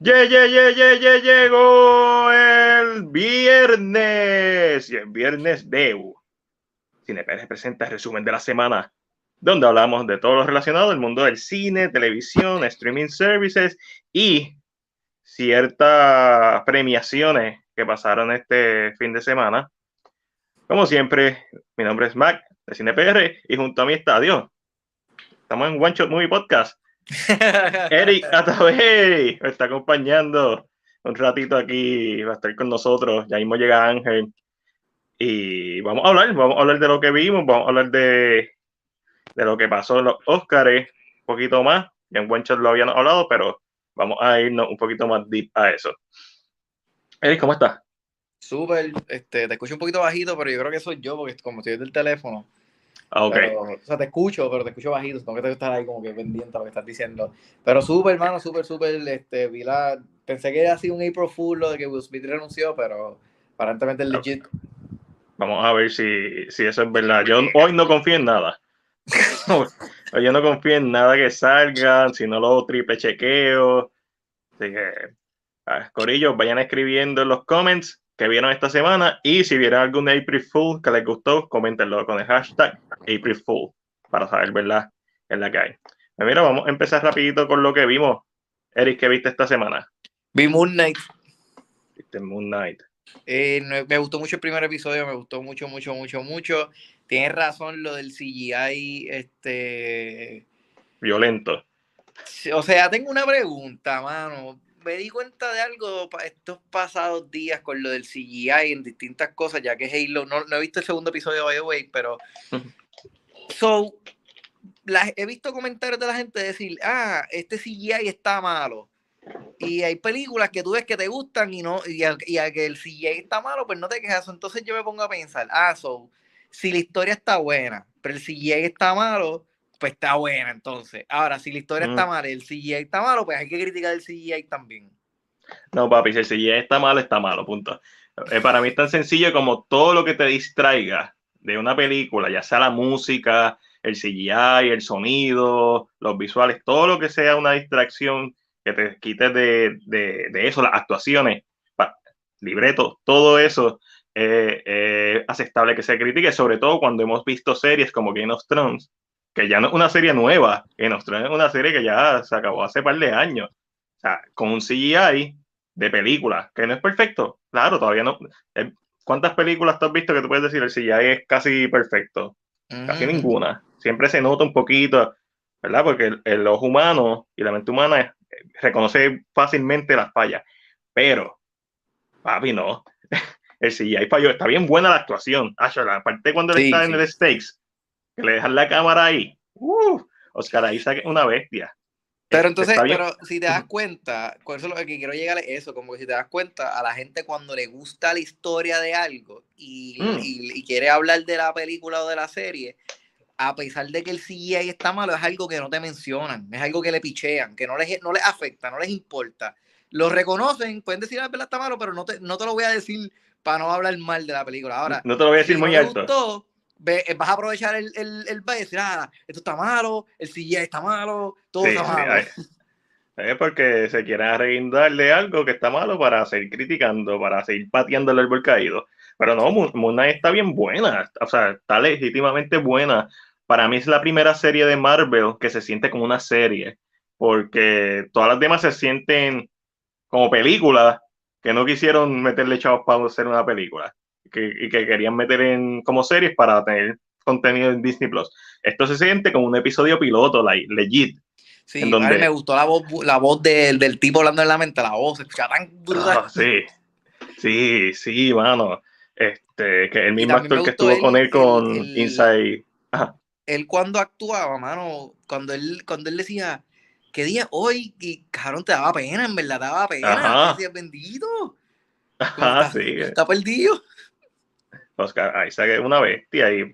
Ye, ye, ye, ye, ye, llegó el viernes y el viernes de CinePR presenta el resumen de la semana, donde hablamos de todo lo relacionado al mundo del cine, televisión, streaming services y ciertas premiaciones que pasaron este fin de semana. Como siempre, mi nombre es Mac de CinePR y junto a mí está Dios. Estamos en One Shot Movie Podcast Eric Atabey me está acompañando un ratito aquí, va a estar con nosotros. Ya mismo llega Ángel. Y vamos a hablar, vamos a hablar de lo que vimos, vamos a hablar de, de lo que pasó en los Oscars, un poquito más. Ya en Buen lo habían hablado, pero vamos a irnos un poquito más deep a eso. Eric, ¿cómo estás? Súper, este, te escucho un poquito bajito, pero yo creo que soy yo, porque como estoy del teléfono, Ah, okay. o sea, te escucho, pero te escucho bajito, tengo que estar ahí como que pendiente a lo que estás diciendo. Pero súper, hermano, súper, súper, este, vi la... Pensé que era así un April Fool lo de que Will Smith renunció, pero aparentemente es legit. Vamos a ver si, si eso es verdad. Yo hoy no confío en nada. yo no confío en nada que salga, si no lo triple chequeo. Así que, Corillo, vayan escribiendo en los comments que vieron esta semana y si vieron algún April Fool que les gustó, coméntenlo con el hashtag April Fool para saber, ¿verdad? En la que hay. Pues mira, vamos a empezar rapidito con lo que vimos. Eric, ¿qué viste esta semana? Vi Moon Knight. Viste Moon Knight. Eh, me gustó mucho el primer episodio, me gustó mucho, mucho, mucho, mucho. Tienes razón lo del CGI, este... Violento. O sea, tengo una pregunta, mano me di cuenta de algo estos pasados días con lo del CGI en distintas cosas, ya que Halo, no, no he visto el segundo episodio, the way, pero. so, he visto comentarios de la gente decir, ah, este CGI está malo. Y hay películas que tú ves que te gustan y no y a, que el CGI está malo, pues no te quejas. Entonces yo me pongo a pensar, ah, so, si la historia está buena, pero el CGI está malo, pues está buena entonces. Ahora, si la historia está mm. mala y el CGI está malo, pues hay que criticar el CGI también. No, papi, si el CGI está malo, está malo, punto. Eh, para mí es tan sencillo como todo lo que te distraiga de una película, ya sea la música, el CGI, el sonido, los visuales, todo lo que sea una distracción que te quite de, de, eso, las actuaciones, libreto, todo eso es eh, aceptable que se critique, sobre todo cuando hemos visto series como Game of Thrones, que ya no es una serie nueva, que nos trae una serie que ya se acabó hace par de años. O sea, con un CGI de película, que no es perfecto. Claro, todavía no. Eh, ¿Cuántas películas tú has visto que tú puedes decir el CGI es casi perfecto? Casi ninguna. Siempre se nota un poquito, ¿verdad? Porque el, ojo humano y la mente humana reconoce fácilmente las fallas. Pero, papi, no. El CGI falló. Está bien buena la actuación. aparte cuando él está en el Stakes, que le dejan la cámara ahí. Uh, Oscar Isaac es una bestia. Pero entonces, pero si te das cuenta, con eso lo que quiero llegar es eso, como que si te das cuenta, a la gente cuando le gusta la historia de algo y, mm. y, quiere hablar de la película o de la serie, a pesar de que el CGI está malo, es algo que no te mencionan, es algo que le pichean, que no les, no les afecta, no les importa. Lo reconocen, pueden decir, la ah, está malo, pero no te, no te lo voy a decir para no hablar mal de la película. Ahora, no te lo voy a decir muy alto. Vas a aprovechar el, el, el y decir, ah, esto está malo, el CGI está malo, todo está malo. es porque se quiere arreguindarle algo que está malo para seguir criticando, para seguir pateando el árbol caído. Pero no, Moon está bien buena, o sea, está legítimamente buena. Para mí es la primera serie de Marvel que se siente como una serie, porque todas las demás se sienten como películas que no quisieron meterle chavos para hacer una película que, y que querían meter en como series para tener contenido en Disney Plus. Esto se siente como un episodio piloto, like, legit. Sí, en donde... me gustó la voz, la voz del, del, tipo hablando en la mente, la voz, se escucha tan brutal. Ah, sí, sí, sí, mano. Este, que el mismo actor que estuvo con él con Inside. Él cuando actuaba, mano, cuando él, cuando él decía, ¿qué día hoy? Y cabrón, te daba pena, en verdad, te daba pena. Decía, bendito. Ajá, sí. Está perdido. Oscar Isaac es una bestia y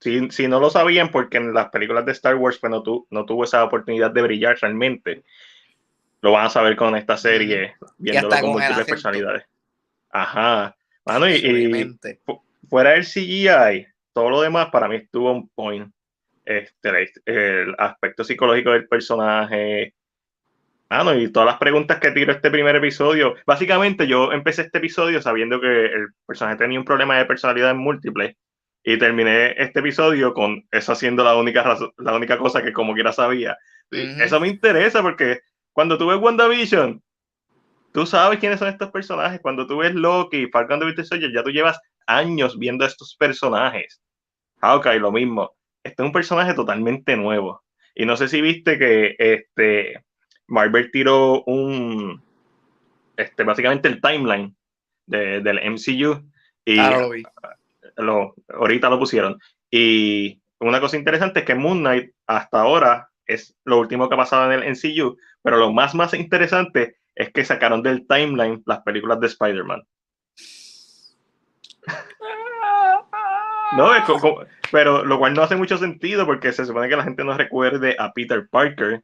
si, si, no lo sabían porque en las películas de Star Wars pues no, no tuvo esa oportunidad de brillar realmente, lo van a saber con esta serie, viéndolo con, múltiples personalidades. Ajá. Bueno, y, fuera del CGI, todo lo demás para mí estuvo un point. Este, el aspecto psicológico del personaje, Ah, no, y todas las preguntas que tiro este primer episodio. Básicamente, yo empecé este episodio sabiendo que el personaje tenía un problema de personalidad múltiple y terminé este episodio con eso siendo la única, la única cosa que como quiera sabía. Eso me interesa porque cuando tú ves WandaVision, tú sabes quiénes son estos personajes. Cuando tú ves Loki, Falcon de Winter Soldier, ya tú llevas años viendo a estos personajes. Hawkeye, lo mismo. Este es un personaje totalmente nuevo. Y no sé si viste que este Marvel tiró un, este, básicamente el timeline de, del MCU y ah, lo, ahorita lo pusieron. Y una cosa interesante es que Moon Knight hasta ahora es lo último que ha pasado en el MCU, pero lo más, más interesante es que sacaron del timeline las películas de Spider-Man. no, pero lo cual no hace mucho sentido porque se supone que la gente no recuerde a Peter Parker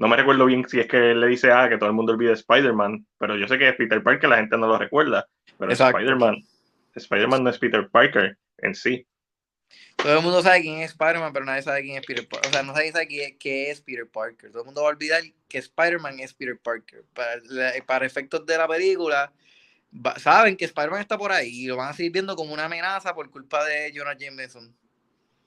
no me recuerdo bien si es que le dice ah, que todo el mundo olvide Spider-Man, pero yo sé que es Peter Parker, la gente no lo recuerda. Pero Spider-Man, Spider-Man no es Peter Parker en sí. Todo el mundo sabe quién es Spider-Man, pero nadie sabe quién es Peter Parker. O sea, no nadie sabe qué, es Peter Parker. Todo el mundo va a olvidar que Spider-Man es Peter Parker. Para, efectos de la película, saben que Spider-Man está por ahí y lo van a seguir viendo como una amenaza por culpa de Jonah Jameson.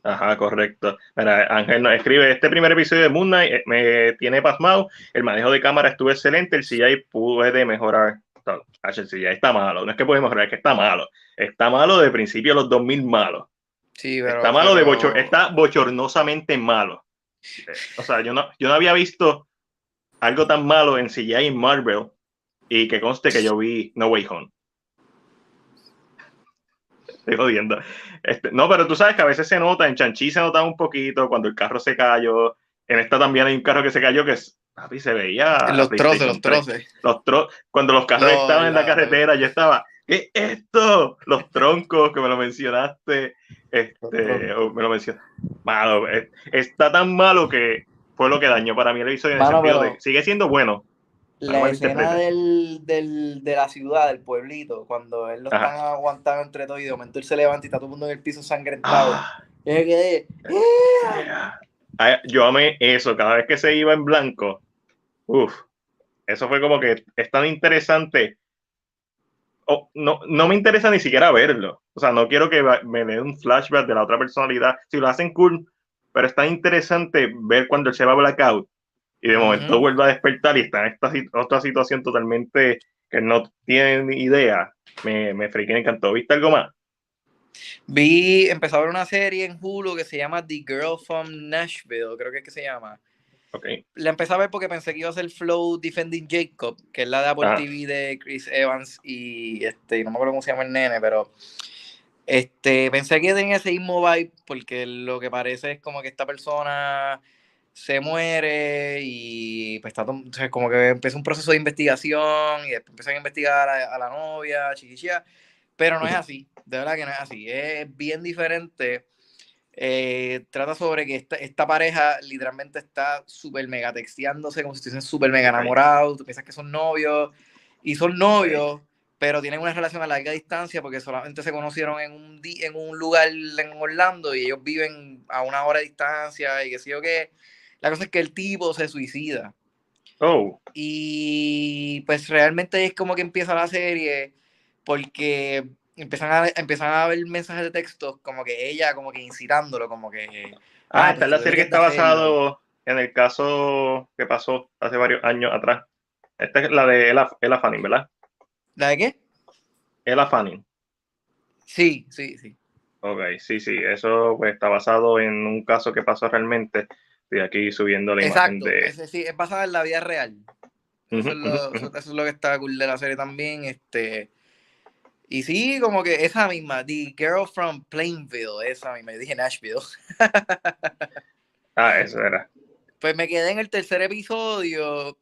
Ajá, correcto. Mira, Ángel nos escribe, este primer episodio de Moon Knight eh, me tiene pasmado, el manejo de cámara estuvo excelente, el CGI puede mejorar. El CGI está malo, no es que puede mejorar, es que está malo. Está malo de principio a los 2000 malo. Sí, pero, está malo de bochor, está bochornosamente malo. O sea, yo no, yo no había visto algo tan malo en CGI en Marvel y que conste que yo vi No Way Home. Estoy jodiendo. Este, no, pero tú sabes que a veces se nota, en Chanchi se notaba un poquito cuando el carro se cayó. En esta también hay un carro que se cayó que es, papi, se veía. Los troces, los troces. Los tro cuando los carros estaban en la carretera, yo estaba, ¿qué es esto? Los troncos que me lo mencionaste. Este, me lo mencionaste. Malo, está tan malo que fue lo que dañó para mí el episodio en el sentido de, sigue siendo bueno, la escena del, del, de la ciudad, del pueblito, cuando él lo están aguantando entre todos y de momento él se levanta y está todo el mundo en el piso sangrentado. Ah. que, Yo amé eso, cada vez que se iba en blanco. Uf, eso fue como que es tan interesante. no, no me interesa ni siquiera verlo. O sea, no quiero que me dé un flashback de la otra personalidad. Si lo hacen cool, pero es tan interesante ver cuando él se va a blackout y de momento vuelve a despertar y está en esta otra situación totalmente que no tiene ni idea, me, me freaking encantó. ¿Viste algo más? Vi, empezó a ver una serie en Hulu que se llama The Girl from Nashville, creo que es que se llama. Okay. La empecé a ver porque pensé que iba a ser Flow Defending Jacob, que es la de Apple ah. TV de Chris Evans y este, no me acuerdo cómo se llama el nene, pero este, pensé que tenía ese mismo vibe porque lo que parece es como que esta persona se muere y pues está como que empieza un proceso de investigación y después empiezan a investigar a, la novia, chiquichia, pero no es así, de verdad que no es así, es bien diferente. Eh, trata sobre que esta, esta pareja literalmente está súper mega texteándose como si estuviesen súper mega enamorados, tú piensas que son novios y son novios, pero tienen una relación a larga distancia porque solamente se conocieron en un, en un lugar en Orlando y ellos viven a una hora de distancia y qué sé yo qué la cosa es que el tipo se suicida. Oh. Y pues realmente es como que empieza la serie porque empiezan a, empiezan a ver mensajes de texto como que ella como que incitándolo, como que... Ah, esta es la serie que está basado en el caso que pasó hace varios años atrás. Esta es la de Ella, Fanning, ¿verdad? ¿La de qué? Ella Fanning. Sí, sí, sí. Ok, sí, sí, eso pues, está basado en un caso que pasó realmente aquí subiendo la imagen de... Es, sí, es basada en la vida real. Eso, es lo, que está cool de la serie también. Este, y sí, como que esa misma, The Girl from Plainville, esa misma, dije Nashville. ah, eso era. Pues me quedé en el tercer episodio.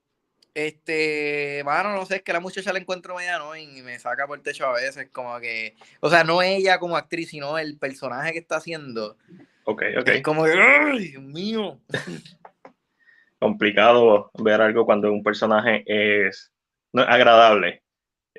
Este, mano, no sé, es que la muchacha la encuentro media no y me saca por el techo a veces, como que, o sea, no ella como actriz, sino el personaje que está haciendo. Ok, ok. Es como que, ¡ay, Dios mío! Complicado ver algo cuando un personaje es agradable.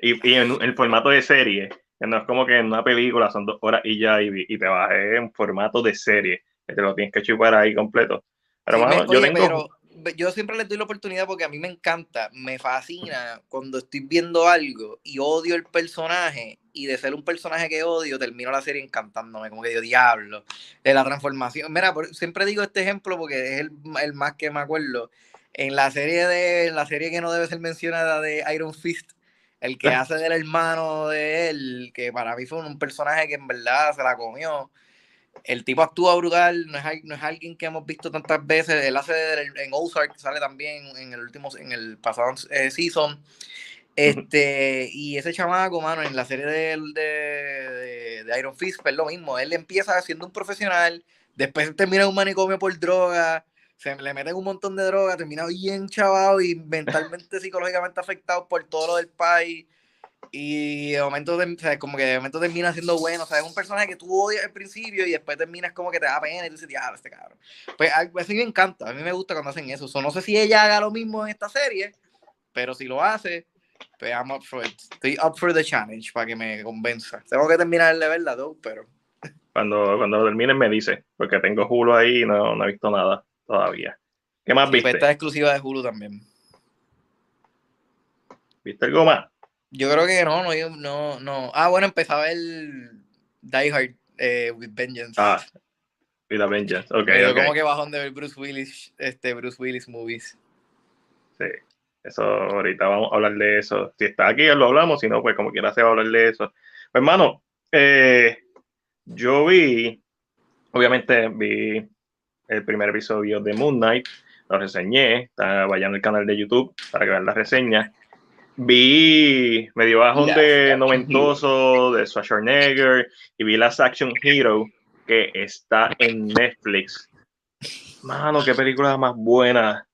Y, y en el formato de serie, que no es como que en una película son dos horas y ya, y, te vas en formato de serie, que te lo tienes que chupar ahí completo. Pero, yo tengo. yo siempre les doy la oportunidad porque a mí me encanta, me fascina cuando estoy viendo algo y odio el personaje y de ser un personaje que odio, termino la serie encantándome, como que digo, diablo, de la transformación. Mira, siempre digo este ejemplo porque es el, el, más que me acuerdo. En la serie de, en la serie que no debe ser mencionada de Iron Fist, el que hace del hermano de él, que para mí fue un personaje que en verdad se la comió. El tipo actúa brutal, no es, no es alguien que hemos visto tantas veces. Él hace en Ozark, sale también en el último, en el pasado eh, season. Este, y ese chamaco, mano, en la serie de, de, de, Iron Fist, pues lo mismo. Él empieza siendo un profesional, después termina en un manicomio por droga, se le meten un montón de droga, termina bien chavado y mentalmente, psicológicamente afectado por todo lo del país. Y de momento, como que de momento termina siendo bueno. O sea, es un personaje que tú odias al principio y después terminas como que te da pena y tú dices, diablo, este cabrón. Pues así me encanta. A mí me gusta cuando hacen eso. no sé si ella haga lo mismo en esta serie, pero si lo hace, pues I'm up for it. Estoy up for the challenge para que me convenza. Tengo que terminar de verla, though, pero. Cuando, cuando lo terminen me dice, porque tengo Hulu ahí y no, no he visto nada todavía. ¿Qué más pues, viste? Esta exclusiva de Hulu también. ¿Viste algo más? Yo creo que no, no, no, no. Ah, bueno, empezaba el Die Hard eh, with Vengeance. Ah, with a Vengeance, ok. Pero como que bajón de ver Bruce Willis, este, Bruce Willis movies. Sí, eso ahorita vamos a hablar de eso. Si está aquí, lo hablamos, si no, pues como quiera se va a hablar de eso. Pues, hermano, eh, yo vi, obviamente vi el primer episodio de Moon Knight, lo reseñé, vayan al canal de YouTube para que vean la reseña. Vi medio bajón de noventoso de Schwarzenegger y vi las Action Hero que está en Netflix. Mano, qué película más buena.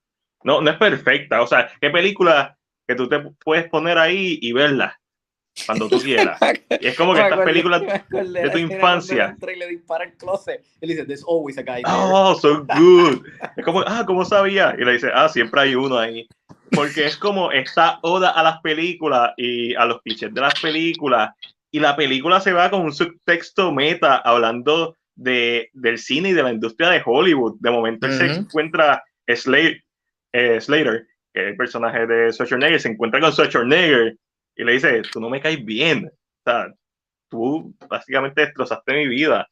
No, no es perfecta. O sea, qué película que tú te puedes poner ahí y verla cuando tú quieras. Y es como que estas películas de tu infancia. Y le dispara el closet. Él dice, there's always a guy Oh, so good. Es como, ah, ¿cómo sabía? Y le dice, ah, siempre hay uno ahí. Porque es como esta oda a las películas y a los clichés de las películas. Y la película se va con un subtexto meta hablando de, del cine y de la industria de Hollywood. De momento él se encuentra Slater, eh, Slater, que es el personaje de Schwarzenegger, se encuentra con Schwarzenegger y le dice, tú no me caes bien, o sea, tú básicamente destrozaste mi vida.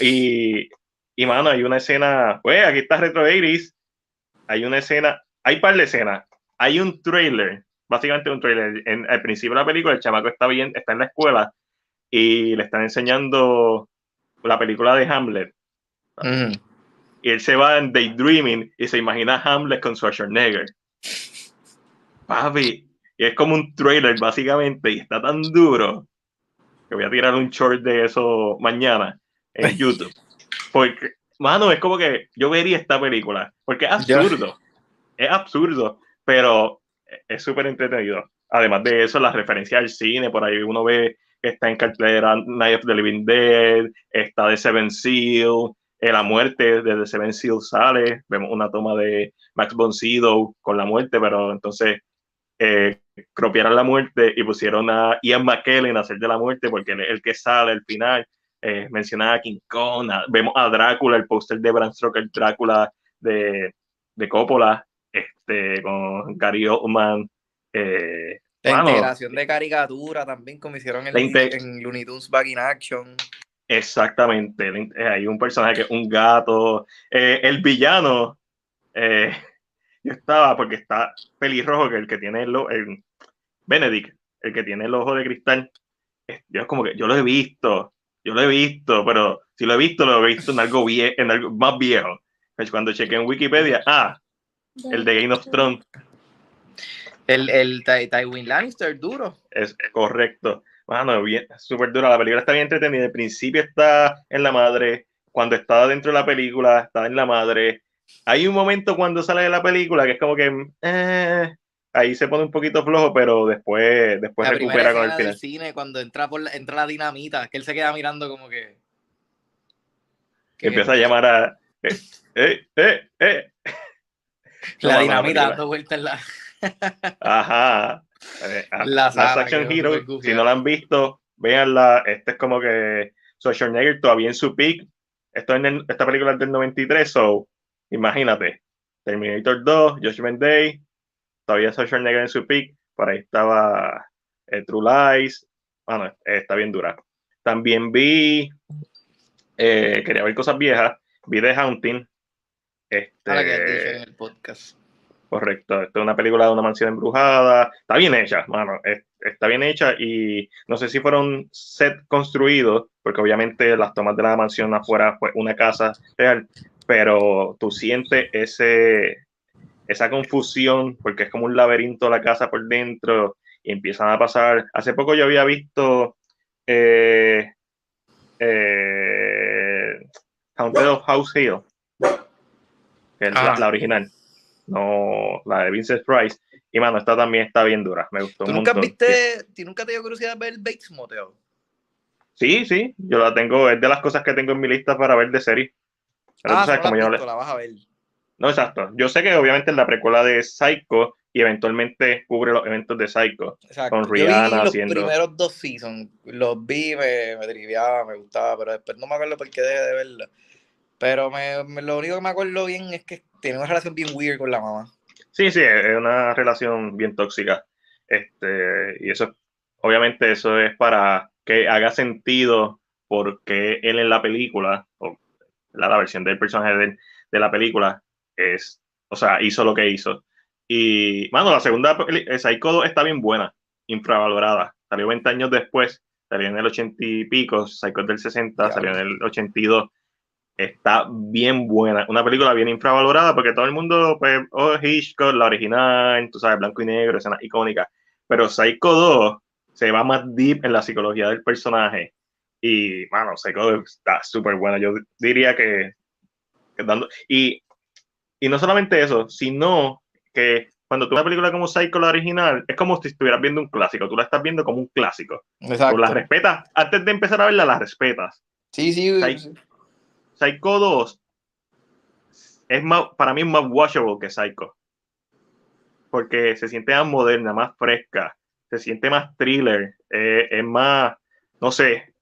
Y, y mano, hay una escena, pues aquí está Retro Iris, hay una escena, hay par de escenas, hay un trailer, básicamente un trailer, en, al principio de la película el chamaco está bien, está en la escuela y le están enseñando la película de Hamlet. Y él se va en Daydreaming y se imagina Hamlet con Schwarzenegger. Papi, y es como un trailer, básicamente, y está tan duro que voy a tirar un short de eso mañana en YouTube. Porque, mano, es como que yo vería esta película, porque es absurdo. Es absurdo, pero es súper entretenido. Además de eso, la referencia al cine, por ahí uno ve que está en cartelera Night of the Living Dead, está de Seven Seal, eh, la muerte de The Seven Seal sale, vemos una toma de Max von Sydow con la muerte, pero entonces eh, cropiaron la muerte y pusieron a Ian McKellen a hacer de la muerte porque es el que sale al final. Eh, mencionaba a King Kong, vemos a Drácula, el póster de Bram Stoker, Drácula de, de Coppola, este, con Gary Oldman. Eh, la integración de caricatura también, como hicieron en, en Looney Tunes Back in Action. Exactamente, eh, hay un personaje que es un gato. Eh, el villano, eh, yo estaba, porque está pelirrojo, que el que tiene el, el Benedict, el que tiene el ojo de cristal, yo es como que yo lo he visto, yo lo he visto, pero si lo he visto, lo he visto en algo, vie en algo más viejo. Cuando chequé en Wikipedia, ah, el de Game of Thrones. El, el Tywin Lannister, duro. Es correcto. Bueno, bien, súper duro. La película está bien entretenida. El principio está en la madre. Cuando está dentro de la película, está en la madre hay un momento cuando sale de la película que es como que eh, ahí se pone un poquito flojo, pero después, después recupera con el final. cine, cuando entra, por la, entra la dinamita, que él se queda mirando como que. empieza a llamar a. Eh, eh, eh, eh. La dinamita dando vueltas en la. Ajá. Eh, las Action Heroes, si no la han visto, véanla. Este es como que Schwarzenegger todavía en su peak. Esto en esta película es del 93, so imagínate, Terminator 2, Judgment Day, todavía Schwarzenegger en su peak, por ahí estaba eh, True Lies, bueno, está bien dura. También vi, eh, quería ver cosas viejas, vi The Haunting. Este, Ahora que dicho en el podcast. Correcto, esto es una película de una mansión embrujada, está bien hecha, mano, es- está bien hecha y no sé si fueron set construidos, porque obviamente las tomas de la mansión afuera fue una casa real, pero tú sientes ese, esa confusión, porque es como un laberinto la casa por dentro y empiezan a pasar. Hace poco yo había visto eh, eh, Haunted of House Hill, que es la, Ah. la original, no la de Vincent Price. Y mano, esta también está bien dura, me gustó ¿Tú un nunca montón. viste, ¿tú nunca te dio curiosidad ver Bates Motel? Sí, sí, yo la tengo, es de las cosas que tengo en mi lista para ver de serie. Pero ah, tú sabes no como la, yo no le- la vas a ver. No, exacto. Yo sé que obviamente es la precuela de Psycho y eventualmente cubre los eventos de Psycho. Exacto. Con Yo vi Rihanna los haciendo- primeros dos seasons, los vi, me, me triviaba, me gustaba, pero después no me acuerdo por qué dejé de verlo. Pero me, me- lo único que me acuerdo bien es que tiene una relación bien weird con la mamá. Sí, sí, es una relación bien tóxica. Este, y eso, obviamente, eso es para que haga sentido porque él en la película, o la, la versión del personaje de, de la película, es, o sea, hizo lo que hizo. Y, mano, la segunda, eh, Psycho 2 está bien buena, infravalorada. Salió 20 años después, salió en el 80 y pico, Psycho del 60, Ya. salió en el 82 está bien buena. Una película bien infravalorada porque todo el mundo, pues, oh, Hitchcock, la original, tú sabes, blanco y negro, escena icónica. Pero Psycho 2 se va más deep en la psicología del personaje. Y, mano, Psycho 2 está súper buena. Yo diría que, que dando. Y, y no solamente eso, sino que cuando tú ves una película como Psycho, la original, es como si estuvieras viendo un clásico. Tú la estás viendo como un clásico. Exacto. Tú la respetas. Antes de empezar a verla, la respetas. Sí, sí. Psy- Psycho 2 es más, para mí es más watchable que Psycho. Porque se siente más moderna, más fresca, se siente más thriller, eh, es más, no sé,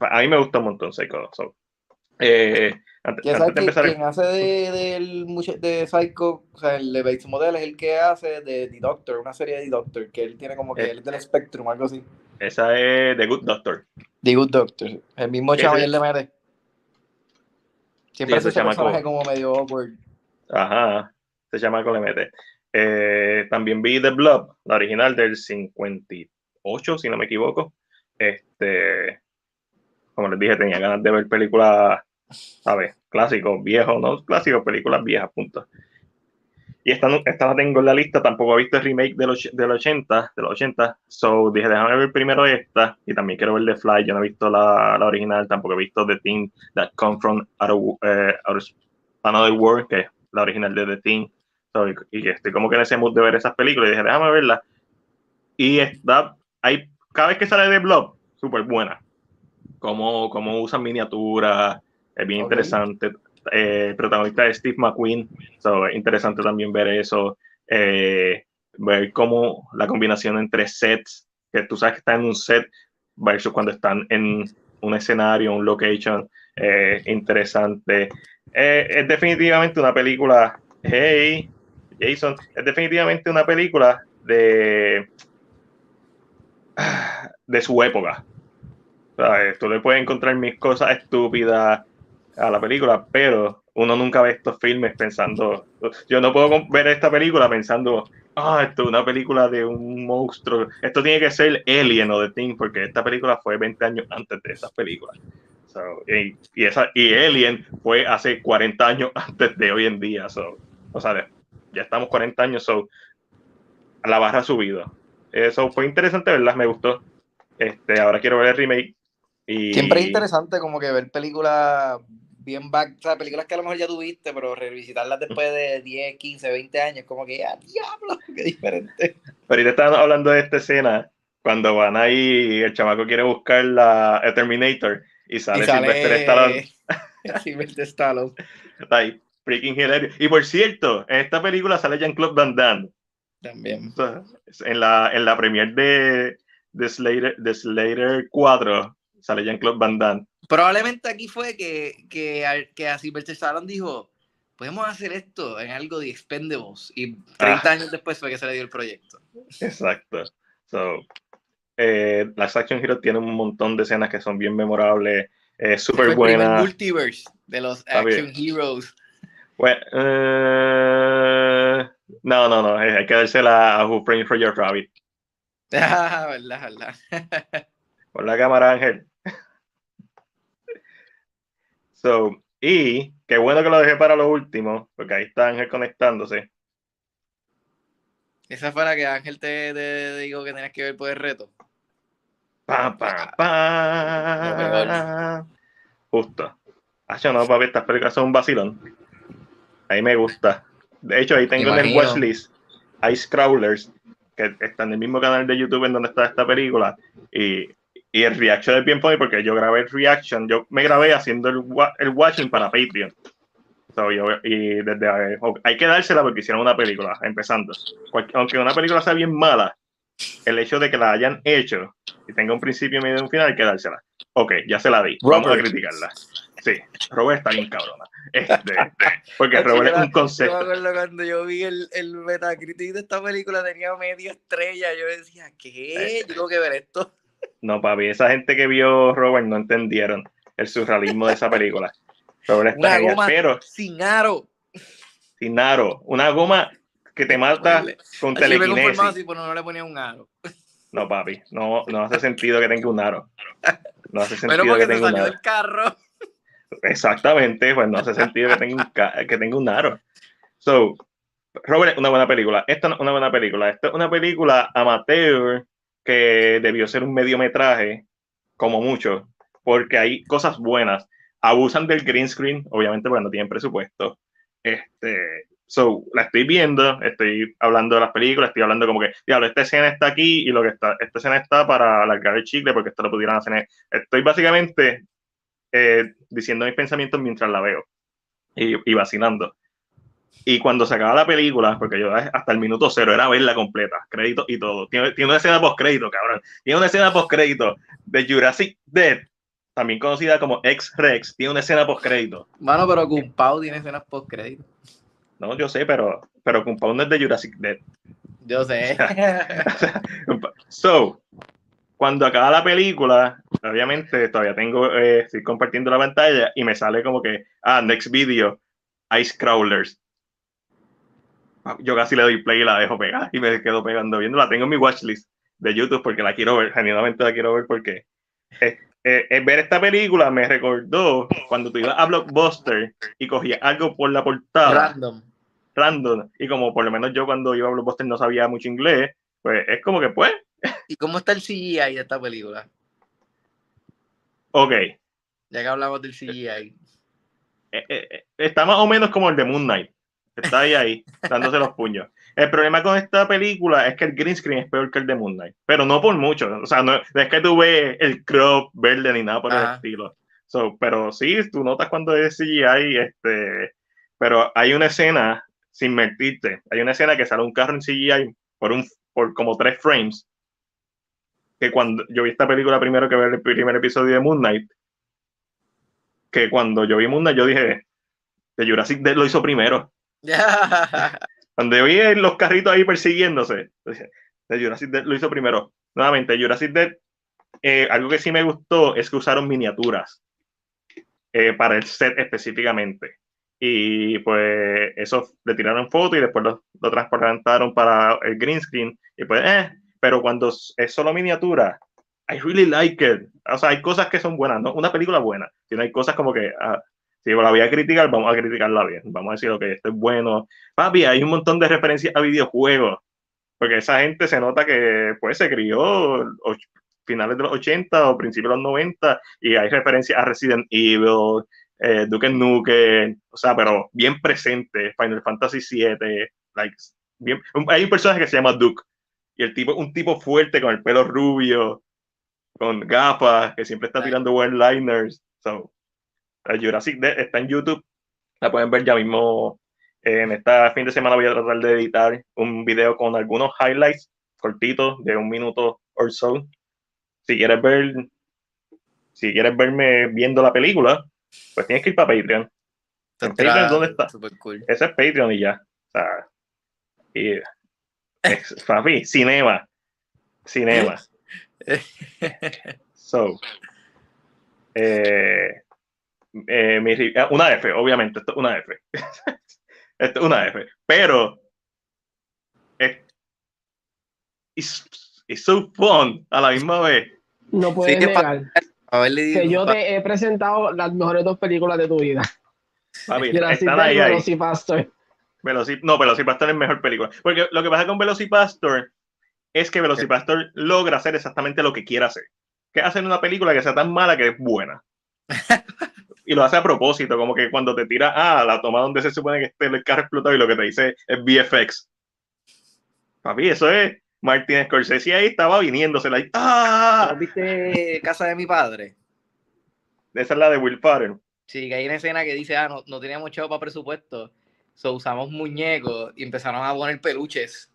a mí me gusta un montón Psycho 2. so, eh, antes, ¿Quién, antes sabe de empezar, quién hace de, mucha- de Psycho? O sea, el de Bates Motel es el que hace de The Doctor, una serie de The Doctor, que él tiene como que Eh. él es del Spectrum, algo así. esa es The Good Doctor. The Good Doctor. El mismo él le mete. Siempre ese hace ese chamaco. personaje como medio awkward. Ajá, se llama Colemete. Eh, también vi The Blob, la original del 58, si no me equivoco. Este, como les dije, tenía ganas de ver películas, ¿sabes? Clásicos, viejos, ¿no? Clásicos, películas viejas, punto. Y esta, no- esta la tengo en la lista, tampoco he visto el remake del, del 80, de los 80, so dije, déjame ver primero esta, y también quiero ver The Fly, yo no he visto la, la original, tampoco he visto The Thing That Come From Out of, eh, out of Another World, que es la original de The Thing, so, y, y estoy como que en ese mood de ver esas películas, y dije, déjame verla, y está, hay, cada vez que sale de Blob, súper buena, como, como usan miniaturas, es bien Ok. interesante, eh, protagonista es Steve McQueen, so, es interesante también ver eso, eh, ver cómo la combinación entre sets, que tú sabes que están en un set versus cuando están en un escenario, un location, eh, interesante. Eh, es definitivamente una película, hey, Jason, es definitivamente una película de, de su época. Tú le puedes encontrar mis cosas estúpidas a la película, pero uno nunca ve estos filmes pensando, yo no puedo ver esta película pensando, ah, esto es una película de un monstruo, esto tiene que ser Alien o The Thing, porque esta película fue 20 años antes de esas películas. So, y, y esa, y Alien fue hace 40 años antes de hoy en día. So, o sea, ya estamos 40 años, so, la barra ha subido. Eso fue interesante, ¿verdad? Me gustó. Este, ahora quiero ver el remake. Y, Siempre es interesante como que ver películas bien back, o sea, películas que a lo mejor ya tuviste, pero revisitarlas después de 10, 15, 20 años, como que, ah, diablo, qué diferente. Pero ahorita estaban hablando de esta escena cuando van ahí y el chamaco quiere buscar la el Terminator y sale, y sale Sylvester Stallone. Sylvester Stallone. Ahí, freaking hilarious. Y por cierto, en esta película sale Jean-Claude Van Damme. También. En la, en la premiere de, de, Slater, de Slater 4 sale Jean-Claude Van Damme. Probablemente aquí fue que, que, a- que a Sylvester Stallone dijo, podemos hacer esto en algo de Expendables. Y 30 ah. años después fue que se le dio el proyecto. Exacto. So, eh, las Action Heroes tienen un montón de escenas que son bien memorables, eh, súper buenas. El multiverse de los Action Heroes. Bueno, eh, no, no, no, hay que dársela a Who Framed for Your Rabbit. Ah, verdad, verdad. Por la cámara, Ángel. So, y qué bueno que lo dejé para lo último, porque ahí está Ángel conectándose. Esa fue la que Ángel te, te dijo que tenías que ver por el reto. Pa, pa, pa. Justo. Ah, no, papi, estas películas son un vacilón. Ahí me gusta. De hecho, ahí tengo en el watchlist Ice Crawlers, que está en el mismo canal de YouTube en donde está esta película. Y, y el reaction es bien funny porque yo grabé el reaction, yo me grabé haciendo el, el watching para Patreon. y desde hay que dársela porque hicieron una película, empezando. Aunque una película sea bien mala, el hecho de que la hayan hecho y tenga un principio, medio y un final, hay que dársela. Ok, ya se la di. Vamos a criticarla. Sí, Robert está bien cabrona. Este, porque Robert es un concepto. Yo me acuerdo cuando yo vi el, el Metacritic de esta película, tenía media estrella. Yo decía, ¿qué? Yo tengo que ver esto. No, papi, esa gente que vio Robert no entendieron el surrealismo de esa película. Robert está una goma pero sin aro. Sin aro. Una goma que te mata con telequinesis. no, no le ponía un aro. No, papi, no, no hace sentido que tenga un aro. No hace sentido que tenga un aro. carro. Exactamente, pues no hace sentido que tenga un, que tenga un aro. So, Robert, una buena película. Esta no es una buena película. Esta es una película amateur que debió ser un mediometraje, como mucho, porque hay cosas buenas. Abusan del green screen, obviamente, porque no tienen presupuesto. Este, so, la estoy viendo, estoy hablando de las películas, estoy hablando como que, diablo, esta escena está aquí y lo que está, esta escena está para alargar el chicle porque esto lo pudieran hacer. Estoy básicamente eh, diciendo mis pensamientos mientras la veo y, y, vacilando. Y cuando se acaba la película, porque yo hasta el minuto cero era verla completa, crédito y todo. Tiene, tiene una escena post crédito, cabrón. Tiene una escena post crédito de Jurassic Dead, también conocida como X-Rex. Tiene una escena post crédito. Bueno, pero Kumpau tiene escenas post crédito. No, yo sé, pero, pero Kumpau no es de Jurassic Dead. Yo sé. so, cuando acaba la película, obviamente todavía tengo, eh, estoy compartiendo la pantalla y me sale como que, ah, next video, Ice Crawlers. Yo casi le doy play y la dejo pegar y me quedo pegando viendo. La tengo en mi watchlist de YouTube porque la quiero ver, genuinamente la quiero ver porque eh, eh, ver esta película me recordó cuando tú ibas a Blockbuster y cogías algo por la portada. Random. Random. Y como por lo menos yo cuando iba a Blockbuster no sabía mucho inglés, pues es como que pues ¿Y cómo está el CGI de esta película? Ok. Ya que hablamos del CGI. Eh, eh, eh, está más o menos como el de Moon Knight. Está ahí, ahí, dándose los puños. El problema con esta película es que el green screen es peor que el de Moon Knight, pero no por mucho. O sea, no, es que tú ves el crop verde ni nada por el estilo. pero sí, tú notas cuando es CGI, este, pero hay una escena, sin mentirte, hay una escena que sale un carro en CGI por, un, por como tres frames que cuando yo vi esta película primero que ver el primer episodio de Moon Knight, que cuando yo vi Moon Knight yo dije, de Jurassic Dead lo hizo primero. cuando yo vi los carritos ahí persiguiéndose, Jurassic Dead lo hizo primero. Nuevamente, Jurassic Dead, eh, algo que sí me gustó es que usaron miniaturas eh, para el set específicamente. Y pues eso le tiraron fotos y después lo, lo transportaron para el green screen. Y pues, eh, pero cuando es solo miniatura, I really like it. O sea, hay cosas que son buenas, ¿no? Una película buena, sino hay cosas como que, ah, si la voy a criticar, vamos a criticarla bien. Vamos a decir, ok, esto es bueno. Papi, hay un montón de referencias a videojuegos, porque esa gente se nota que, pues, se crió finales de los 80 o principios de los 90 y hay referencias a Resident Evil, eh, Duke Nukem, o sea, pero bien presente, Final Fantasy VII, like, bien, hay un personaje que se llama Duke, y el tipo, un tipo fuerte con el pelo rubio, con gafas, que siempre está tirando one-liners. So, Jurassic Dead está en YouTube, la pueden ver ya mismo. En esta fin de semana voy a tratar de editar un video con algunos highlights cortitos de un minuto o so. Si quieres ver, si quieres verme viendo la película, pues tienes que ir para Patreon. Patreon, ¿dónde está? Cool. Ese es Patreon y ya. O sea, y, es, papi, cinema. Cinema. So, eh, eh, mi, ah, una F, obviamente, esto, una F. esto es una F. Pero es it's, so fun a la misma vez. No puedes negar que yo te he presentado las mejores dos películas de tu vida. Papi, están ahí, ahí. Velocipastor. no, Velocipastor es mejor película. Porque lo que pasa con Velocipastor es que Velocipastor logra hacer exactamente lo que quiere hacer. Que hacer una película que sea tan mala que es buena. y lo hace a propósito, como que cuando te tira ah, la toma donde se supone que esté el carro explotado y lo que te dice es VFX. Papi, eso es Martin Scorsese ahí estaba viniéndosela ahí. ¡Ah! ¿Viste Casa de mi padre? Esa es la de Will Ferrell. Sí, que hay una escena que dice, ah, no, no teníamos chavo para presupuesto. So usamos muñecos y empezaron a poner peluches.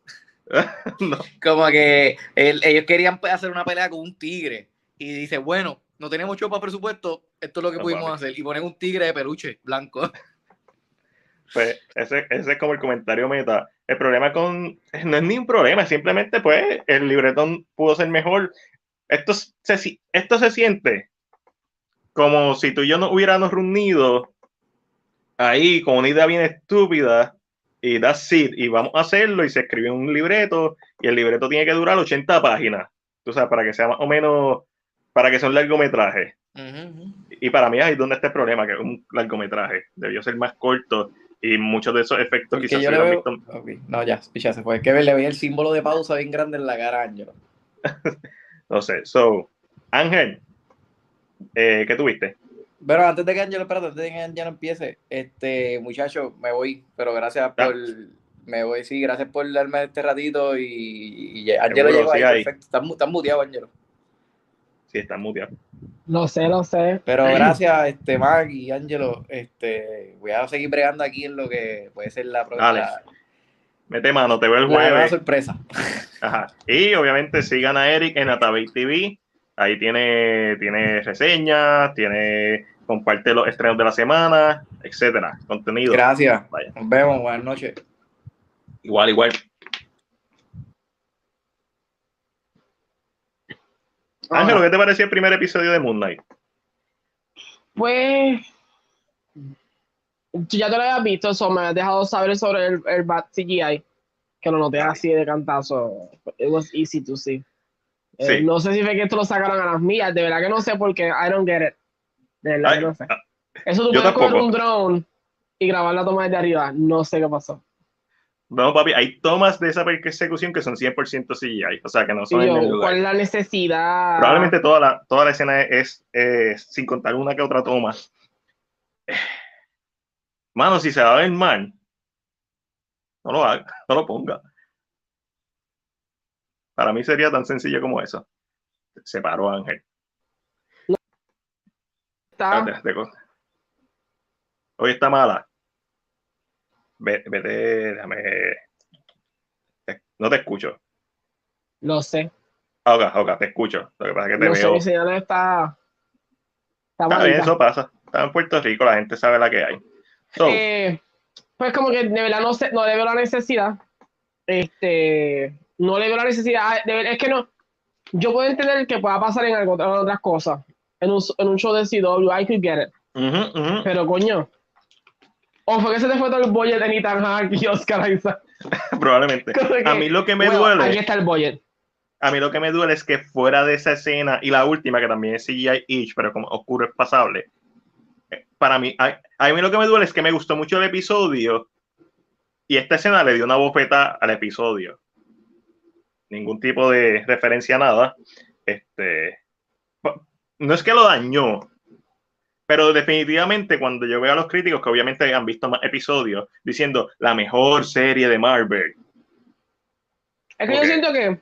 Como que ellos querían hacer una pelea con un tigre. Y dice, bueno, no tenemos chavo para presupuesto, esto es lo que pudimos hacer. Y ponen un tigre de peluche blanco. Pues ese, ese es como el comentario meta. El problema con. No es ni un problema, simplemente, pues, el libretón pudo ser mejor. Esto se, esto se siente como si tú y yo nos hubiéramos reunido ahí con una idea bien estúpida y that's it, y vamos a hacerlo y se escribe un libreto y el libreto tiene que durar 80 páginas, tú sabes, para que sea más o menos, para que sea un largometraje. Y para mí ahí es donde está el problema, que es un largometraje, debió ser más corto y muchos de esos efectos quizás yo le visto... No, ya, ya se fue. Es que le veía el símbolo de pausa bien grande en la cara a Ángelo. no sé, so, Ángel, eh, ¿qué tuviste? Bueno, antes de que Ángelo, espérate, antes de que Ángelo empiece, este, muchacho, me voy, pero gracias por, me voy, sí, gracias por darme este ratito y, y Ángelo llegó ahí, perfecto. Estás, estás muteado, Ángelo. Sí, estás muteado. No sé, no sé. Pero gracias, este, Mark y Angelo. Este, voy a seguir bregando aquí en lo que puede ser la próxima. Mete mano, te veo el jueves. Una sorpresa. Ajá. Y obviamente sigan a Eric en Atabey TV. Ahí tiene, tiene reseñas, tiene, comparte los estrenos de la semana, etcétera. Contenido. Gracias. Nos vemos, buenas noches. Igual, igual. Ángelo, ¿qué te pareció el primer episodio de Moon Knight? Pues ya te lo habías visto, eso me has dejado saber sobre el, el Bat CGI, que lo noté así de cantazo. It was easy to see. Eh, no sé si fue que esto lo sacaron a las mías, de verdad que no sé porque I don't get it. De verdad que no sé. Ah, eso tú puedes coger un drone y grabar la toma desde arriba. No sé qué pasó. No, papi, hay tomas de esa persecución que son 100% CGI, o sea, que no son en el lugar. ¿Cuál es la necesidad? Probablemente toda la, toda la escena es, sin contar una que otra toma. Mano, si se va a ver mal, no lo haga, no lo ponga. Para mí sería tan sencillo como eso. Se paró Ángel. Está. Hoy está mala. Vete, déjame. No te escucho. Lo sé. Ah, ok, ok, te escucho. Lo que pasa es que te veo. mi señal está. Está, bien, eso pasa. Está en Puerto Rico, la gente sabe la que hay. Eh, pues como que de verdad no, sé, no le veo la necesidad. Este, no le veo la necesidad. es que no. Yo puedo entender que pueda pasar en, algo, en otras cosas. En un, en un show de CW, I could get it. Pero coño, ¿O fue que se te fue todo el budget de Ethan Hawke y Oscar Isaac? Probablemente. a mí lo que me duele. Ahí está el budget. A mí lo que me duele es que fuera de esa escena y la última, que también es CGI Each, pero como oscuro es pasable. Eh, para mí, a, a, mí lo que me duele es que me gustó mucho el episodio y esta escena le dio una bofeta al episodio. Ningún tipo de referencia a nada. Este, no es que lo dañó, pero definitivamente cuando yo veo a los críticos que obviamente han visto más episodios diciendo la mejor serie de Marvel. Es que yo siento que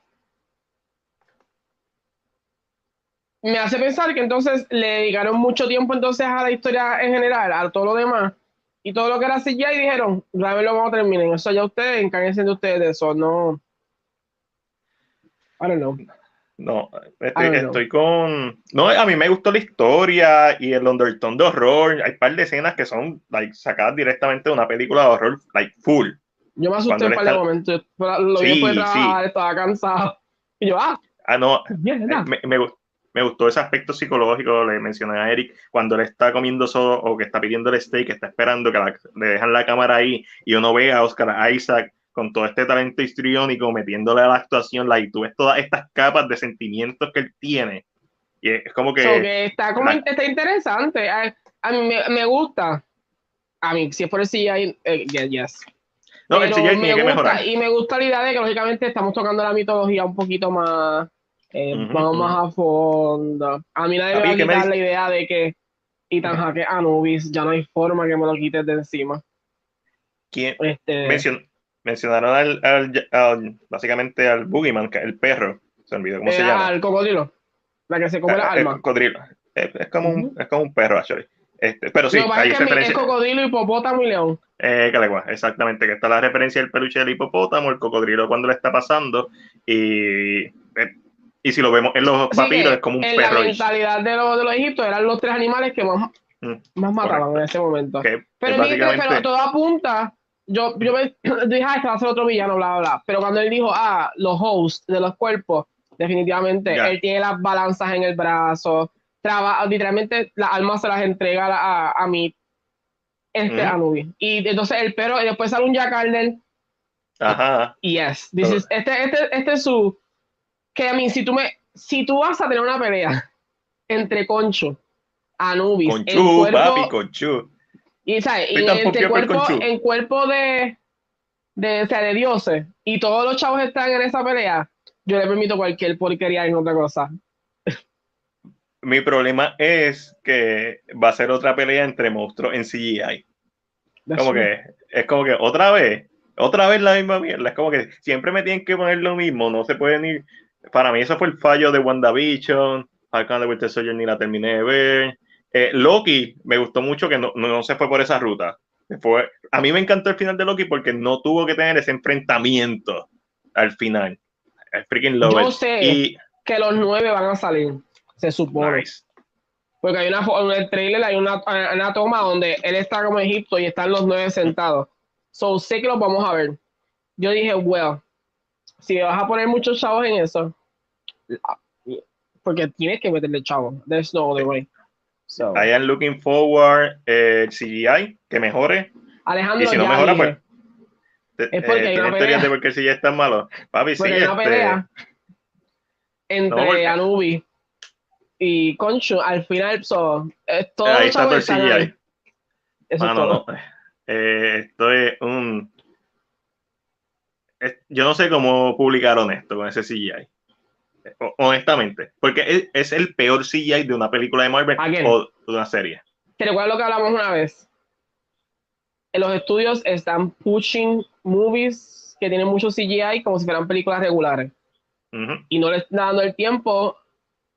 me hace pensar que entonces le dedicaron mucho tiempo entonces a la historia en general, a todo lo demás, y todo lo que era así ya y dijeron, lo vamos a terminar. Eso ya ustedes, encárguense de ustedes de eso, no. I don't know. No, estoy, estoy, con. No, a mí me gustó la historia y el undertone de horror. Hay un par de escenas que son like, sacadas directamente de una película de horror, like full. Yo me asusté un par de momentos. Lo vi de trabajar, estaba cansado. Y yo, ah. Ah, no. Me, me, me, gustó ese aspecto psicológico. Le mencioné a Eric cuando le está comiendo solo o que está pidiendo el steak, que está esperando que le dejan la cámara ahí y uno ve a Oscar Isaac con todo este talento histriónico, metiéndole a la actuación, la, y tú ves todas estas capas de sentimientos que él tiene. Y es como que... está, como, está interesante. A, mí me, gusta. A mí, si es por el CGI, eh, yes. No, el CGI tiene que mejorar. Y me gusta la idea de que, lógicamente, estamos tocando la mitología un poquito más... Eh, vamos más a fondo. A mí nadie me va a quitar la idea de que Ethan Hawke Anubis, ya no hay forma que me lo quites de encima. ¿Quién? Este, mencionaron al, básicamente al Boogeyman, que es el perro. Se olvidó cómo se eh, llama. Al cocodrilo. La que se come la alma. El cocodrilo. Es, como un, es como un perro, actually. Este, pero sí, hay referencia. Es cocodrilo, hipopótamo y león. Eh, exactamente, que está la referencia del peluche del hipopótamo, el cocodrilo cuando le está pasando, y, eh, y si lo vemos en los papiros es como un perro. La mentalidad de los, de los egiptos eran los tres animales que más, mm, más mataban en ese momento. pero, pero todo apunta yo, yo me dije, ah, este va a ser otro villano, bla, bla, bla. Pero cuando él dijo, ah, los hosts de los cuerpos, definitivamente, él tiene las balanzas en el brazo, trabaja, literalmente las almas se las entrega a, a mí, este Anubis. Y entonces el pero, y después sale un Jack Arden. Ajá. Yes, this is, este, este, este es su, que a mí, si tú me, si tú vas a tener una pelea entre Concho, Anubis, Conchu, el papi, Conchu y, ¿sabes? y en cuerpo, en cuerpo de, de, o sea, de dioses y todos los chavos están en esa pelea, yo le permito cualquier porquería en otra cosa. Mi problema es que va a ser otra pelea entre monstruos en CGI. como que es como que otra vez, otra vez la misma mierda. Es como que siempre me tienen que poner lo mismo. No se pueden ir. Para mí, eso fue el fallo de WandaVision. Falcon de Winter Soldier ni la terminé de ver. Eh, Loki me gustó mucho que no, no, se fue por esa ruta. Fue, a mí me encantó el final de Loki porque no tuvo que tener ese enfrentamiento al final. El freaking love Yo sé que los nueve van a salir, se supone. Porque hay una en el trailer hay una, una, toma donde él está como Egipto y están los nueve sentados. So sé que los vamos a ver. Yo dije, well, si vas a poner muchos chavos en eso, porque tienes que meterle chavos. There's no other way. I am looking forward eh, CGI que mejore. Alejandro, y si no mejora, pues. Es porque eh, hay teorías de por qué CGI es tan malo. Papi, sí. Una este... pelea entre Anubi y Concho, al final, so, es todo Ahí está todo el CGI. Eso es todo. No. Eh, esto es un. yo no sé cómo publicaron esto con ese CGI honestamente, porque es, el peor CGI de una película de Marvel o de una serie. ¿Te recuerdas lo que hablamos una vez? En los estudios están pushing movies que tienen mucho CGI como si fueran películas regulares. Y no les están dando el tiempo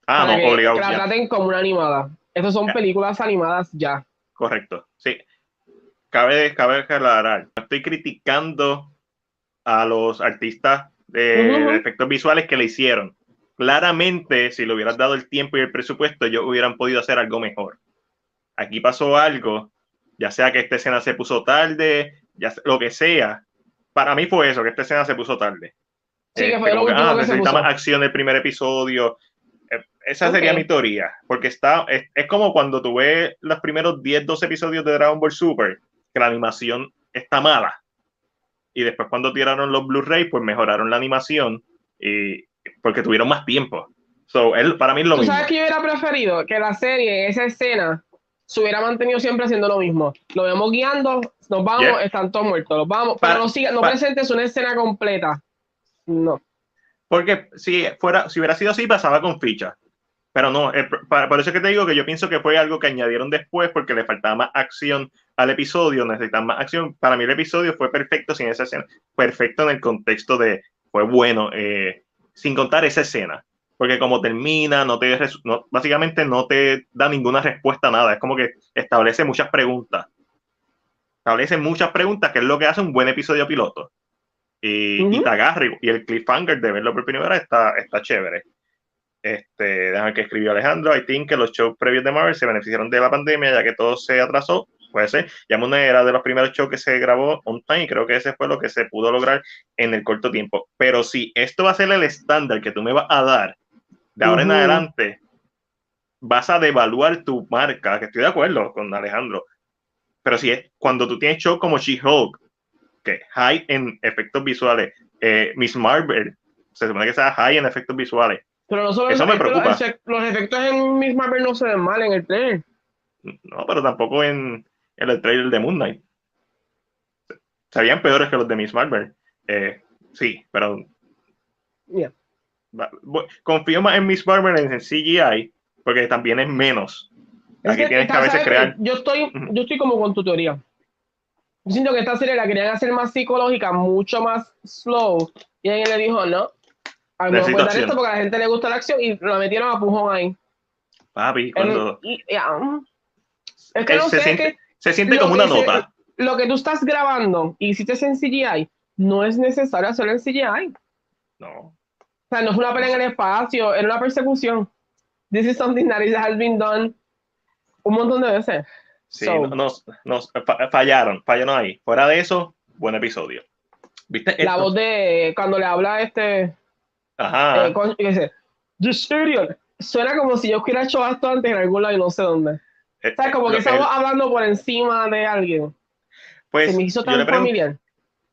ah, para que, la traten como una animada. Estas son películas animadas ya. Correcto, sí. Cabe, cabe aclarar, estoy criticando a los artistas de efectos visuales que le hicieron claramente, si le hubieras dado el tiempo y el presupuesto, ellos hubieran podido hacer algo mejor. Aquí pasó algo, ya sea que esta escena se puso tarde, ya lo que sea. Para mí fue eso, que esta escena se puso tarde. Sí, que fue lo que, ah, necesitaba acción del primer episodio. Eh, esa sería mi teoría, porque está, es, es, como cuando tú ves los primeros 10, 12 episodios de Dragon Ball Super, que la animación está mala. Y después cuando tiraron los Blu-ray, pues mejoraron la animación y, porque tuvieron más tiempo. So, él, para mí es lo ¿Tú mismo. sabes que yo hubiera preferido que la serie, esa escena, se hubiera mantenido siempre haciendo lo mismo. Lo vemos guiando, nos vamos, están todos muertos, los vamos, pero no, siga, no presentes una escena completa. No. Porque si fuera, si hubiera sido así, pasaba con ficha. Pero no, por eso es que te digo que yo pienso que fue algo que añadieron después porque le faltaba más acción al episodio, necesitaban más acción. Para mí el episodio fue perfecto sin esa escena, perfecto en el contexto de, fue bueno, eh, sin contar esa escena. Porque como termina, no te, básicamente no te da ninguna respuesta a nada. Es como que establece muchas preguntas. Establece muchas preguntas, que es lo que hace un buen episodio piloto. Y, te agarra. Y el cliffhanger de verlo por primera vez está, está chévere. Este, déjame que escribió Alejandro. I think que los shows previos de Marvel se beneficiaron de la pandemia, ya que todo se atrasó. Puede ser. Ya Moon Knight era de los primeros shows que se grabó on time y creo que ese fue lo que se pudo lograr en el corto tiempo. Pero si esto va a ser el estándar que tú me vas a dar de ahora en adelante, vas a devaluar tu marca, que estoy de acuerdo con Alejandro. Pero si es cuando tú tienes shows como She-Hulk, que high en efectos visuales, eh, Miss Marvel, se supone que sea high en efectos visuales. Pero no solo Eso me los preocupa. Los, efectos en Miss Marvel no se ven mal en el trailer. No, pero tampoco en, en el trailer de Moon Knight. Se veían peores que los de Miss Marvel. Eh, sí, pero Yeah. confío más en Miss Marvel en el CGI, porque también es menos. Aquí tienes que a veces crear. Yo estoy, yo estoy como con tu teoría. Yo siento que esta serie la querían hacer más psicológica, mucho más slow. Y alguien le dijo, no. A mí acción. esto porque a la gente le gusta la acción y la metieron a pujón ahí. Papi, cuando El- y- ya, es que no sé, siente- que se siente lo como una se- nota. lo que tú estás grabando y hiciste en CGI, no es necesario hacerlo en CGI. No. O sea, no fue una pelea en el espacio, era una persecución. This is something that has been done un montón de veces. Sí, So- no- nos, nos fa- fallaron, fallaron ahí. Fuera de eso, buen episodio. ¿Viste? La esto? voz de cuando le habla este Ajá. eh, con- y dice, This idiot. Suena como si yo hubiera hecho esto antes en algún lado y no sé dónde. Eh, O sea, como que estamos hablando por encima de alguien. pues, Se me hizo tan familiar.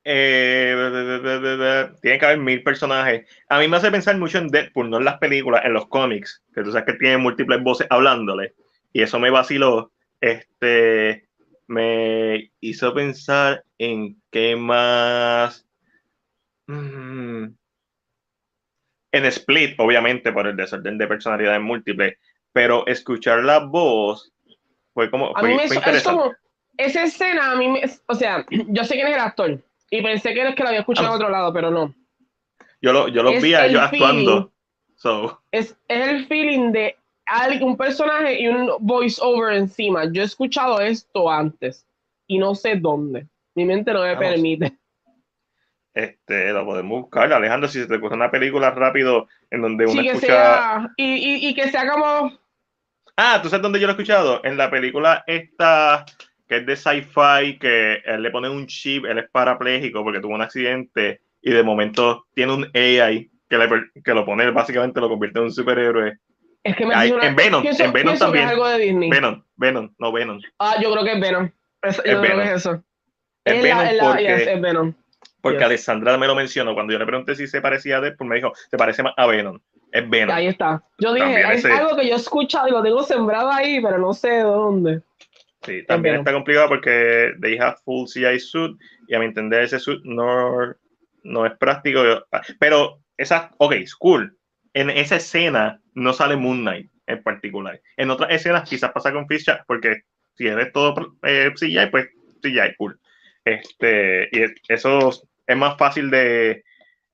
eh, tiene que haber mil personajes. A mí me hace pensar mucho en Deadpool, no en las películas, en los cómics, que tú sabes que tiene múltiples voces hablándole. Y eso me vaciló. Este me hizo pensar en qué más. Mm. En Split, obviamente, por el desorden de personalidades múltiples, pero escuchar la voz fue como. A mí me fue es como, esa escena a mí me, o sea, yo sé quién es el actor y pensé que el que lo había escuchado Ah. en otro lado, pero no. Yo lo, yo es vi a el ellos feeling. actuando. So, Es, es el feeling de un personaje y un voice over encima. Yo he escuchado esto antes y no sé dónde. Mi mente no me Vamos. permite. este, lo podemos buscar. Alejandro, si se te ocurre una película rápido en donde uno Sí, que escucha. sea, y, y, y que sea como Ah, ¿tú sabes dónde yo lo he escuchado? En la película esta que es de sci-fi, que él le pone un chip, él es parapléjico porque tuvo un accidente y de momento tiene un AI que, le, per- que lo pone, básicamente lo convierte en un superhéroe. Es que me Ay, en Venom, en Venom también. es algo de Disney. Venom, Venom, no Venom. Ah, yo creo que es Venom. Es, yo Es creo Venom. que es eso. Es Es Venom la- porque, yes, es Venom. porque yes. Alessandra me lo mencionó. Cuando yo le pregunté si se parecía a Deadpool, me dijo, se parece más a Venom. Es Venom. Ahí está. Yo dije, es ese- algo que yo he escuchado y lo tengo sembrado ahí, pero no sé dónde. Sí, también Venom. está complicado porque they have full CI suit y a mi entender ese suit no, no es práctico. Pero esa, ok, cool. En esa escena no sale Moon Knight en particular. En otras escenas quizás pasa con Fisher porque si eres todo eh, CGI, pues CGI, cool. Este, y eso es más fácil de,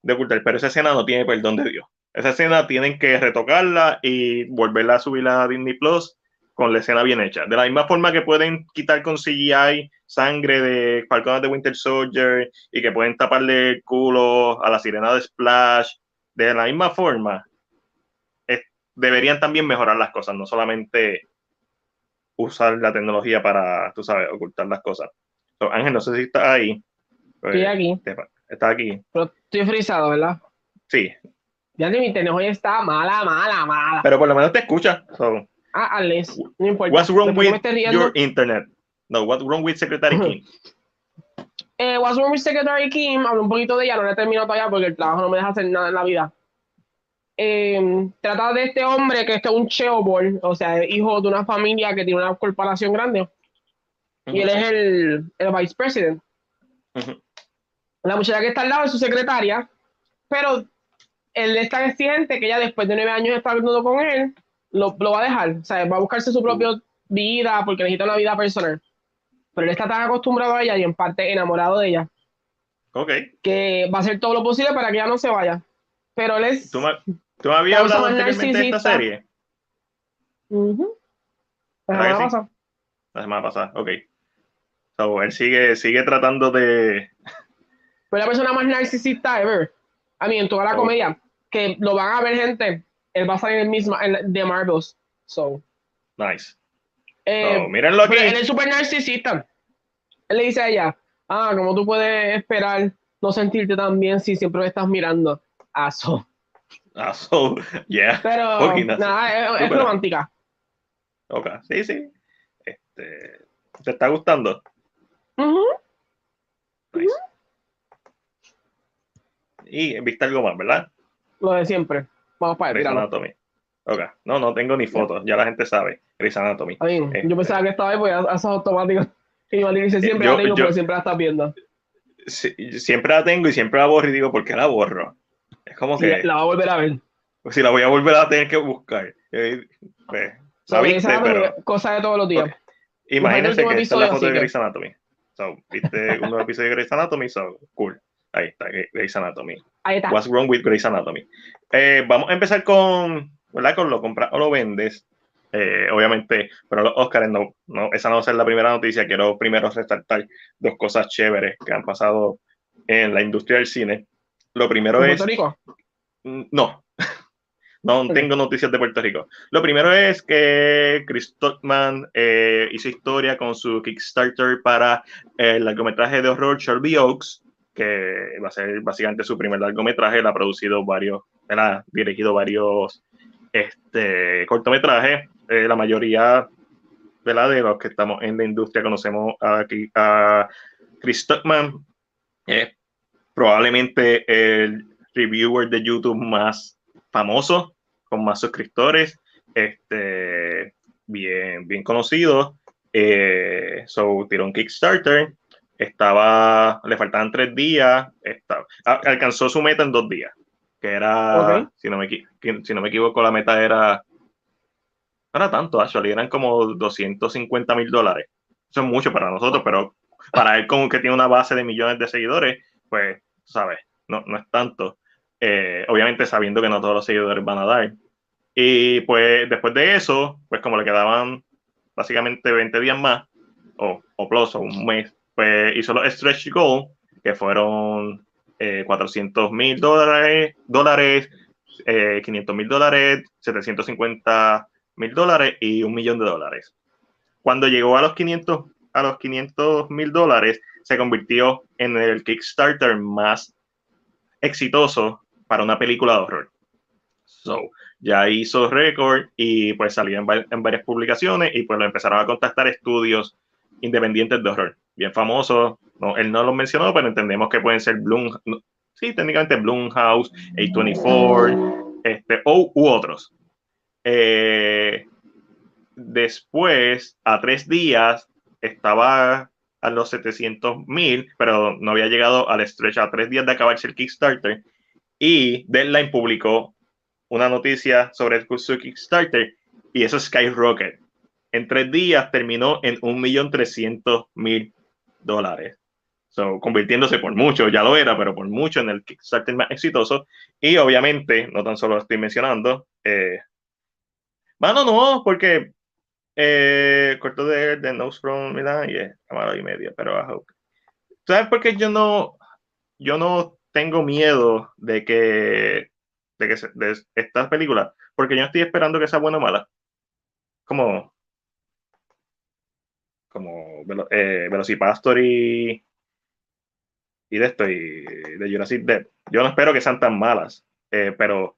de ocultar, pero esa escena no tiene perdón de Dios. Esa escena tienen que retocarla y volverla a subir a Disney Plus con la escena bien hecha. De la misma forma que pueden quitar con CGI sangre de Falcon de Winter Soldier y que pueden taparle el culo a la sirena de Splash, de la misma forma, es- deberían también mejorar las cosas, no solamente usar la tecnología para, tú sabes, ocultar las cosas. So, Ángel, no sé si estás ahí. Pues, Estoy aquí, te- Estás aquí. pero estoy frisado, ¿verdad? Sí, Ya mi internet hoy está mala, mala, mala. pero por lo menos te escucha. So, Ah, Alex, no importa. what's wrong Después with your internet? No, what's wrong with Secretary Ujú. Kim? eh, What's Wrong with Secretary Kim, hablo un poquito de ella, no la he terminado todavía porque el trabajo no me deja hacer nada en la vida. Eh, trata de este hombre que es un cheoboy, o sea, hijo de una familia que tiene una corporación grande, y él es el, el vice president. La muchacha que está al lado es su secretaria, pero él es tan exigente que ella después de nueve años de estar hablando con él, lo, lo va a dejar, o sea, va a buscarse su propia vida porque necesita una vida personal. Pero él está tan acostumbrado a ella y en parte enamorado de ella, Ok. que va a hacer todo lo posible para que ella no se vaya. Pero él es... ¿Tú me, tú me habías hablado anteriormente de esta serie? Ujú. La ¿Verdad que semana sí? pasada. La semana pasada, ok. So, él sigue, sigue tratando de... Fue la persona más narcisista ever. A mí, en toda la Oh. comedia, que lo van a ver gente él va a salir en el mismo, en, de Marvels. So. Nice. Eh, So, mírenlo aquí. pero él es súper narcisista. Él le dice a ella, ah, como tú puedes esperar no sentirte tan bien si siempre me estás mirando. Aso. Ah, so, yeah. Pero nada, es, romántica. Ok, sí, sí. Este, ¿Te está gustando? Ujú. Nice. Y viste algo más, ¿verdad? Lo de siempre. Vamos para Grey's. Anatomy. Ok, no, no tengo ni fotos, ya la gente sabe. Grey's Anatomy. Este. Yo pensaba que estaba ahí, pues a- esos automáticos. Que yo dice siempre Yo- la tengo, yo- pero siempre la estás viendo. Siempre la tengo y siempre la borro y digo, ¿por qué la borro? Es como Y que la, la va a volver a ver. pues, si la voy a volver a tener que buscar. Eh, Pues, la viste, pero cosa de todos los días. imagínense último que esta es la foto de Grey's Anatomy. So, viste un nuevo episodio de Grey's Anatomy, so, cool. Ahí está, Grey's Anatomy. Ahí está. What's wrong with Grey's Anatomy? Eh, vamos a empezar con, ¿verdad? Con lo compras o lo vendes. Eh, obviamente, pero los Oscars no, no, esa no va a ser la primera noticia. Quiero primero resaltar dos cosas chéveres que han pasado en la industria del cine. Lo primero ¿En es. Puerto Rico? Mm, No, no tengo noticias de Puerto Rico. Lo primero es que Chris Stockman eh, hizo historia con su Kickstarter para el largometraje de horror Shelby Oaks, que va a ser básicamente su primer largometraje. Él ha producido varios, ha dirigido varios este, cortometrajes. Eh, la mayoría ¿verdad? de los que estamos en la industria conocemos a, Ki- a Chris Stockman. Es probablemente el reviewer de YouTube más famoso, con más suscriptores, este, bien, bien conocido. Eh, so, tiró un Kickstarter, estaba, le faltaban tres días, estaba, alcanzó su meta en dos días, que era, si, no me, si no me equivoco, la meta era, no era tanto, actually, eran como 250 mil dólares. Eso es mucho para nosotros, pero para él como que tiene una base de millones de seguidores, pues, sabes, no, no es tanto. Eh, obviamente sabiendo que no todos los seguidores van a dar. Y pues después de eso, pues como le quedaban básicamente 20 días más, o, o plus, o un mes, pues hizo los stretch goal, que fueron eh, 400 mil dólares, dólares eh, 500 mil dólares, 750 mil dólares y un millón de dólares. Cuando llegó a los 500 a los 500 mil dólares, se convirtió en el Kickstarter más exitoso para una película de horror. So, ya hizo récord y pues salió en, en varias publicaciones y pues lo empezaron a contactar estudios independientes de horror, bien famosos. No, él no los mencionó, pero entendemos que pueden ser Bloom, sí, técnicamente Blumhouse, A24, este, o u otros. Eh, después, a tres días, estaba a los 700 mil, pero no había llegado al stretch a tres días de acabarse el Kickstarter. Y Deadline publicó una noticia sobre su Kickstarter y eso es Skyrocket. En tres días terminó en 1.300.000 dólares. So, convirtiéndose por mucho, ya lo era, pero por mucho en el Kickstarter más exitoso. Y obviamente, no tan solo lo estoy mencionando, eh, mano, no, porque eh, corto de, de Nose from Milan y es cámara y media, pero I hope. ¿Sabes por qué yo no, yo no tengo miedo de que, de que se- de estas películas? Porque yo no estoy esperando que sea buena o mala. Como, como eh, Velocipastor y, y de esto, y de Jurassic Dead. Yo no espero que sean tan malas, eh, pero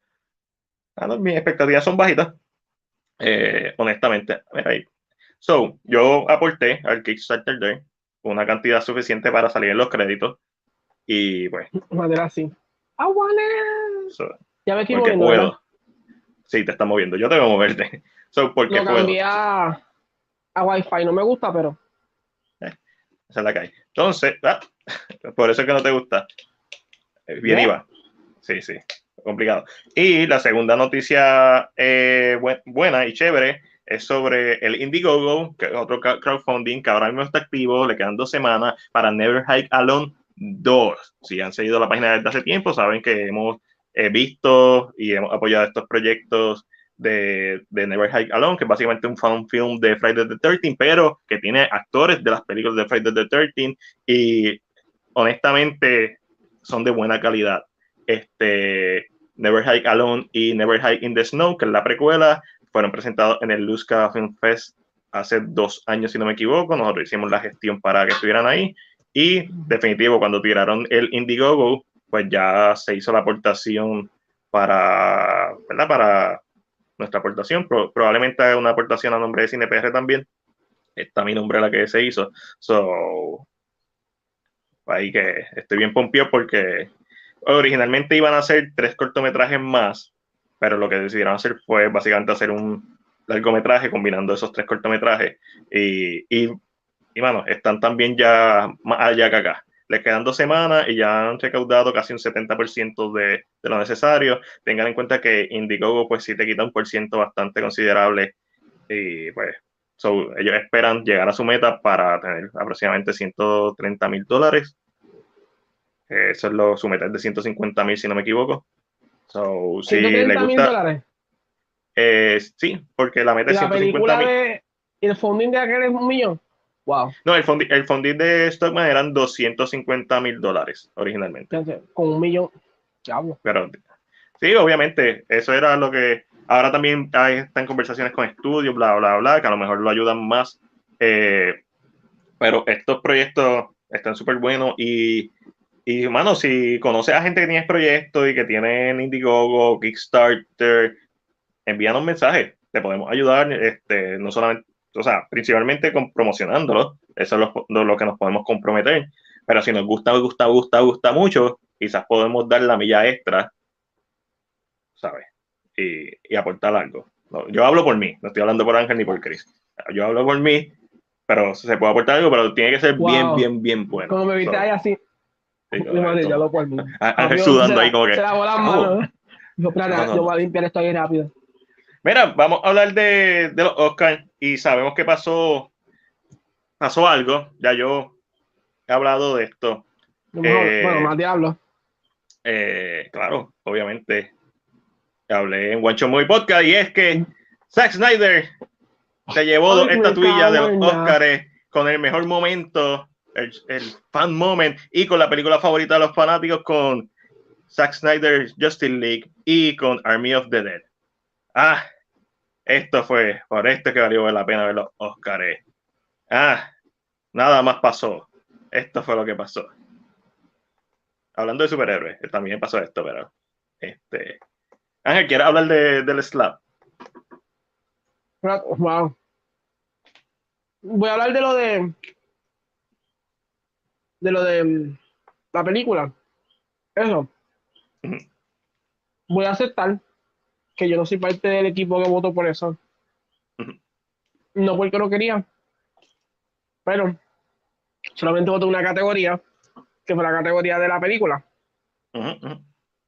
ah, no, mis expectativas son bajitas. Eh, honestamente, mira ahí. So, yo aporté al Kickstarter de una cantidad suficiente para salir en los créditos. Y pues, Madera así. I want it. so, Ya me estoy moviendo. Sí, te está moviendo. Yo te voy a moverte. So, porque Lo puedo. cambié a, a Wi-Fi. No me gusta, pero Esa es la que hay. Entonces, ah, por eso es que no te gusta. Eh, Bien iba. Sí, sí. Complicado. Y la segunda noticia eh, bu- buena y chévere es sobre el Indiegogo, que es otro crowdfunding que ahora mismo está activo, le quedan dos semanas para Never Hike Alone 2. Si han seguido la página desde hace tiempo, saben que hemos eh, visto y hemos apoyado estos proyectos de, de Never Hike Alone, que es básicamente un fan film de Friday the 13, pero que tiene actores de las películas de Friday the 13 y honestamente son de buena calidad. Este, Never Hike Alone y Never Hike in the Snow, que es la precuela, fueron presentados en el Luzca Film Fest hace dos años, si no me equivoco. Nosotros hicimos la gestión para que estuvieran ahí. Y definitivo, cuando tiraron el Indiegogo, pues ya se hizo la aportación para, ¿verdad? Para nuestra aportación. probablemente una aportación a nombre de CinePR también. Está mi nombre la que se hizo. So, ahí que estoy bien pompido porque originalmente iban a hacer tres cortometrajes más, pero lo que decidieron hacer fue básicamente hacer un largometraje combinando esos tres cortometrajes. Y, y, y bueno, están también ya más allá que acá. Les quedan dos semanas y ya han recaudado casi un 70% de, de lo necesario. Tengan en cuenta que Indiegogo pues sí te quita un por ciento bastante considerable y pues ellos esperan llegar a su meta para tener aproximadamente 130 mil dólares. Eso es lo, su meta es de 150 mil si no me equivoco. So, si le gusta, dólares? Eh, sí, porque la meta es 150 mil. ¿Y el funding de aquel es un millón? Wow. No, el funding, el funding de Stockman eran 250 mil dólares originalmente. Con un millón. Pero sí, obviamente, eso era lo que. Ahora también hay, están conversaciones con estudios, bla, bla, bla, que a lo mejor lo ayudan más. Eh, pero estos proyectos están súper buenos y, y, mano, si conoces a gente que tiene proyectos y que tienen Indiegogo, Kickstarter, envíanos mensajes, te podemos ayudar, este, no solamente, o sea, principalmente con promocionándolo, eso es lo, lo, que nos podemos comprometer, pero si nos gusta, gusta, gusta, gusta mucho, quizás podemos dar la milla extra, ¿sabes? Y, y aportar algo. yo hablo por mí, no estoy hablando por Ángel ni por Chris. Yo hablo por mí, pero se puede aportar algo, pero tiene que ser bien, bien, bien bueno. Como me viste ahí así. Sí, yo hablo por mí. Ángel sudando ahí como que. Se lavó las manos. Yo, yo voy a limpiar esto ahí rápido. Mira, vamos a hablar de, de los Oscars y sabemos que pasó, pasó algo. Ya yo he hablado de esto. Eh, bueno, más diablo. Eh, claro, obviamente. Hablé en One Movie Podcast y es que Zack Snyder se llevó dos estatuillas de los Oscars con el mejor momento, el, el, fan moment y con la película favorita de los fanáticos con Zack Snyder Justice League y con Army of the Dead. Ah, esto fue, por esto que valió la pena ver los Oscars. Ah, nada más pasó. Esto fue lo que pasó. Hablando de superhéroes, también pasó esto, pero. Este. Ángel, ¿quieres hablar de, del slap? Wow. Voy a hablar de lo de. De lo de la película. Eso. Voy a aceptar que yo no soy parte del equipo que votó por eso. No porque no quería, pero solamente voté una categoría, que fue la categoría de la película.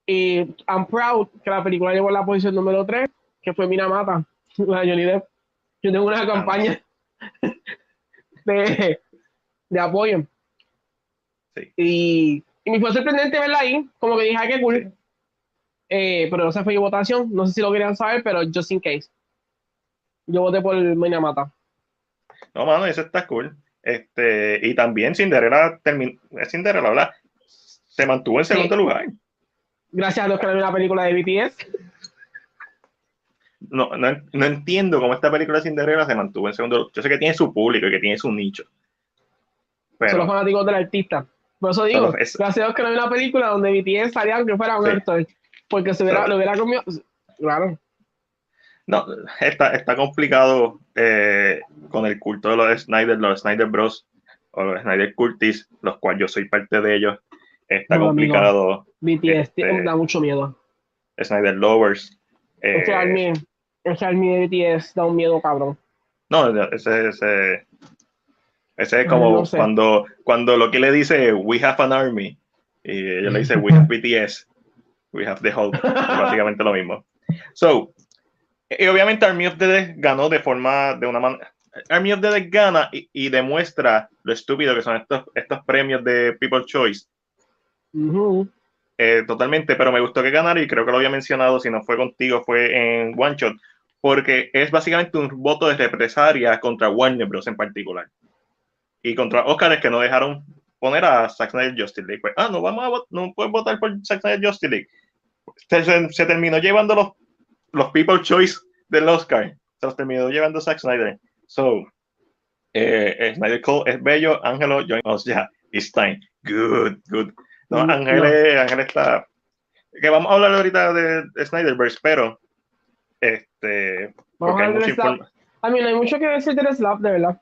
Y I'm proud que la película llevó la posición número 3, que fue Minamata, la Johnny Depp. Yo tengo una campaña de, de apoyo. Y, y me fue sorprendente verla ahí, como que dije, ay, qué cool. Eh, pero no se fue votación. No sé si lo querían saber, pero just in case. Yo voté por Minamata. No, mano, eso está cool. Este, y también Cinderella terminó, Cinderella, ¿verdad? Se mantuvo en segundo lugar. Gracias a Dios que no la película de BTS. No, no, no, entiendo cómo esta película de Cinderella se mantuvo en segundo lugar. Yo sé que tiene su público y que tiene su nicho. Pero, Son los fanáticos del artista. Por eso digo, gracias a Dios que no vi una película donde BTS salía aunque fuera un actor. Porque se hubiera, lo hubiera comido. Claro. No, está, está complicado eh, con el culto de los Snyder, los Snyder Bros. o los Snyder Curtis, los cuales yo soy parte de ellos. Está complicado. BTS este, da mucho miedo. Snyder Lovers. Eh, ese army, ese army de BTS da un miedo cabrón. No, ese, ese, ese es como cuando, cuando lo que le dice We have an army y ella le dice We have BTS we have the Hulk, básicamente lo mismo. So, y obviamente Army of the Dead ganó de forma, de una manera, Army of the Dead gana y, demuestra lo estúpido que son estos, estos premios de People Choice. Eh, totalmente, pero me gustó que ganara y creo que lo había mencionado, si no fue contigo, fue en One Shot, porque es básicamente un voto de represalia contra Warner Bros. en particular. Y contra Oscars que no dejaron poner a Zack Snyder Justice League. Pues, ah, no, vamos a no puedes votar por Zack Snyder Justice League se, se- se terminó llevando los, los People Choice del Oscar. Se los terminó llevando Zack Snyder. So, eh, eh, Snyder Cole es bello. Ángelo, join us. Ya, it's time. Good, good. No. Ángel, es- Ángel está. Que vamos a hablar ahorita de, de Snyderverse, pero. Este. Vamos porque a hay hablar de Slap. mucho que decir del Slap, de verdad.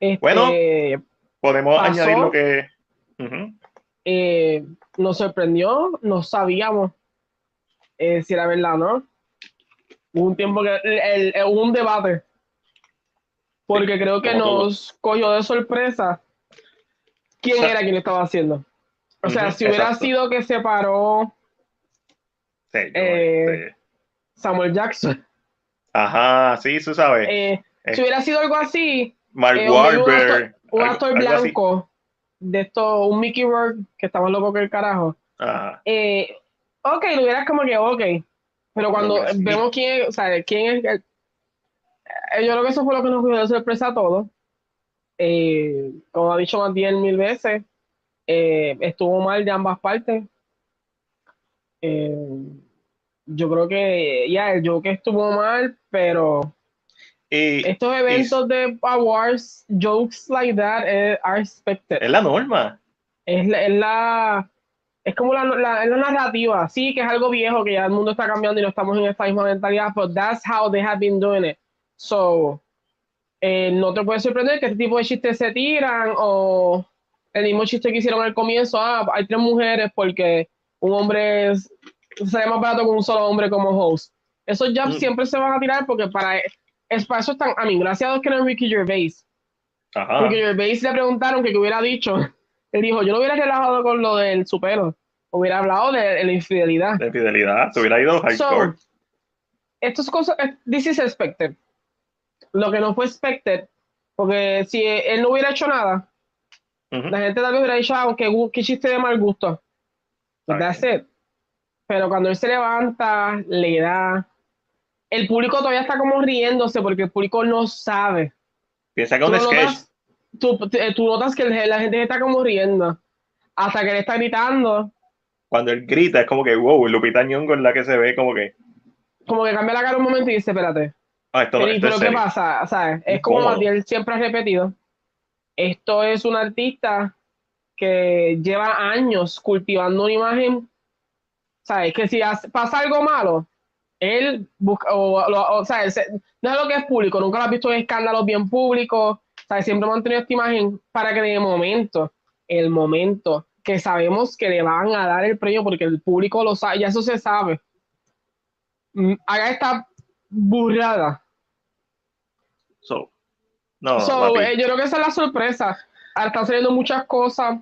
Este, Bueno. Podemos Pasó. añadir lo que. Eh, nos sorprendió, no sabíamos eh, si era verdad o no. Hubo un tiempo que el- el- el- hubo un debate. Porque creo que como todo. nos cogió de sorpresa quién era quien lo estaba haciendo. O sea, si hubiera exacto. sido que se paró Sí, yo, Eh, este, Samuel Jackson, Ajá, sí, tú sabes. si hubiera sido algo así, Mark eh, un- actor- un blanco de esto, un Mickey Rourke, que estaba loco que el carajo, Ajá. eh, ok, lo hubieras como que ok, pero cuando que vemos quién, es- o sea, quién es, eh, yo creo que eso fue lo que nos de sorpresa a todos. Eh, como ha dicho Matías mil veces, eh, estuvo mal de ambas partes. Yo creo que, ya, el Joker estuvo mal, pero Y estos eventos de awards, jokes like that, eh, are expected. es la norma. Es la, es la- es como la, la, es la narrativa, sí, que es algo viejo, que ya el mundo está cambiando y no estamos en esta misma mentalidad, pero that's how they have been doing it. So, eh, no te puede sorprender que este tipo de chistes se tiran o el mismo chiste que hicieron al comienzo, ah, hay tres mujeres porque un hombre es, sería más barato con un solo hombre como host. Esos jabs Mm. siempre se van a tirar porque para, es para eso están, a mí, gracias a Dios que es Ricky Gervais. Ajá. Porque Gervais le preguntaron que qué hubiera dicho. Él dijo, yo no hubiera relajado con lo del su pelo. Hubiera hablado de, de la infidelidad. De fidelidad. Se hubiera ido hardcore. So, estas cosas, eh, this is expected. Lo que no fue expected, porque si él no hubiera hecho nada, Ujú. la gente tal vez hubiera dicho, ah, qué, qué chiste de mal gusto. That's it. Pero cuando él se levanta, le da. El público todavía está como riéndose porque el público no sabe. Piensa que es un sketch. notas, tú, te- tú notas que la gente está como riendo hasta que él está gritando, Cuando él grita, es como que, wow, Lupita Nyong'o es la que se ve como que, como que cambia la cara un momento y dice, espérate, ah, esto, pero, esto pero es ¿qué serio. pasa? ¿Sabes? Es como. Matiel siempre ha repetido, esto es un artista que lleva años cultivando una imagen, ¿sabes? Que si pasa algo malo, él busca, o, lo- o, sea, se- no es lo que es público, nunca lo has visto en escándalos bien públicos, ¿sabes? Siempre mantenido esta imagen para que el momento, el momento que sabemos que le van a dar el premio porque el público lo sabe, ya eso se sabe, mm, haga esta burrada. So, no, So, eh, yo creo que esa es la sorpresa. Ahora Están saliendo muchas cosas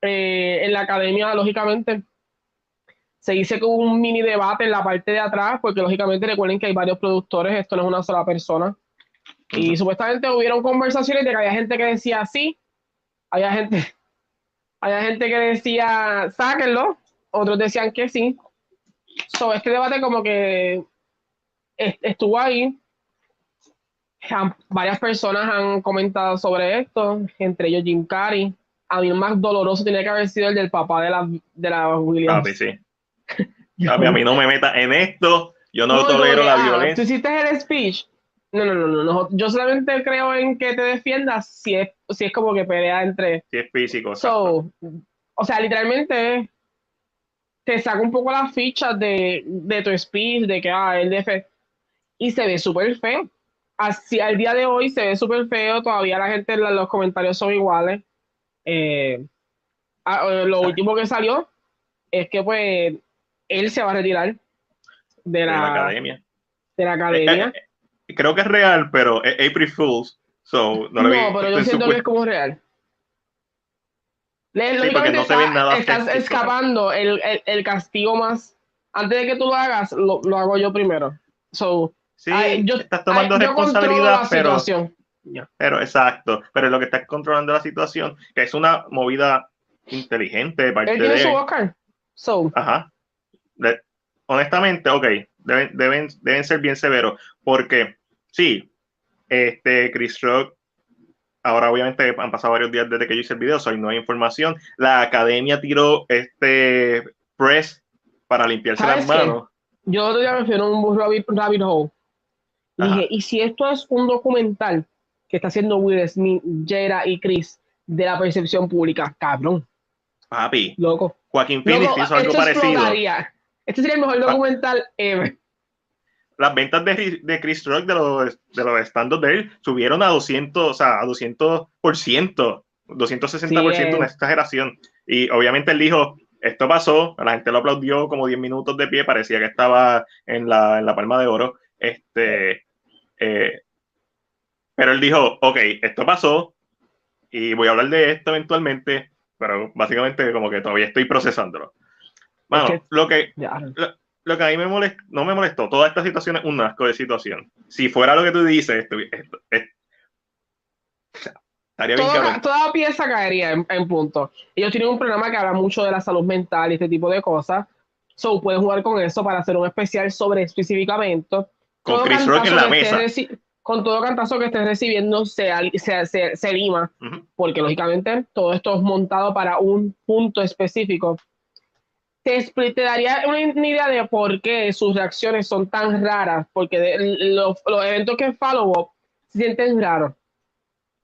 eh, en la academia, lógicamente. Se dice que hubo un mini debate en la parte de atrás, porque lógicamente recuerden que hay varios productores, esto no es una sola persona. Y supuestamente hubieron conversaciones de que había gente que decía sí, había gente, había gente que decía sáquenlo, otros decían que sí. So, este debate como que est- estuvo ahí. Han- varias personas han comentado sobre esto, entre ellos Jim Carrey. A mí el más doloroso tiene que haber sido el del papá de la, de la Williams. Papi, sí. Papi, a mí no me meta en esto. Yo no, No, tolero no, la ah, Tú violencia. hiciste el speech. No, no, no, no, no. Yo solamente creo en que te defiendas si es, si es como que pelea entre. Si es físico. So, o sea, literalmente te saca un poco las fichas de, de tu speech, de que ah, el DF. Y se ve súper feo. Así al día de hoy se ve súper feo. Todavía la gente, la- los comentarios son iguales. Eh, ah, lo último que salió es que pues él se va a retirar de de la, academia. de la academia. Eh, eh, Creo que es real, pero April Fools. So, no, No, vi. pero yo siento que es como real. Le, Sí, porque lógicamente no se ve está- nada estás escapando el, el- el castigo más. Antes de que tú lo hagas, lo, lo hago yo primero. So, Sí, ay, yo- estás tomando ay, responsabilidad, la pero, situación. pero exacto. Pero lo que estás controlando la situación, que es una movida inteligente de parte Él tiene de su. Oscar. So, Ajá. De- honestamente, ok, deben, deben, deben ser bien severos, porque sí, este Chris Rock, ahora obviamente han pasado varios días desde que yo hice el video, so no hay información. La academia tiró este press para limpiarse las manos. Yo otro día me fui a un rabbit, rabbit hole. Y dije, ¿y si esto es un documental que está haciendo Will Smith, Jera y Chris de la percepción pública? Cabrón. Papi. Loco. Joaquín Phoenix hizo algo parecido. Este sería el mejor documental ever. Las ventas de, de Chris Rock de los, de los stands de él subieron a 200, o sea, a 200%, 260%, eh. una exageración. Y obviamente él dijo, esto pasó, la gente lo aplaudió como 10 minutos de pie, parecía que estaba en la, en la palma de oro. Este, eh, pero él dijo, ok, esto pasó y voy a hablar de esto eventualmente, pero básicamente como que todavía estoy procesándolo. Bueno, lo que, lo, que a mí me molestó, no me molestó, toda esta situación es un asco de situación. Si fuera lo que tú dices, esto, estaría bien toda, toda, pieza caería en, punto. Ellos tienen un programa que habla mucho de la salud mental y este tipo de cosas. So, pueden jugar con eso para hacer un especial sobre específicamente. Con Chris Rock en la mesa. Con todo cantazo que estés recibiendo se, se, se, lima, porque lógicamente todo esto es montado para un punto específico te, daría una, idea de por qué sus reacciones son tan raras, porque los, eventos que follow-up se sienten raros.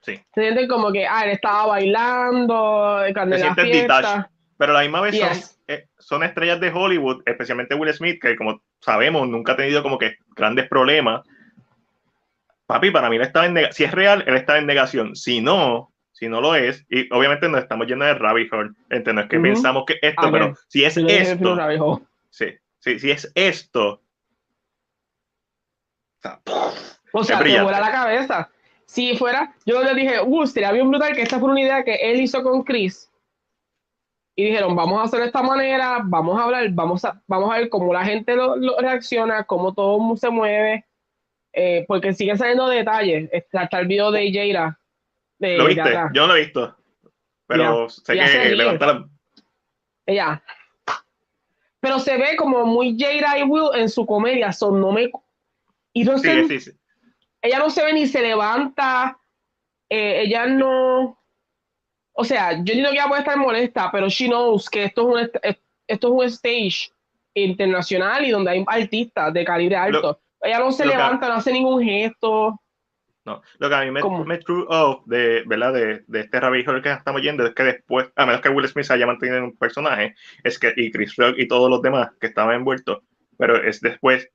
Sí. Se sienten como que, ah, él estaba bailando, cuando se fiesta. Pero la misma vez son, eh, son, estrellas de Hollywood, especialmente Will Smith, que como sabemos nunca ha tenido como que grandes problemas. Papi, para mí él estaba en negación. Si es real, él está en negación. Si no, si no lo es, y obviamente nos estamos yendo de rabbit hole, no es que pensamos que esto, pero si es esto, sí, sí, si es esto, o sea, te vuela la cabeza. Si fuera, yo le dije, uh, sería bien brutal que esta fue una idea que él hizo con Chris. Y dijeron, vamos a hacer de esta manera, vamos a hablar, vamos a, vamos a ver cómo la gente lo, reacciona, cómo todo se mueve, eh, porque siguen saliendo detalles. Está, el video de Jaira ¿Lo viste? Yo no lo he visto. Pero sé que levanta la... Ella. Pero se ve como muy Jada y Will en su comedia. Son no me. Y no. Sí, sí, ella no se ve ni se levanta. Eh, ella no. O sea, yo entiendo que ella puede estar molesta, pero she knows que esto es un, esto es un stage internacional y donde hay artistas de calibre alto. ella no se levanta, no hace ningún gesto. Lo que a mí me, me true off de, ¿verdad? De, de este rabbit que estamos yendo es que después, a menos que Will Smith se haya mantenido en un personaje, es que, y Chris Rock y todos los demás que estaban envueltos, pero es después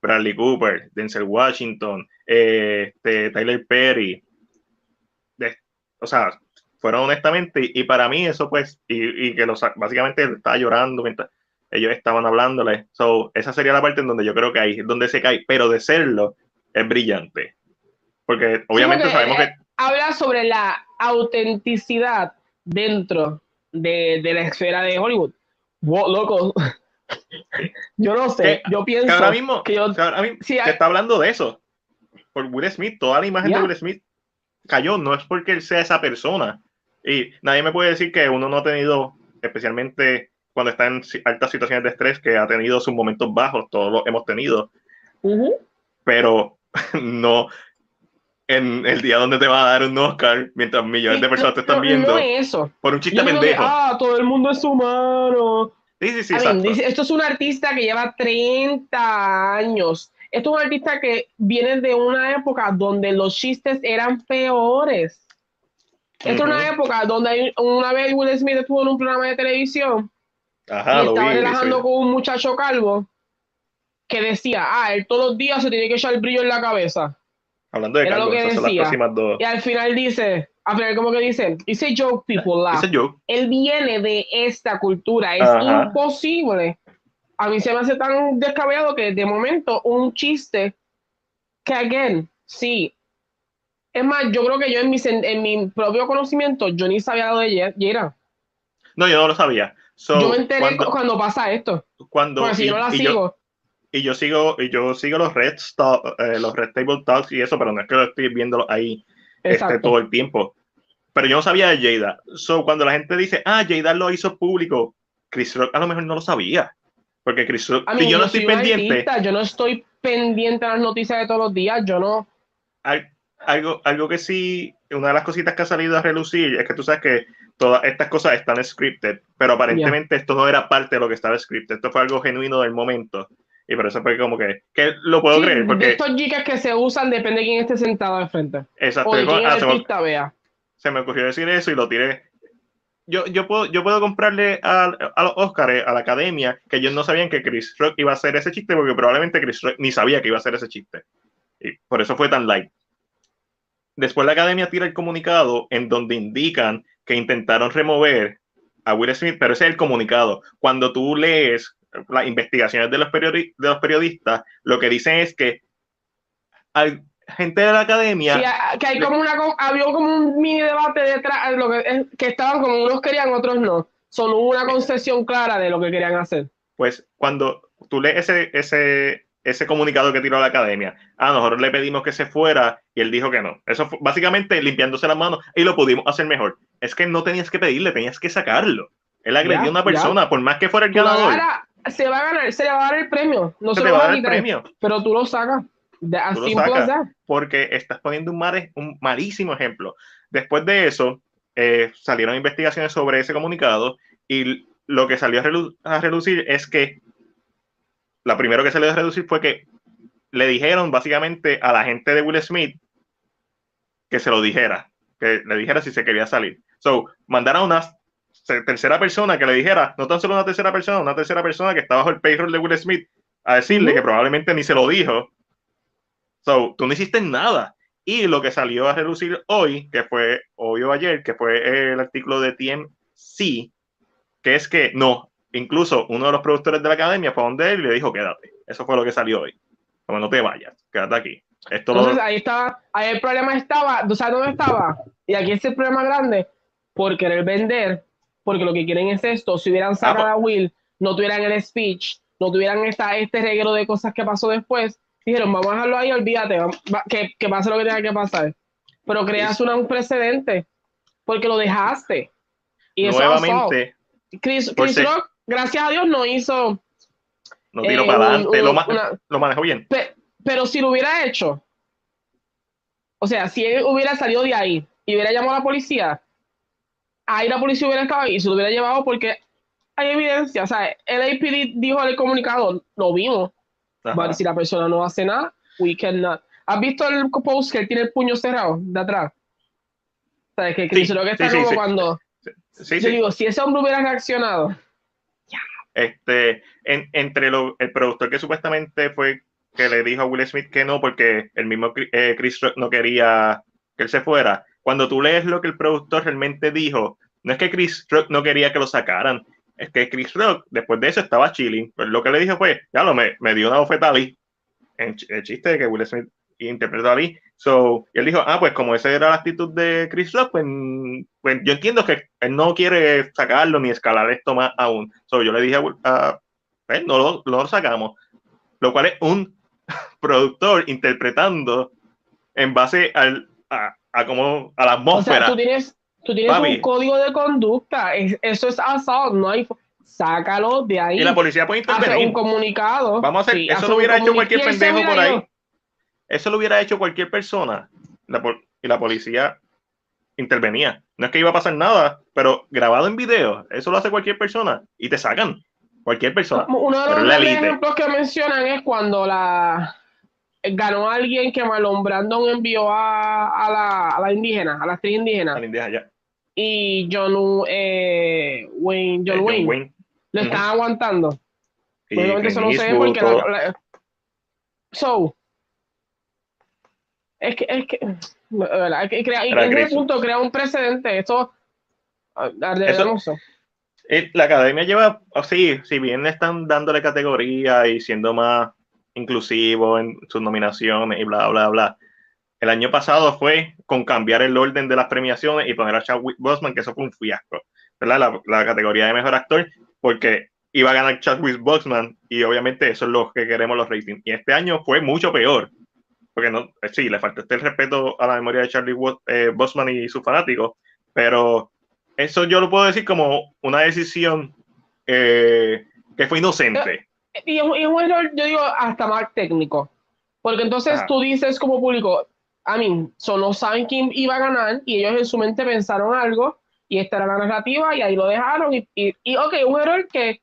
Bradley Cooper, Denzel Washington, eh, este, Tyler Perry, o sea, fueron honestamente, y, para mí eso pues, y, y que los, básicamente estaba llorando mientras ellos estaban hablándole, so, esa sería la parte en donde yo creo que ahí es donde se cae, pero de serlo es brillante porque obviamente sabemos que... Habla sobre la autenticidad dentro de, la esfera de Hollywood. Wow, loco. yo no sé, yo pienso que ahora mismo, que, está hablando de eso. Por Will Smith, toda la imagen de Will Smith cayó, no es porque él sea esa persona. Y nadie me puede decir que uno no ha tenido, especialmente cuando está en altas situaciones de estrés, que ha tenido sus momentos bajos, todos los hemos tenido. Pero no, en el día donde te va a dar un Oscar mientras millones de personas te están viendo. No eso. Por un chiste pendejo. ah, todo el mundo es humano. Sí, sí, sí. esto es un artista que lleva 30 años. Esto es un artista que viene de una época donde los chistes eran peores. Esto es una época donde una vez Will Smith estuvo en un programa de televisión Ajá, y estaba relajando con un muchacho calvo que decía, ah, él todos los días se tiene que echar el brillo en la cabeza. Hablando de Era lo que decía. Y al final dice, al final como que dice, dice joke people laugh. Él viene de esta cultura, es imposible. A mí se me hace tan descabellado que de momento un chiste que again, sí. Es más, yo creo que yo en mi, en mi propio conocimiento, yo ni sabía lo de Jera. No, yo no lo sabía. yo me enteré cuando, pasa esto. Cuando, si no la sigo y yo sigo y yo sigo los red eh, los red table talks y eso pero no es que lo estoy viendo ahí este, todo el tiempo. Pero yo no sabía de Jada. So cuando la gente dice ah Jada lo hizo público Chris Rock a lo mejor no lo sabía porque Chris Rock y yo no estoy pendiente. yo no estoy pendiente a las noticias de todos los días yo no. Algo algo que sí una de las cositas que ha salido a relucir es que tú sabes que todas estas cosas están scripted, pero aparentemente esto no era parte de lo que estaba scripted, esto fue algo genuino del momento. Y por eso fue como que, que lo puedo creer. Porque... Estos gigas que se usan depende de quién esté sentado al frente. Exacto. O de quién Ah, el se, me, artista vea. se me ocurrió decir eso y lo tiré. Yo, yo, puedo, yo puedo comprarle a, a los Oscars, a la academia, que ellos no sabían que Chris Rock iba a hacer ese chiste, porque probablemente Chris Rock ni sabía que iba a hacer ese chiste. Y por eso fue tan light. Después la academia tira el comunicado en donde indican que intentaron remover a Will Smith, pero ese es el comunicado. Cuando tú lees las investigaciones de los, periodi de los periodistas, lo que dicen es que hay gente de la academia... Sí, que hay como una, había como un mini debate detrás, lo que, que estaban como unos querían, otros no. Solo hubo una concesión clara de lo que querían hacer. Pues cuando tú lees ese, ese, ese comunicado que tiró la academia, a nosotros le pedimos que se fuera y él dijo que no. Eso fue básicamente limpiándose las manos y lo pudimos hacer mejor. Es que no tenías que pedirle, tenías que sacarlo. Él agredió a una persona, ya. por más que fuera el ganador. Ahora, se va a ganar, se le va a dar el premio. No se, se le va a dar el premio. Pero tú lo sacas. De, Tú lo sacas porque estás poniendo un, mar, un malísimo ejemplo. Después de eso, eh, salieron investigaciones sobre ese comunicado y lo que salió a, relu a relucir es que la primero que salió a reducir fue que le dijeron básicamente a la gente de Will Smith que se lo dijera, que le dijera si se quería salir. So, mandaron a una tercera persona que le dijera, no tan solo una tercera persona, una tercera persona que estaba bajo el payroll de Will Smith, a decirle uh -huh. que probablemente ni se lo dijo. So, tú no hiciste nada. Y lo que salió a reducir hoy, que fue hoy o ayer, que fue el artículo de TMC, que es que no, incluso uno de los productores de la academia fue donde él y le dijo, quédate. Eso fue lo que salió hoy. Como no te vayas, quédate aquí. Esto Entonces lo... ahí estaba, ahí el problema estaba, ¿tú sabes dónde estaba? Y aquí es el problema grande, por querer vender, porque lo que quieren es esto, si hubieran sacado Ah, a Will, no tuvieran el speech, no tuvieran esta, este reguero de cosas que pasó después, dijeron, vamos a dejarlo ahí, olvídate, vamos, va, que, que pase lo que tenga que pasar. Pero creas una, un precedente, porque lo dejaste. Y eso Nuevamente, Chris, por Chris ser- Rock, gracias a Dios, no hizo no tiro eh, para adelante, lo, ma- una- lo manejó bien. Pe- pero si lo hubiera hecho, o sea, si él hubiera salido de ahí y hubiera llamado a la policía, ahí la policía hubiera estado y se lo hubiera llevado porque hay evidencia. O sea, el APD dijo en el comunicado, lo vimos. But si la persona no hace nada, we cannot. ¿Has visto el post que él tiene el puño cerrado de atrás? O sea, que Chris Sí, Rock está sí, como sí. cuando. Yo digo, si ese hombre hubiera reaccionado, Este, en- entre lo- el productor que supuestamente fue que le dijo a Will Smith que no, porque el mismo eh, Chris Rock no quería que él se fuera. Cuando tú lees lo que el productor realmente dijo, no es que Chris Rock no quería que lo sacaran, es que Chris Rock después de eso estaba chilling. Pues lo que le dijo fue, ya lo me, me dio una bofeta a Lee. En ch- el chiste de que Will Smith interpretó a Lee. So, y él dijo, ah, pues como esa era la actitud de Chris Rock, pues, pues yo entiendo que él no quiere sacarlo ni escalar esto más aún. So, yo le dije a, Will- a él, no lo, lo sacamos. Lo cual es un productor interpretando en base al, a, como, a la o sea, atmósfera. tú tienes, tú tienes Papi. un código de conducta. Es- eso es assault, no hay. Sácalo de ahí. y la policía puede hace intervenir. un comunicado. Vamos a hacer, Sí, eso lo hubiera hecho cualquier pendejo por ahí. Eso lo hubiera hecho cualquier persona. La y la policía intervenía. No es que iba a pasar nada, pero grabado en video, eso lo hace cualquier persona y te sacan. Cualquier persona. Uno de los ejemplos que mencionan es cuando la ganó alguien que Marlon Brandon envió a, a la, a la indígena, a la actriz indígena, Al indígena ya. y John eh, Wayne, John Eh, John Wayne, lo Ujú. están aguantando. Y eso no Clint se ve Eastwood, porque la- la- so es que es que verdad, crear y en ese punto crea un precedente esto ah, Eso- sé. Eh, La academia lleva, oh, sí, si bien le están dándole categoría y siendo más inclusivo en sus nominaciones y bla, bla, bla. El año pasado fue con cambiar el orden de las premiaciones y poner a Chadwick Boseman, que eso fue un fiasco, ¿verdad? La, la categoría de mejor actor, porque iba a ganar Chadwick Boseman y obviamente eso es lo que queremos los ratings. Y este año fue mucho peor, porque no, eh, sí, le faltó el respeto a la memoria de Charlie eh, Boseman y sus fanáticos, pero eso yo lo puedo decir como una decisión eh, que fue inocente. Y es, y es un error, yo digo, hasta más técnico. Porque entonces Ajá. tú dices como público, a mí, no saben quién iba a ganar y ellos en su mente pensaron algo y esta era la narrativa y ahí lo dejaron y, y, ok, un error que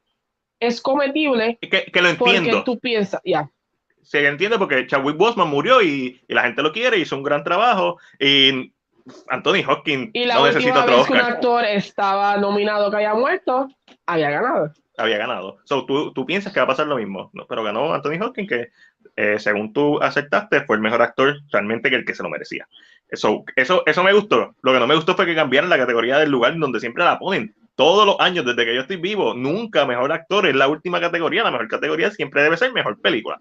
es cometible. Que, que lo entiendo. Porque tú piensas, ya. Se entiende porque Chadwick Boseman murió y, y, la gente lo quiere, hizo un gran trabajo y Anthony Hopkins y la no necesita otro vez Que un actor estaba nominado que haya muerto, había ganado. Había ganado. So, ¿tú, tú piensas que va a pasar lo mismo, ¿no? pero ganó Anthony Hopkins, que eh, según tú aceptaste, fue el mejor actor realmente que el que se lo merecía. Eso, eso, eso me gustó. Lo que no me gustó fue que cambiaran la categoría del lugar donde siempre la ponen. Todos los años, desde que yo estoy vivo, nunca mejor actor es la última categoría. La mejor categoría siempre debe ser mejor película.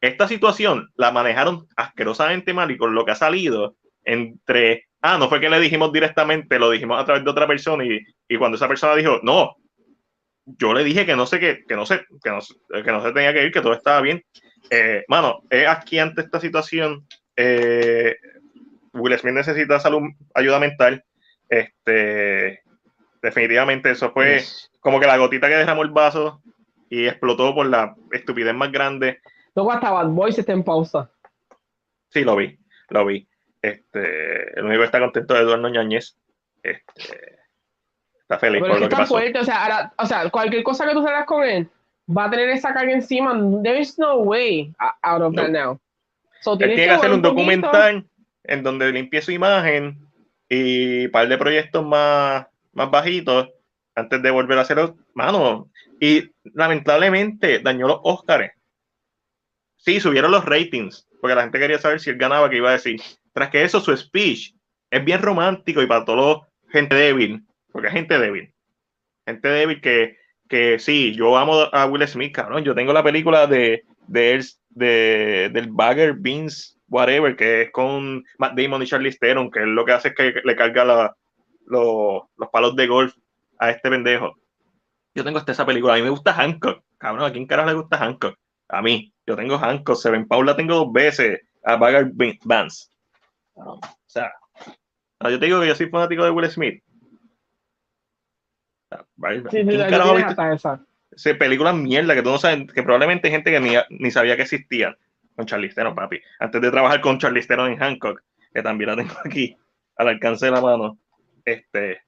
Esta situación la manejaron asquerosamente mal y con lo que ha salido entre ah, no fue que le dijimos directamente, lo dijimos a través de otra persona y, y cuando esa persona dijo, no, yo le dije que no sé que, que no sé, que no, que no se tenía que ir, que todo estaba bien. Eh, mano, es aquí ante esta situación, eh, Will Smith necesita salud, ayuda mental. Este, definitivamente eso fue como que la gotita que derramó el vaso y explotó por la estupidez más grande. Luego hasta Bad Boys está en pausa. Sí, lo vi, lo vi. Este, el único que está contento es Eduardo Ñañez. Este, está feliz por lo que, pasó. Fuerte, o, sea, o sea, cualquier cosa que tú salgas con él va a tener esa carga encima. There is no way out of that now. So, él tiene que, hacer un documental en donde limpie su imagen y un par de proyectos más, más bajitos antes de volver a hacerlo. Mano, y lamentablemente dañó los Óscares. Sí, subieron los ratings, porque la gente quería saber si él ganaba, que iba a decir. Tras que eso, su speech es bien romántico y para todos gente débil, porque es gente débil. Gente débil que, que sí, yo amo a Will Smith, cabrón. Yo tengo la película de, de, de del Bagger Beans, whatever, que es con Matt Damon y Charlie Theron, que lo que hace es que le carga la, los palos de golf a este pendejo. Yo tengo esta esa película. A mí me gusta Hancock. Cabrón, ¿a quién carajo le gusta Hancock? A mí. Yo tengo Hancock. Seven Paula tengo dos veces. A Bagger Vance. O sea, yo te digo que yo soy fanático de Will Smith. Sí, sí, películas mierda que tú no sabes, que probablemente hay gente que ni, ni sabía que existían con Charlize Theron, papi. Antes de trabajar con Charlize Theron en Hancock, que también la tengo aquí al alcance de la mano. Este,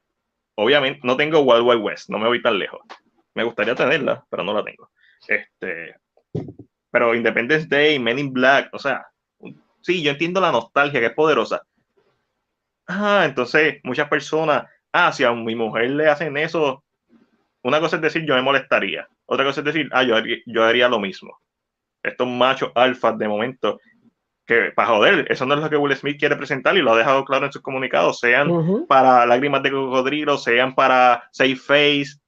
obviamente no tengo Wild Wild West, no me voy tan lejos. Me gustaría tenerla, pero no la tengo. Este, pero Independence Day, Men in Black, o sea, sí, yo entiendo la nostalgia que es poderosa. Ah, entonces muchas personas, ah, si a mi mujer le hacen eso, una cosa es decir, yo me molestaría. Otra cosa es decir, ah, yo haría, yo haría lo mismo. Estos machos alfas de momento, que para joder, eso no es lo que Will Smith quiere presentar y lo ha dejado claro en sus comunicados, sean para lágrimas de cocodrilo, sean para safe face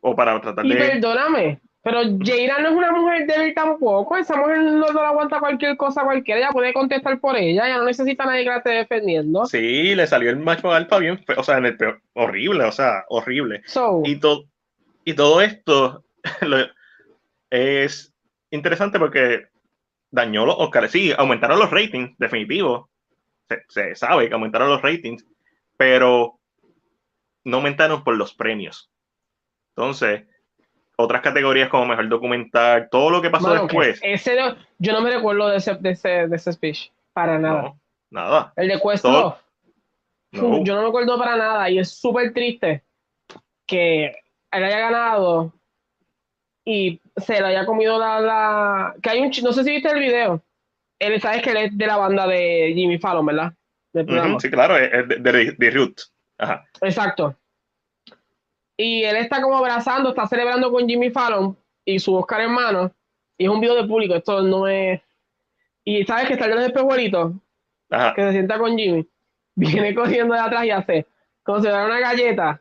o para tratar y Perdóname, pero Jaira no es una mujer débil tampoco. Esa mujer no, le aguanta cualquier cosa cualquiera. Ella puede contestar por ella. Ella no necesita a nadie que la esté defendiendo. Sí, le salió el macho alfa bien, o sea, en el peor, horrible, o sea, horrible. y, todo y todo esto es interesante porque dañó los Oscars. Sí, aumentaron los ratings, definitivo. Se, se sabe que aumentaron los ratings, pero no aumentaron por los premios. Entonces, otras categorías como mejor documental, todo lo que pasó después. Ese yo no me recuerdo de ese, de ese, de ese speech, para nada. nada. El de Cuesto. Yo no me acuerdo para nada y es súper triste que él haya ganado y se le haya comido la, la... que hay un no sé si viste el video él sabes que él es de la banda de Jimmy Fallon verdad sí claro es de, de, de Root Ajá. exacto y él está como abrazando, está celebrando con Jimmy Fallon y su Oscar hermano. Y es un video de público, esto no es. Y sabes que está el espejuelito, que se sienta con Jimmy, viene corriendo de atrás y hace como si fuera una galleta.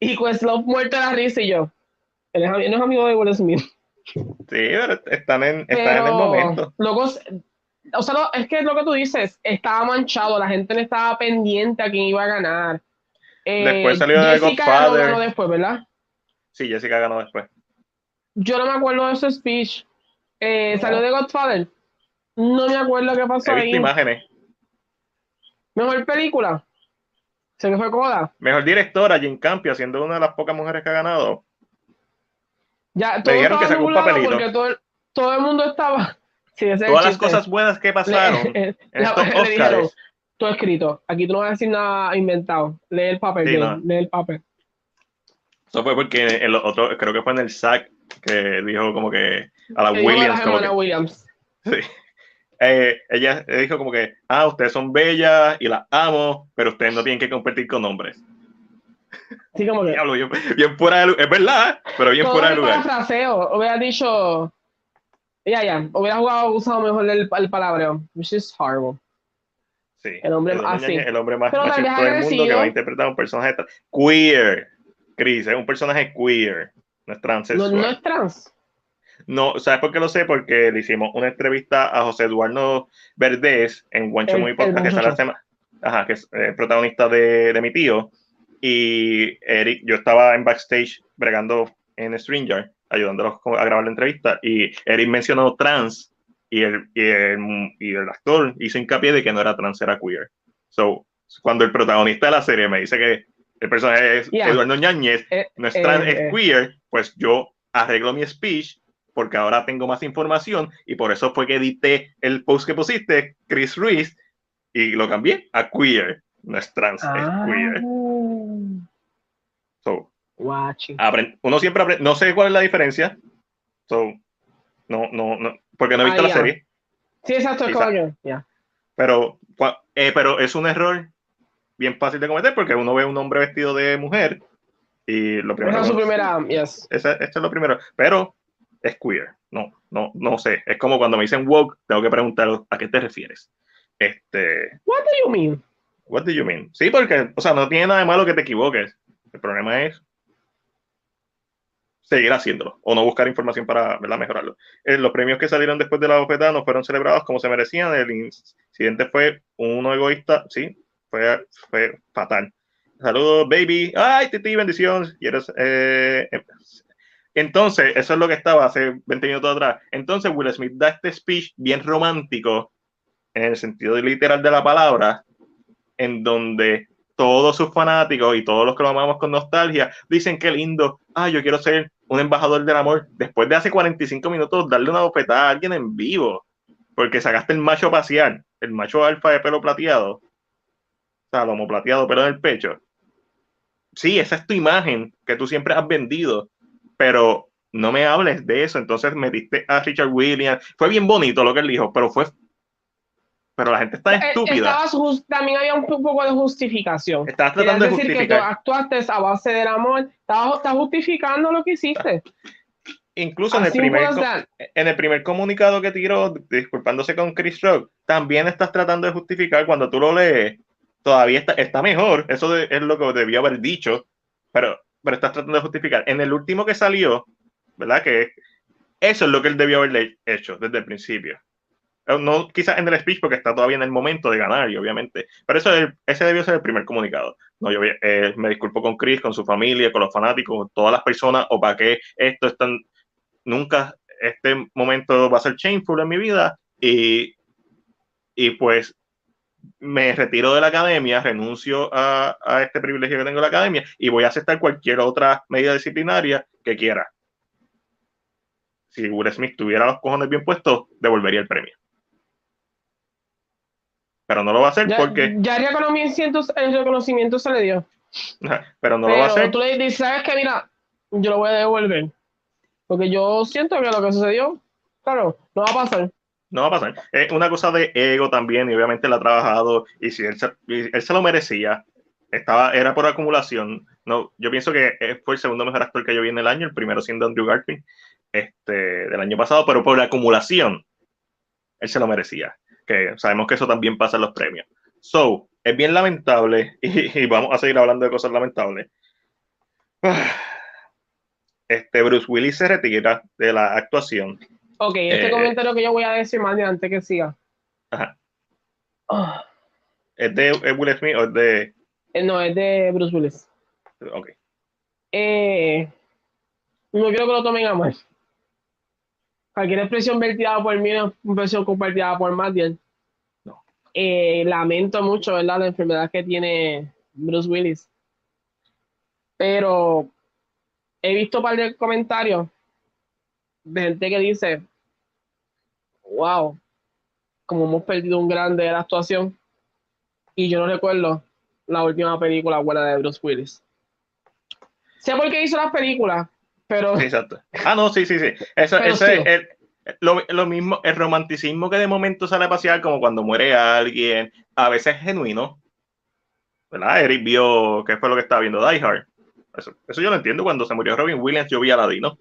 Y Questlove muerto de la risa y yo. Él, no es amigo de Will Smith. Sí, pero están en, están en el momento. Luego, o sea, es que lo que tú dices, estaba manchado, la gente no estaba pendiente a quién iba a ganar. Eh, después salió de Godfather. Ganó después, ¿verdad? Sí, Jessica ganó después. Yo no me acuerdo de ese speech. Eh, Salió de Godfather. No me acuerdo qué pasó He ahí. imágenes. Mejor película. Se me fue coda. Mejor directora, Jim Campion, siendo una de las pocas mujeres que ha ganado. Ya, todo dijeron que sacó un papelito. Porque todo, todo el mundo estaba Sí, todas las cosas buenas que pasaron Le- en estos Oscars. Todo escrito. Aquí tú no vas a decir nada inventado. Lee el papel, Sí, bien, no. lee el papel. Eso fue porque el otro, creo que fue en el SAC que dijo como que a la Que dijo Williams, la como que, Williams. sí. Eh, ella dijo como que, ah, ustedes son bellas y las amo, pero ustedes no tienen que competir con hombres. Sí, como que. Diablo, bien, bien fuera de lugar, es verdad, pero bien fuera de lugar. parafraseo, hubiera dicho. Ya, ya, hubiera jugado, usado mejor el, el palabreo. Which is horrible. Sí, El hombre así. Ñañez, el hombre más Pero tal machista vez del mundo que va a interpretar a un personaje queer. Chris, es un personaje queer, no es No, transexual. no es trans. No, ¿sabes por qué lo sé? Porque le hicimos una entrevista a José Eduardo Verdés en El- Muy el Podcast, que, la Ajá, que es eh, protagonista de, de mi tío. Y Eric, yo estaba en backstage bregando en Stringer, ayudándolos a grabar la entrevista. Y Eric mencionó trans y el, y el, y el actor hizo hincapié de que no era trans, era queer. So, cuando el protagonista de la serie me dice que el personaje es Yeah. Eduardo Ñañez, Eh, no es trans, eh, es eh. queer, pues yo arreglo mi speech porque ahora tengo más información y por eso fue que edité el post que pusiste, Chris Ruiz, y lo cambié a queer. No es trans, Ah, es queer. So, uno siempre aprende, no sé cuál es la diferencia. So, no, no, no, porque no he visto Ah, la serie, Sí, exacto, es como. Ya. pero, eh, pero es un error bien fácil de cometer porque uno ve un hombre vestido de mujer y lo primero Esa es su primera. Yes. Este es lo primero. Pero es queer. No, no, no sé. Es como cuando me dicen woke, tengo que preguntar a qué te refieres. Este, What do you mean? what do you mean? Sí, porque, o sea, no tiene nada de malo que te equivoques. El problema es seguir haciéndolo o no buscar información para ¿verdad? mejorarlo. Eh, los premios que salieron después de la bofetada no fueron celebrados como se merecían. El incidente fue uno egoísta, sí, fue, fue fatal. Saludos, baby. Ay, Titi, bendición. Y eres, eh, eh, entonces, eso es lo que estaba hace 20 minutos atrás. Entonces, Will Smith da este speech bien romántico, en el sentido literal de la palabra, en donde todos sus fanáticos y todos los que lo amamos con nostalgia dicen que lindo, ah, yo quiero ser un embajador del amor. Después de hace 45 minutos, darle una bofetada a alguien en vivo, porque sacaste el macho pasear, el macho alfa de pelo plateado, o sea, plateado, pelo en el pecho. Sí, esa es tu imagen que tú siempre has vendido, pero no me hables de eso. Entonces metiste a Richard Williams. Fue bien bonito lo que él dijo, pero fue. Pero la gente está Eh, estúpida. estabas también había un po- poco de justificación. Estás Querías tratando de decir que tú justificar. actuaste a base del amor. Estás, estás justificando lo que hiciste. Incluso en el, primer, en el primer comunicado que tiró, disculpándose con Chris Rock, también estás tratando de justificar cuando tú lo lees. Todavía está, está mejor. Eso de- es lo que debió haber dicho. Pero, pero estás tratando de justificar. En el último que salió, ¿verdad? Que eso es lo que él debió haberle hecho desde el principio. Eh, No quizás en el speech porque está todavía en el momento de ganar, y obviamente. Pero eso es ese debió ser el primer comunicado. No, yo eh, me disculpo con Chris, con su familia, con los fanáticos, con todas las personas, o para qué esto es tan. Nunca este momento va a ser shameful en mi vida. Y, y pues me retiro de la academia, renuncio a, a este privilegio que tengo en la academia y voy a aceptar cualquier otra medida disciplinaria que quiera. Si Will Smith tuviera los cojones bien puestos, devolvería el premio. Pero no lo va a hacer Ya, porque. ya el, reconocimiento, el reconocimiento se le dio. Pero no lo va a Pero hacer. tú le dices, ¿sabes qué? Mira, yo lo voy a devolver. Porque yo siento que lo que sucedió, claro, no va a pasar. No va a pasar. Es una cosa de ego también, y obviamente él ha trabajado, y si él se, él se lo merecía, estaba, era por acumulación. No, yo pienso que fue el segundo mejor actor que yo vi en el año, el primero siendo Andrew Garfield, este, del año pasado, pero por la acumulación, él se lo merecía. Que sabemos que eso también pasa en los premios. So, es bien lamentable, y, y vamos a seguir hablando de cosas lamentables. Este Bruce Willis se retira de la actuación. Ok, este Eh, comentario que yo voy a decir más de antes que siga. Ajá. Ah, ¿Es de es Will Smith o es de.? eh, no, es de Bruce Willis. Ok. Eh, no quiero que lo tomen a mal. Cualquier expresión vertida por mí es una expresión compartida por Matiel. No. Eh, lamento mucho, ¿verdad? La enfermedad que tiene Bruce Willis. Pero he visto un par de comentarios de gente que dice, wow, como hemos perdido un grande de la actuación. Y yo no recuerdo la última película buena de Bruce Willis. Sé por qué hizo las películas, pero. Sí, exacto. Ah, no, sí, sí, sí. Eso, ese sí. es el- lo, lo mismo, el romanticismo que de momento sale a pasear, como cuando muere alguien, a veces es genuino. ¿Verdad? Eric vio, ¿qué fue lo que estaba viendo? Die Hard. Eso, eso yo lo entiendo. Cuando se murió Robin Williams, yo vi a Ladino.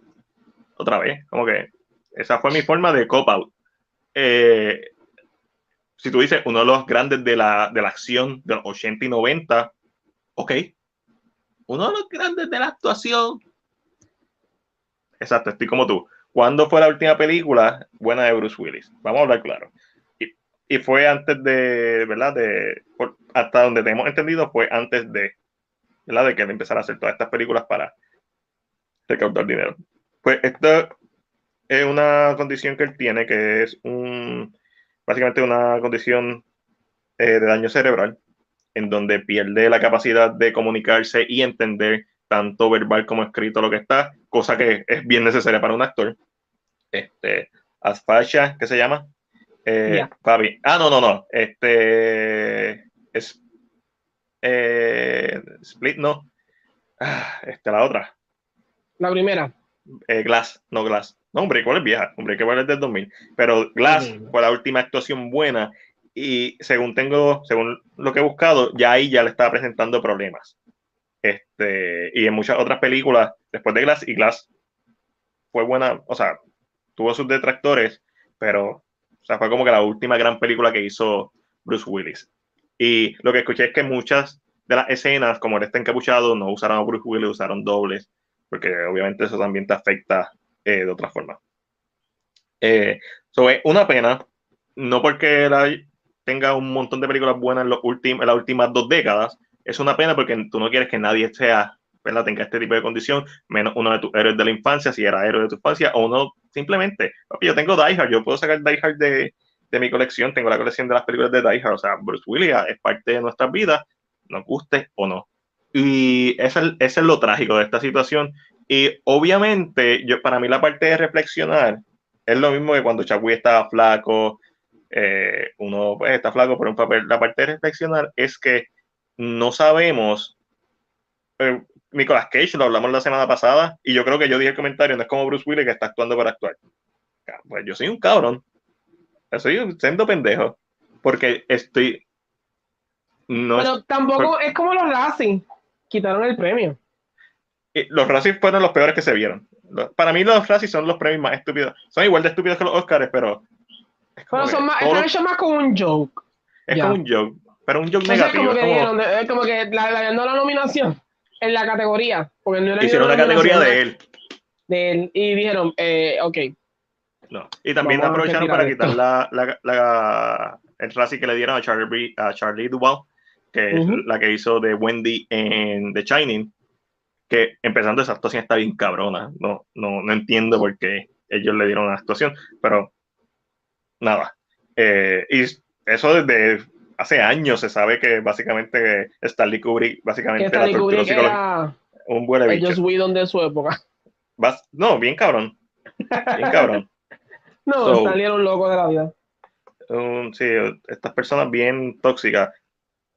Otra vez. Como que esa fue mi forma de cop out. Eh, si tú dices uno de los grandes de la, de la acción de los 80 y 90, ok. Uno de los grandes de la actuación. Exacto, estoy como tú. ¿Cuándo fue la última película buena de Bruce Willis? Vamos a hablar claro. Y, fue antes de, ¿verdad? De, hasta donde tenemos entendido, fue antes de, ¿verdad? De que él empezara a hacer todas estas películas para recaudar dinero. Pues esto es una condición que él tiene, que es un, básicamente una condición eh, de daño cerebral, en donde pierde la capacidad de comunicarse y entender tanto verbal como escrito lo que está, cosa que es bien necesaria para un actor. Este, Asfasia, ¿qué se llama? Eh. Fabi. Ah, no, no, no. Este es eh, Split, no. Ah, este, la otra. La primera. Eh, Glass, no Glass. No, Unbreakable es vieja. Unbreakable es del 2000. Pero Glass fue la última actuación buena. Y según tengo, según lo que he buscado, ya ahí ya le estaba presentando problemas. Este, y en muchas otras películas, después de Glass, y Glass fue buena, o sea, tuvo sus detractores, pero o sea, fue como que la última gran película que hizo Bruce Willis. Y lo que escuché es que muchas de las escenas, como él está encapuchado, no usaron a Bruce Willis, usaron dobles, porque obviamente eso también te afecta eh, de otra forma. Eh, so, una pena, no porque tenga un montón de películas buenas en, los últimos, en las últimas dos décadas, es una pena porque tú no quieres que nadie sea, ¿verdad? tenga este tipo de condición, menos uno de tus héroes de la infancia, si era héroe de tu infancia, o uno simplemente, yo tengo Die Hard, yo puedo sacar Die Hard de, de mi colección, tengo la colección de las películas de Die Hard, o sea, Bruce Willis es parte de nuestras vidas, nos guste o no. Y eso es, lo trágico de esta situación. Y obviamente, yo, para mí la parte de reflexionar es lo mismo que cuando Chadwick estaba flaco, eh, uno pues, está flaco por un papel. La parte de reflexionar es que no sabemos. eh, Nicolas Cage lo hablamos la semana pasada y yo creo que yo dije el comentario, no es como Bruce Willis que está actuando por actuar. Pues yo soy un cabrón. Yo soy un sendo pendejo. Porque estoy. No Pero tampoco es como los Racing. Quitaron el premio. eh, los Razzies fueron los peores que se vieron. Para mí los Razzies son los premios más estúpidos. Son igual de estúpidos que los Oscars, pero es como, Pero son más, todo están lo- hechos más como un joke. es como un joke, pero un joke negativo. como es como- dijeron, eh, como que la, la, no la nominación en la categoría. Porque no hicieron una categoría de él. de él. Y dijeron, eh, ok, No. Y también Vamos aprovecharon para esto. quitar la, la, la- el Razzie que le dieron a Charlie, a Charlie Duvall, que es la que hizo de Wendy en The Shining, que empezando esa actuación está bien cabrona. No, no, no entiendo por qué ellos le dieron una actuación, pero nada. Eh, y eso desde hace años se sabe que básicamente Stanley Kubrick básicamente Stanley la Kubrick era Un buen bicho. Joss Whedon de su época. No, bien cabrón. Bien cabrón. No, So- Stanley era un loco de la vida. sí, estas personas bien tóxicas.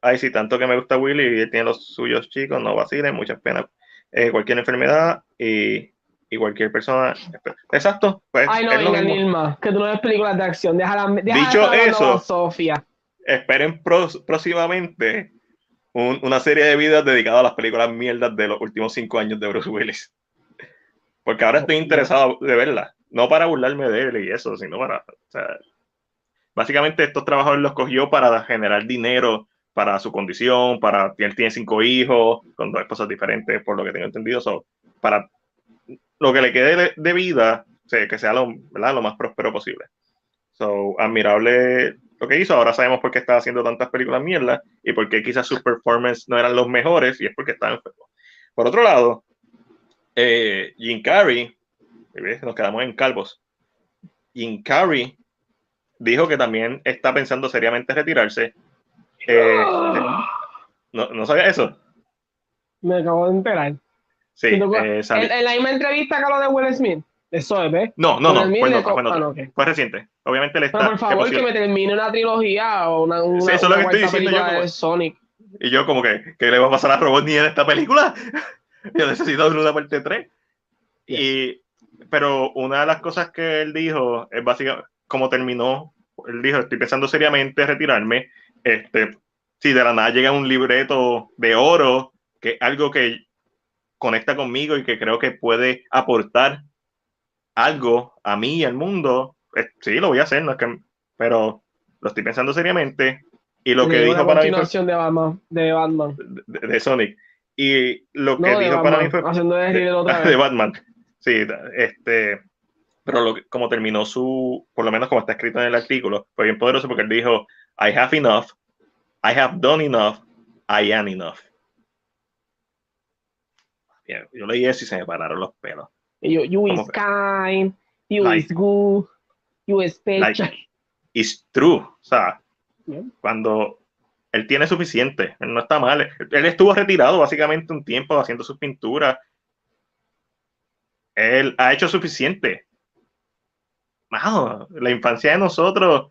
Ay, sí, tanto que me gusta Willy y él tiene los suyos chicos, no vacilen, muchas penas. Eh, cualquier enfermedad y, y cualquier persona. Exacto, pues Ay, no, venga. Nilma, que tú no ves películas de acción. Déjala, déjala Dicho eso- Sofía. Esperen pros- próximamente un- una serie de videos dedicadas a las películas mierdas de los últimos cinco años de Bruce Willis. Porque ahora estoy interesado de verla. No para burlarme de él y eso, sino para. o sea, básicamente, estos trabajadores los cogió para generar dinero para su condición, para. Él tiene cinco hijos, con dos esposas diferentes, por lo que tengo entendido. so, para lo que le quede de, vida, o sea, que sea lo, ¿verdad? lo más próspero posible. So, admirable lo que hizo. Ahora sabemos por qué estaba haciendo tantas películas mierda y por qué quizás sus performances no eran los mejores y es porque estaba enfermo. Por otro lado, eh, Jim Carrey, ¿ves? nos quedamos en calvos. Jim Carrey dijo que también está pensando seriamente retirarse. Eh, no, ¿No sabía eso? Me acabo de enterar. Sí, eh, en, en la misma entrevista que lo de Will Smith. Eso es, ¿ves? No, no, no, fue, fue ah. Fue reciente. Obviamente le está. Pero por favor, que, posible- me termine una trilogía o una, una, Sí, eso es lo que estoy diciendo yo, película como- de Sonic. Y yo como que, ¿qué le va a pasar a Robotnik en esta película? yo necesito una parte 3. Y, pero una de las cosas que él dijo es básicamente, como terminó, él dijo, estoy pensando seriamente retirarme, este, si de la nada llega un libreto de oro, que algo que conecta conmigo y que creo que puede aportar algo a mí y al mundo, eh, sí, lo voy a hacer, no es que, pero lo estoy pensando seriamente. Y lo que dijo para mí fue, continuación de Batman. De Batman. de, de Sonic. Y lo que de dijo para mí fue Haciendo de otra de vez. Batman. Sí, este, pero lo, que- como terminó su, por lo menos como está escrito en el artículo, fue bien poderoso porque él dijo, I have enough, I have done enough, I am enough. Yo leí eso y se me pararon los pelos. Y yo, you is kind, you Like- is good, you is special. Like, it's true. O sea, cuando él tiene suficiente, él no está mal. Él estuvo retirado básicamente un tiempo haciendo sus pinturas. Él ha hecho suficiente. Mano, la infancia de nosotros,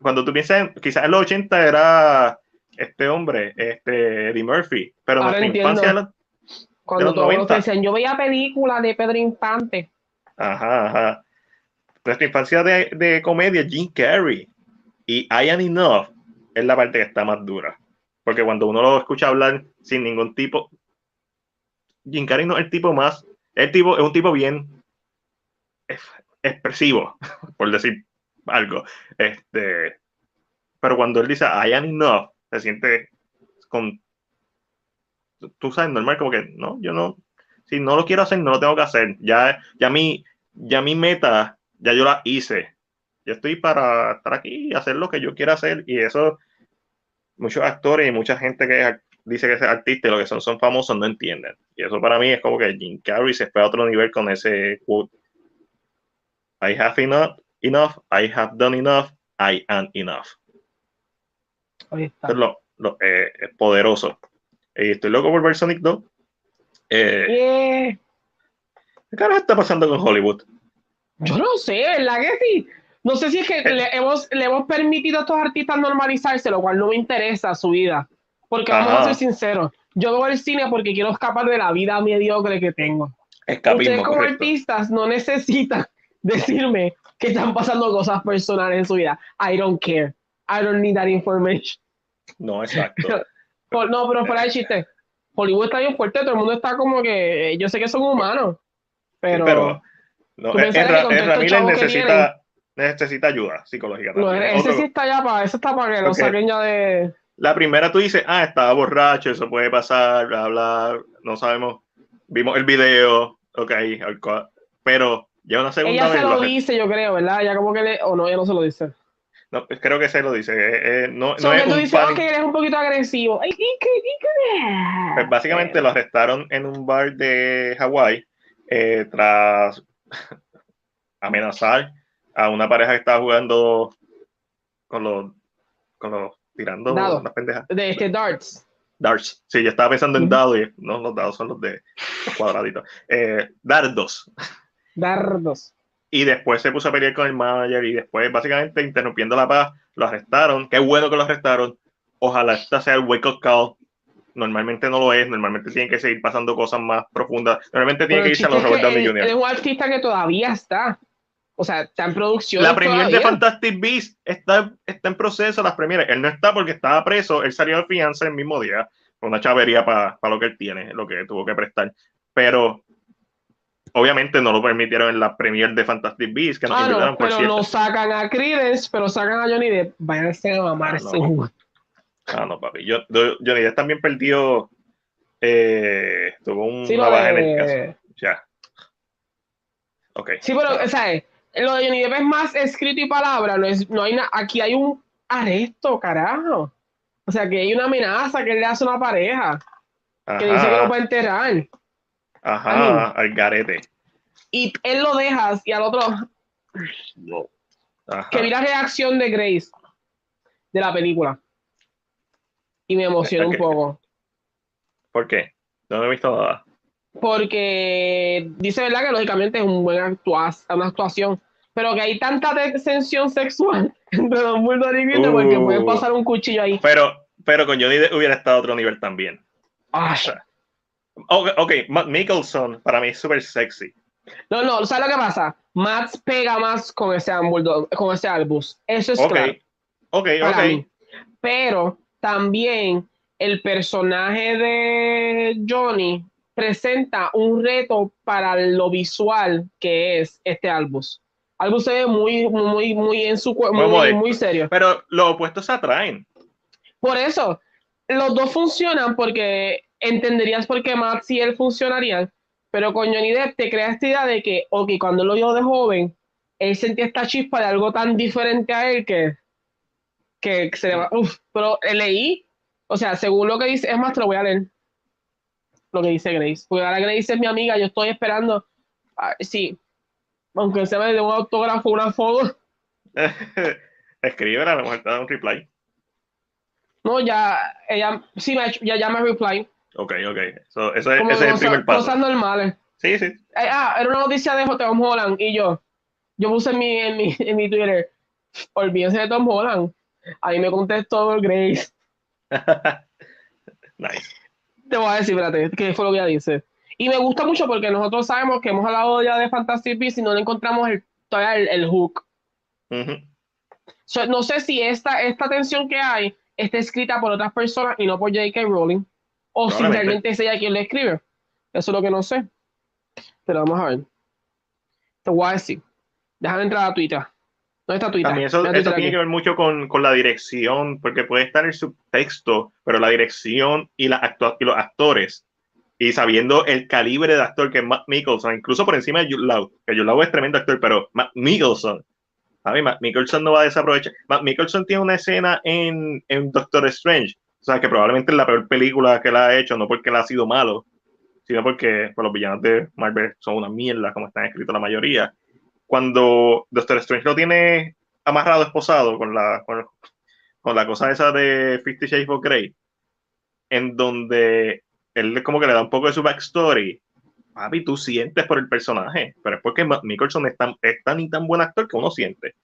cuando tú piensas, en- quizás en los 80 era este hombre, este Eddie Murphy, pero Ahora nuestra entiendo. infancia, Cuando los todos los 90. decían, yo veía películas de Pedro Infante. Ajá, ajá. Nuestra infancia de, de comedia, Jim Carrey y I Am Enough es la parte que está más dura. Porque cuando uno lo escucha hablar sin ningún tipo, Jim Carrey no es el tipo más, el tipo, es un tipo bien ex- expresivo, por decir algo. Este, pero cuando él dice I Am Enough, se siente con, tú sabes, normal, como que, no, yo no, si no lo quiero hacer, no lo tengo que hacer. Ya, ya mi, ya mi meta, ya yo la hice. Yo estoy para estar aquí y hacer lo que yo quiera hacer. Y eso, muchos actores y mucha gente que dice que es artista y lo que son, son famosos no entienden. Y eso para mí es como que Jim Carrey se fue a otro nivel con ese quote. I have enough, enough, I have done enough, I am enough. Ahí está. Eso es lo, lo, eh, es poderoso. Y estoy loco por ver Sonic 2. Eh, Yeah. ¿Qué carajo está pasando con Hollywood? Yo no sé, ¿verdad que sí? No sé si es Eh. que le hemos, le hemos permitido a estos artistas normalizarse, lo cual no me interesa su vida. Porque vamos Ajá. a ser sinceros, yo veo el cine porque quiero escapar de la vida mediocre que tengo. Escapismo, Ustedes como correcto. artistas no necesitan decirme que están pasando cosas personales en su vida. I don't care. I don't need that information. No, exacto. Por- no, pero fuera de chiste. Hollywood está bien fuerte, todo el mundo está como que. Yo sé que son humanos, pero. Pero, no, ¿Tú eh, que Miller chavos que necesita, necesita ayuda psicológica. no, ese Otro- sí está ya para. Ese está para que lo Ok. saquen ya de. La primera tú dices, ah, estaba borracho, eso puede pasar, bla, bla, no sabemos. Vimos el video, ok, alcohol, pero ya una segunda Ella vez. se lo lo- dice, yo creo, ¿verdad? Ya como que le. O no, ella no se lo dice. no, creo que se lo dice. eh, eh, no, no Solo es que tú un dices, pan- ok, eres un poquito agresivo. Ay, que- que- Pues básicamente lo arrestaron en un bar de Hawái eh, tras amenazar a una pareja que estaba jugando con los, con los tirando Dados. las pendejas. De este Darts. Darts. Sí, yo estaba pensando en dados y no, los dados son los de los cuadraditos. Eh, dardos. Dardos. Y después se puso a pelear con el manager y después básicamente interrumpiendo la paz, lo arrestaron. Qué bueno que lo arrestaron. Ojalá esta sea el wake up call. Normalmente no lo es, normalmente tienen que seguir pasando cosas más profundas. Normalmente tiene que irse a los Robert Downey Jr. es un artista que todavía está. O sea, está en producción. La premier de. Fantastic Beasts está, está en proceso, las premieres. Él no está porque estaba preso, él salió de fianza el mismo día, una chavería para lo que él tiene, lo que tuvo que prestar. Pero obviamente no lo permitieron en la premier de Fantastic Beasts, que nos Ah, invitaron, no, por pero no sacan a Credence, pero sacan a Johnny Depp. Váyanse a mamarse. Ah, no. Ah, no, papi. Yo, Johnny Depp también perdió, eh, tuvo un, Sí, una baja en el de- caso. Ya. Ok. Sí, pero, o sea, lo de Johnny Depp es más escrito y palabra. No es, no hay na- aquí hay un arresto, carajo. O sea, que hay una amenaza que él le hace una pareja que dice que lo va a enterrar. ajá, al garete. Y él lo deja y al otro. Ajá. Que vi la reacción de Grace de la película. Y me emociona un poco. ¿Por qué? No he visto nada. Porque dice, ¿verdad? Que lógicamente es un buen actua- una actuación. pero que hay tanta tensión sexual entre Dumbledore y Grindelwald porque Uh. puede pasar un cuchillo ahí. Pero, pero con Johnny hubiera estado a otro nivel también. Ay, Ok, ok, Matt Mickelson para mí es súper sexy. No, no, ¿sabes lo que pasa? Max pega más con ese con ese Albus. Eso es Ok, claro. ok, ok. mí. Pero también el personaje de Johnny presenta un reto para lo visual que es este Albus. Albus se ve muy, muy, muy en su cuerpo, Muy muy, modesto. muy serio. Pero los opuestos se atraen. Por eso, los dos funcionan porque entenderías por qué Max y él funcionarían, pero con Johnny Depp te crea esta idea de que, ok, cuando lo vio de joven, él sentía esta chispa de algo tan diferente a él que, que se le va, uf, pero leí, o sea, según lo que dice, es más, te lo voy a leer, lo que dice Grace, porque ahora Grace es mi amiga, yo estoy esperando, ah, sí, aunque se me dé un autógrafo, una foto, Escribe, a lo mejor te da un reply. no, ya, ella, sí, me ha hecho- ya, ya me reply, Ok, ok. So, eso es, el primer paso. cosas normales. Sí, sí. Eh, ah, era una noticia de Tom Holland y yo, yo puse en mi, en mi, en mi Twitter, olvídense de Tom Holland. Ahí me contestó Grace. nice. Te voy a decir, espérate, qué fue lo que ella dice. Y me gusta mucho porque nosotros sabemos que hemos hablado ya de Fantasy Beasts y no le encontramos el, todavía el, el hook. So, no sé si esta, esta tensión que hay está escrita por otras personas y no por J.K. Rowling. O si realmente es ella quien lo escribe. Eso es lo que no sé. Pero vamos a ver. Te voy a decir. Déjame entrar a Twitter. ¿Dónde está Twitter? También eso, eso tiene aquí. que ver mucho con, con la dirección, porque puede estar el subtexto, pero la dirección y, la actua- y los actores, y sabiendo el calibre de actor que es Matt Mickelson, incluso por encima de Jude Law, que Jude Law es tremendo actor, pero Matt Mickelson, a mí Matt Mickelson no va a desaprovechar. Matt Mickelson tiene una escena en, en Doctor Strange, o sea, que probablemente es la peor película que él ha hecho, no porque él ha sido malo, sino porque pues, los villanos de Marvel son una mierda, como están escritos la mayoría cuando Doctor Strange lo tiene amarrado, esposado con la, con, con la cosa esa de Fifty Shades of Grey, en donde él como que le da un poco de su backstory. Papi, tú sientes por el personaje, pero es porque Matt es tan, es tan y tan buen actor que uno siente.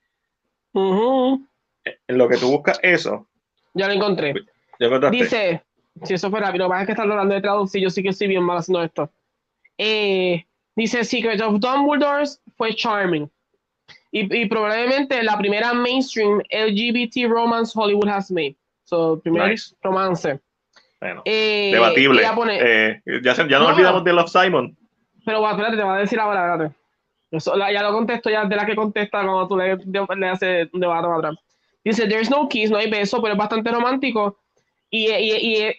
Ujú. En lo que tú buscas eso, Ya lo encontré. encontraste. Dice, si eso fue rápido, lo que pasa es que están hablando de traducir, yo sí que soy bien mal haciendo esto. Eh, dice, Secret of Dumbledore fue charming. Y, y probablemente la primera mainstream LGBT romance Hollywood has made. So, primer Nice. romance. Bueno, Eh, debatible. Eh, ya, se- ya nos No. olvidamos de Love Simon. Pero espérate, te voy a decir ahora, espérate. Eso, la- ya lo contesto, ya de la que contesta cuando tú le, le haces un debate atrás. Dice, there's no kiss, no hay beso, pero es bastante romántico. Y, y, y,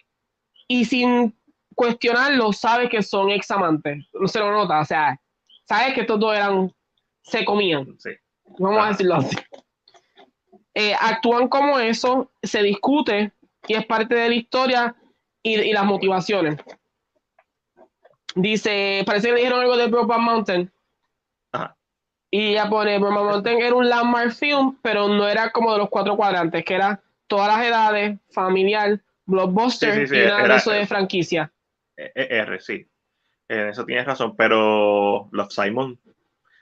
y sin cuestionarlo, sabes que son ex amantes. No se lo nota, o sea, sabes que estos dos eran, se comían. Sí. Vamos a decirlo así. Eh, actúan como eso, se discute y es parte de la historia y, y las motivaciones. Dice, parece que le dijeron algo de Brokeback Mountain. Ajá. Y ella pone, Brokeback Mountain era un landmark film, pero no era como de los cuatro cuadrantes, que era todas las edades, familiar, blockbuster Sí, sí, sí, y nada de era- eso de franquicia. E- e- R, sí. En eso tienes razón, pero Love Simon.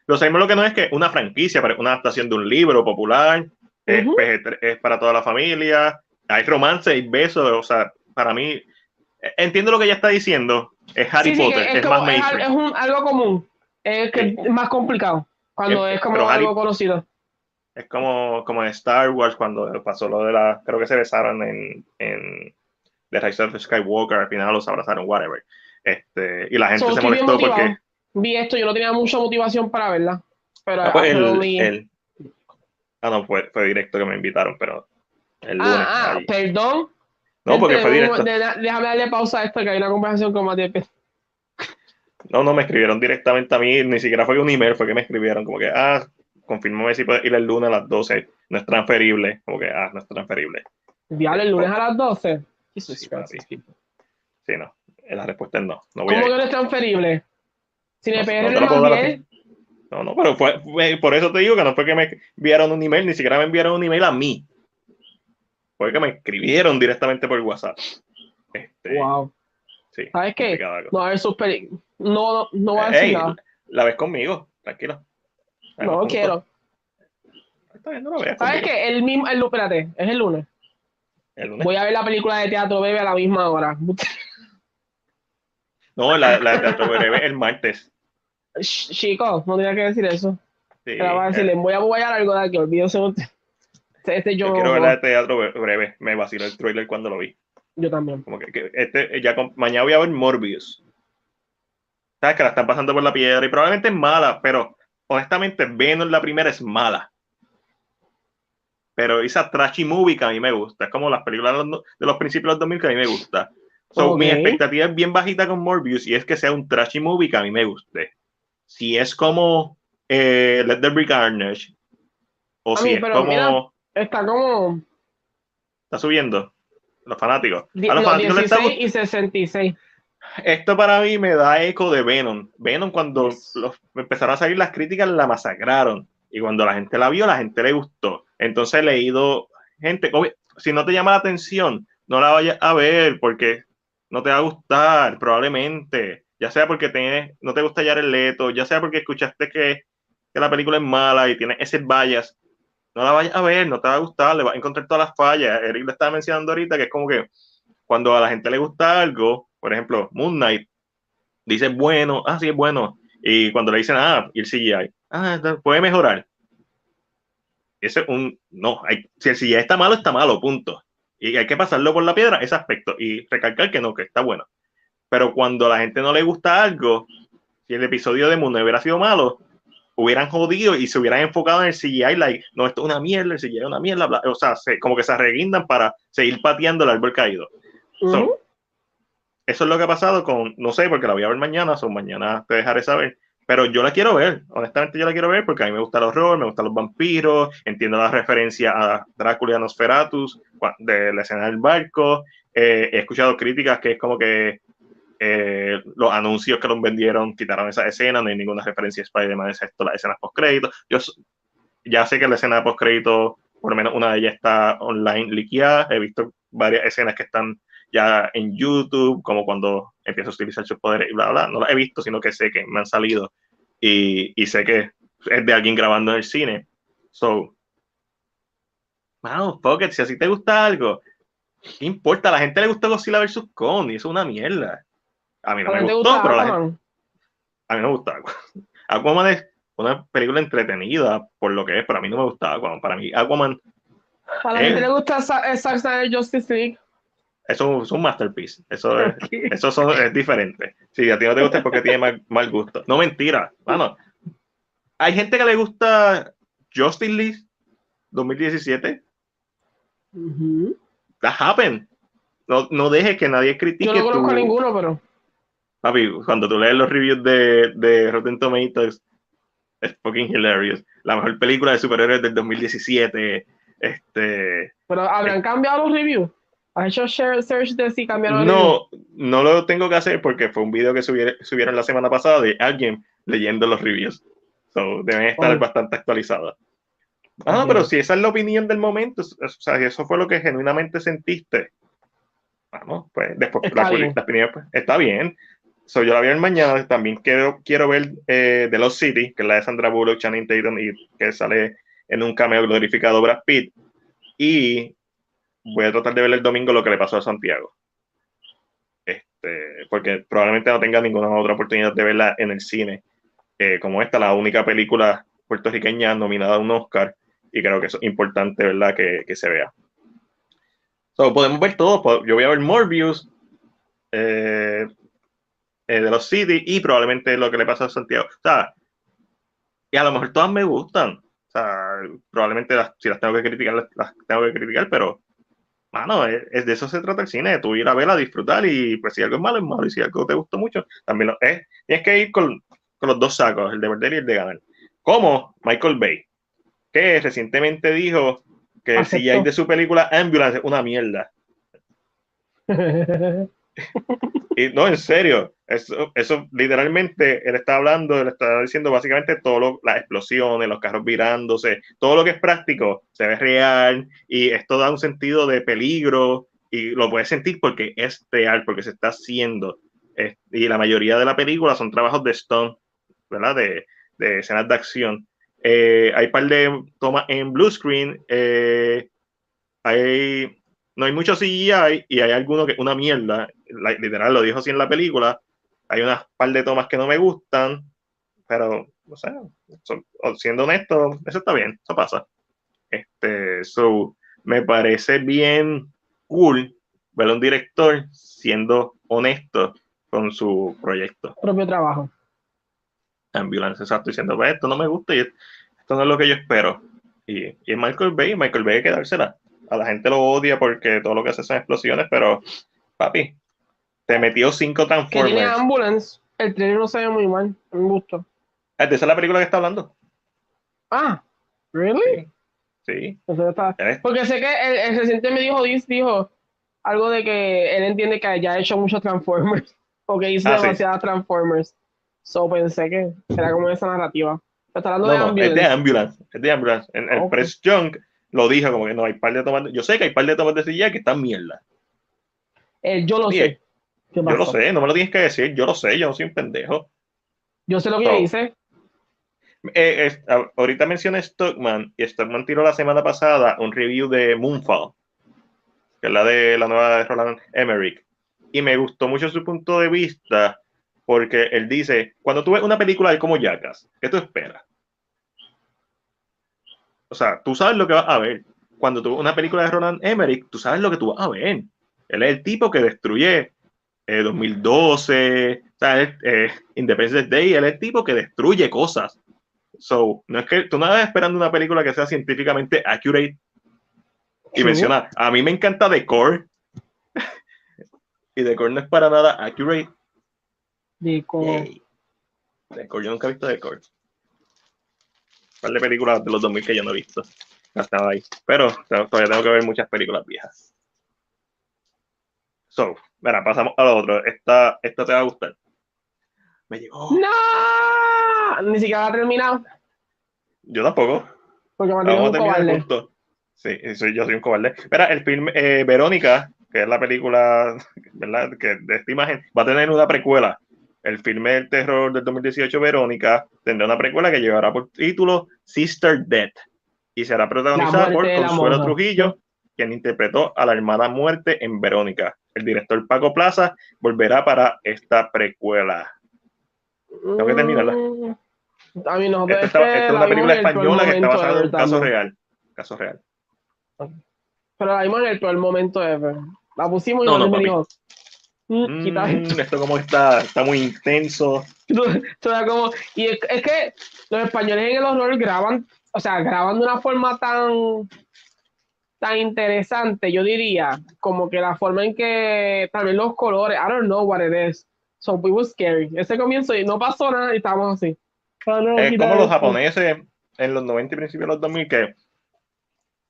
Love Simon lo que no es que una franquicia, es una adaptación de un libro popular, es, Ujú. PG-13, es para toda la familia, hay romance, hay besos, o sea, para mí, eh, entiendo lo que ella está diciendo, es Harry Sí, sí, Potter, es, como- más es mainstream. es un- algo común, es, que Sí. es más complicado, cuando es como pero Harry- algo conocido. Es como, como en Star Wars cuando pasó lo de la, creo que se besaron en, en The Rise of Skywalker, al final los abrazaron, whatever. Este, y la gente So, se molestó porque Vi esto, yo no tenía mucha motivación para verla. Pero Ah, pues el- ah, no, fue, fue directo que me invitaron, pero el lunes. ah, ah, perdón. no, porque Este, fue un- directo. déjame darle pausa a esto, que hay una conversación con Matías. No, no, me escribieron directamente a mí, ni siquiera fue un email, fue que me escribieron, como que, ah, confírmame si puedes ir el lunes a las 12, no es transferible, como que, ah, no es transferible. Diablo, el lunes a las 12. Jesus Sí, papi. Sí, no, la respuesta es no, no voy ¿Cómo que no es transferible? Si me No, no lo bien, No, no, pero fue, fue- por eso te digo que no fue que me enviaron un email, ni siquiera me enviaron un email a mí. Fue que me escribieron directamente por WhatsApp. Este, Wow. sí, ¿Sabes qué? No, a ver sus peli- No, no, no voy a decir Ey, nada. la ves conmigo, tranquilo. No quiero. juntos. ¿Sabes qué? El mismo, el, espérate, es el lunes. el lunes. Voy a ver la película de Teatro Bebe a la misma hora. No, la, la de Teatro Bebe el martes. Chico, no tenía que decir eso. Sí, Pero voy a decirle, voy a apoyar algo de aquí, olvídese este yo quiero ver la de teatro breve, me vaciló el trailer cuando lo vi. Yo también. Como que, este, ya mañana voy a ver Morbius. Sabes que la están pasando por la piedra y probablemente es mala, pero honestamente Venom la primera es mala. Pero esa trashy movie que a mí me gusta, es como las películas de los principios de los 2000 que a mí me gusta. So, Mi expectativa es bien bajita con Morbius y es que sea un trashy movie que a mí me guste. Si es como eh, Let There Be Carnage, o si es como. está como. Está subiendo. Los fanáticos. A los fanáticos 16 y 66. Esto para mí me da eco de Venom. Venom, cuando los, empezaron a salir las críticas, la masacraron. Y cuando la gente la vio, la gente le gustó. Entonces he leído gente, si no te llama la atención, no la vayas a ver porque no te va a gustar, probablemente. Ya sea porque no te gusta el Leto, ya sea porque escuchaste que, que la película es mala y tiene ese vallas no la vayas a ver, no te va a gustar, le vas a encontrar todas las fallas. Eric le estaba mencionando ahorita que es como que cuando a la gente le gusta algo, por ejemplo, Moon Knight, dice bueno, ah, sí, es bueno. Y cuando le dicen, ah, y el CGI, ah, puede mejorar. Ese es un, no, si el CGI está malo, está malo, punto. Y hay que pasarlo por la piedra, ese aspecto, y recalcar que no, que está bueno. Pero cuando a la gente no le gusta algo, si el episodio de Knight hubiera sido malo, hubieran jodido y se hubieran enfocado en el CGI, like, no, esto es una mierda, el CGI es una mierda, o sea, como que se arreguindan para seguir pateando el árbol caído. eso es lo que ha pasado con, no sé, porque la voy a ver mañana, o mañana te dejaré saber, pero yo la quiero ver, honestamente yo la quiero ver porque a mí me gusta el horror, me gustan los vampiros, entiendo la referencia a Drácula y a Nosferatus de la escena del barco, eh, he escuchado críticas que es como que eh, los anuncios que los vendieron quitaron esa escena, no hay ninguna referencia a Spider-Man, excepto las escenas post-crédito. Yo ya sé que la escena post-crédito, por lo menos una de ellas está online liqueada, he visto varias escenas que están ya en YouTube, como cuando empieza a utilizar sus poderes y bla, bla, No las he visto, sino que sé que me han salido y, y sé que es de alguien grabando en el cine. So, wow, Pocket, si así te gusta algo, ¿qué importa? A la gente le gusta Godzilla vs. Kong y eso es una mierda. A mí no me gustó, pero la gente, a mí no me gusta Aquaman. es una película entretenida por lo que es, pero a mí no me gusta Aquaman. Para mí, Aquaman. A la gente le gusta Zack Snyder Justice League. Eso es un masterpiece. Eso, es, eso es diferente. Si a ti no te gusta es porque tiene mal, mal gusto. No mentira. Mano, hay gente que le gusta Justice League 2017. That happened. No, no dejes que nadie critique. Yo no conozco a ninguno, pero. Papi, cuando tú lees los reviews de, de Rotten Tomatoes, es fucking hilarious. La mejor película de superhéroes del 2017. Este, Pero habrán cambiado los reviews. ¿Has hecho share search de si cambiaron No, no lo tengo que hacer porque fue un video que subieron, la semana pasada de alguien leyendo los reviews. So, deben estar oh. bastante actualizados. Ah, pero si esa es la opinión del momento, o sea, si eso fue lo que genuinamente sentiste, vamos, pues después está la, bien. opinión, pues, está bien yo la voy a ver mañana. También quiero, quiero ver eh, The Lost City, que es la de Sandra Bullock, Channing Tatum, y que sale en un cameo glorificado Brad Pitt. Y voy a tratar de ver el domingo lo que le pasó a Santiago. Este, porque probablemente no tenga ninguna otra oportunidad de verla en el cine. Eh, como esta, la única película puertorriqueña nominada a un Oscar. Y creo que es importante, ¿verdad?, que, que se vea. So, podemos ver todo. Yo voy a ver Morbius. Eh, eh, de los City y probablemente lo que le pasa a Santiago. O sea, y a lo mejor todas me gustan. O sea, probablemente si las tengo que criticar, las, tengo que criticar, pero, mano, es, de eso se trata el cine, de tú ir a verla, disfrutar y pues si algo es malo, es malo y si algo te gustó mucho, también lo es. Tienes que ir con, con los dos sacos, el de perder y el de ganar. Como Michael Bay, que recientemente dijo que si hay de su película Ambulance es una mierda. y no, en serio, eso, eso literalmente él está hablando, él está diciendo básicamente todo las explosiones, los carros virándose, todo lo que es práctico se ve real y esto da un sentido de peligro y lo puedes sentir porque es real, porque se está haciendo. y la mayoría de la película son trabajos de Stone, ¿verdad? De, de escenas de acción. Eh, hay un par de tomas en blue screen. Eh, hay, no hay mucho CGI y hay alguno que una mierda. literal, lo dijo así en la película. Hay unas par de tomas que no me gustan, pero, no sé, siendo honesto, eso está bien, eso pasa. Este, so, me parece bien cool ver a un director siendo honesto con su proyecto. Propio trabajo. Ambulance, exacto, diciendo, pues esto no me gusta y esto no es lo que yo espero. Y, y Michael Bay, Michael Bay hay que dársela. A la gente lo odia porque todo lo que hace son explosiones, pero papi, te metió cinco Transformers. Que tiene Ambulance, el tren no se ve muy mal, me. ¿Es de esa la película que está hablando? Ah, ¿really? Sí. Porque sé que el, el reciente me dijo, dijo algo de que él entiende que ya ha hecho muchos Transformers, porque hizo ah, demasiadas Transformers. So pensé que era como esa narrativa. Está hablando de Ambulance. Es de Ambulance. Es de Ambulance. En el Press Junk lo dijo como que no hay par de tomas. Yo sé que hay par de tomas de que están mierda. Eh, yo lo sé. Yo lo sé, no me lo tienes que decir. Yo lo sé, yo no soy un pendejo. Yo sé lo que hice. Eh, ahorita mencioné Stockman y Stockman tiró la semana pasada un review de Moonfall, que es la de la nueva de Roland Emmerich. Y me gustó mucho su punto de vista porque él dice, cuando tú ves una película de como Jackass, ¿qué tú esperas? O sea, tú sabes lo que vas a ver. Cuando tú una película de Roland Emmerich, tú sabes lo que tú vas a ver. Él es el tipo que destruye 2012, eh, ¿sabes? Eh, Independence Day, él es el tipo que destruye cosas. So, no es que tú no estás esperando una película que sea científicamente accurate y menciona, a mí me encanta Decor y Decor no es para nada accurate. Decor. Decor, yo nunca he visto Decor. Un par de películas de los 2000 que yo no he visto. Hasta ahí. Pero todavía tengo que ver muchas películas viejas. So, mira, pasamos a lo otro. Esta, esta te va a gustar. Me llegó. ¡No! Ni siquiera ha terminado. Yo tampoco. Porque me un cobarde. Sí, soy, yo soy un cobarde. Mira, el film eh, Verónica, que es la película, ¿verdad? Que de esta imagen, va a tener una precuela. El filme del terror del 2018, Verónica, tendrá una precuela que llevará por título Sister Death y será protagonizada por Consuelo Trujillo, quien interpretó a la hermana muerte en Verónica. El director Paco Plaza volverá para esta precuela. Tengo que terminarla. Mm, a mí no, esta, esta es una película española que está basada en un caso real. Caso real. Pero la vimos en el peor momento ever. La pusimos y no, no, dijo. Mm, mm, esto como está, está muy intenso. como, y es, es, que los españoles en el horror graban, o sea, graban de una forma tan tan interesante, yo diría, como que la forma en que también los colores, I don't know what it is. So it was scary. Ese comienzo y no pasó nada y estábamos así. es como los japoneses en los 90 y principios de los 2000 que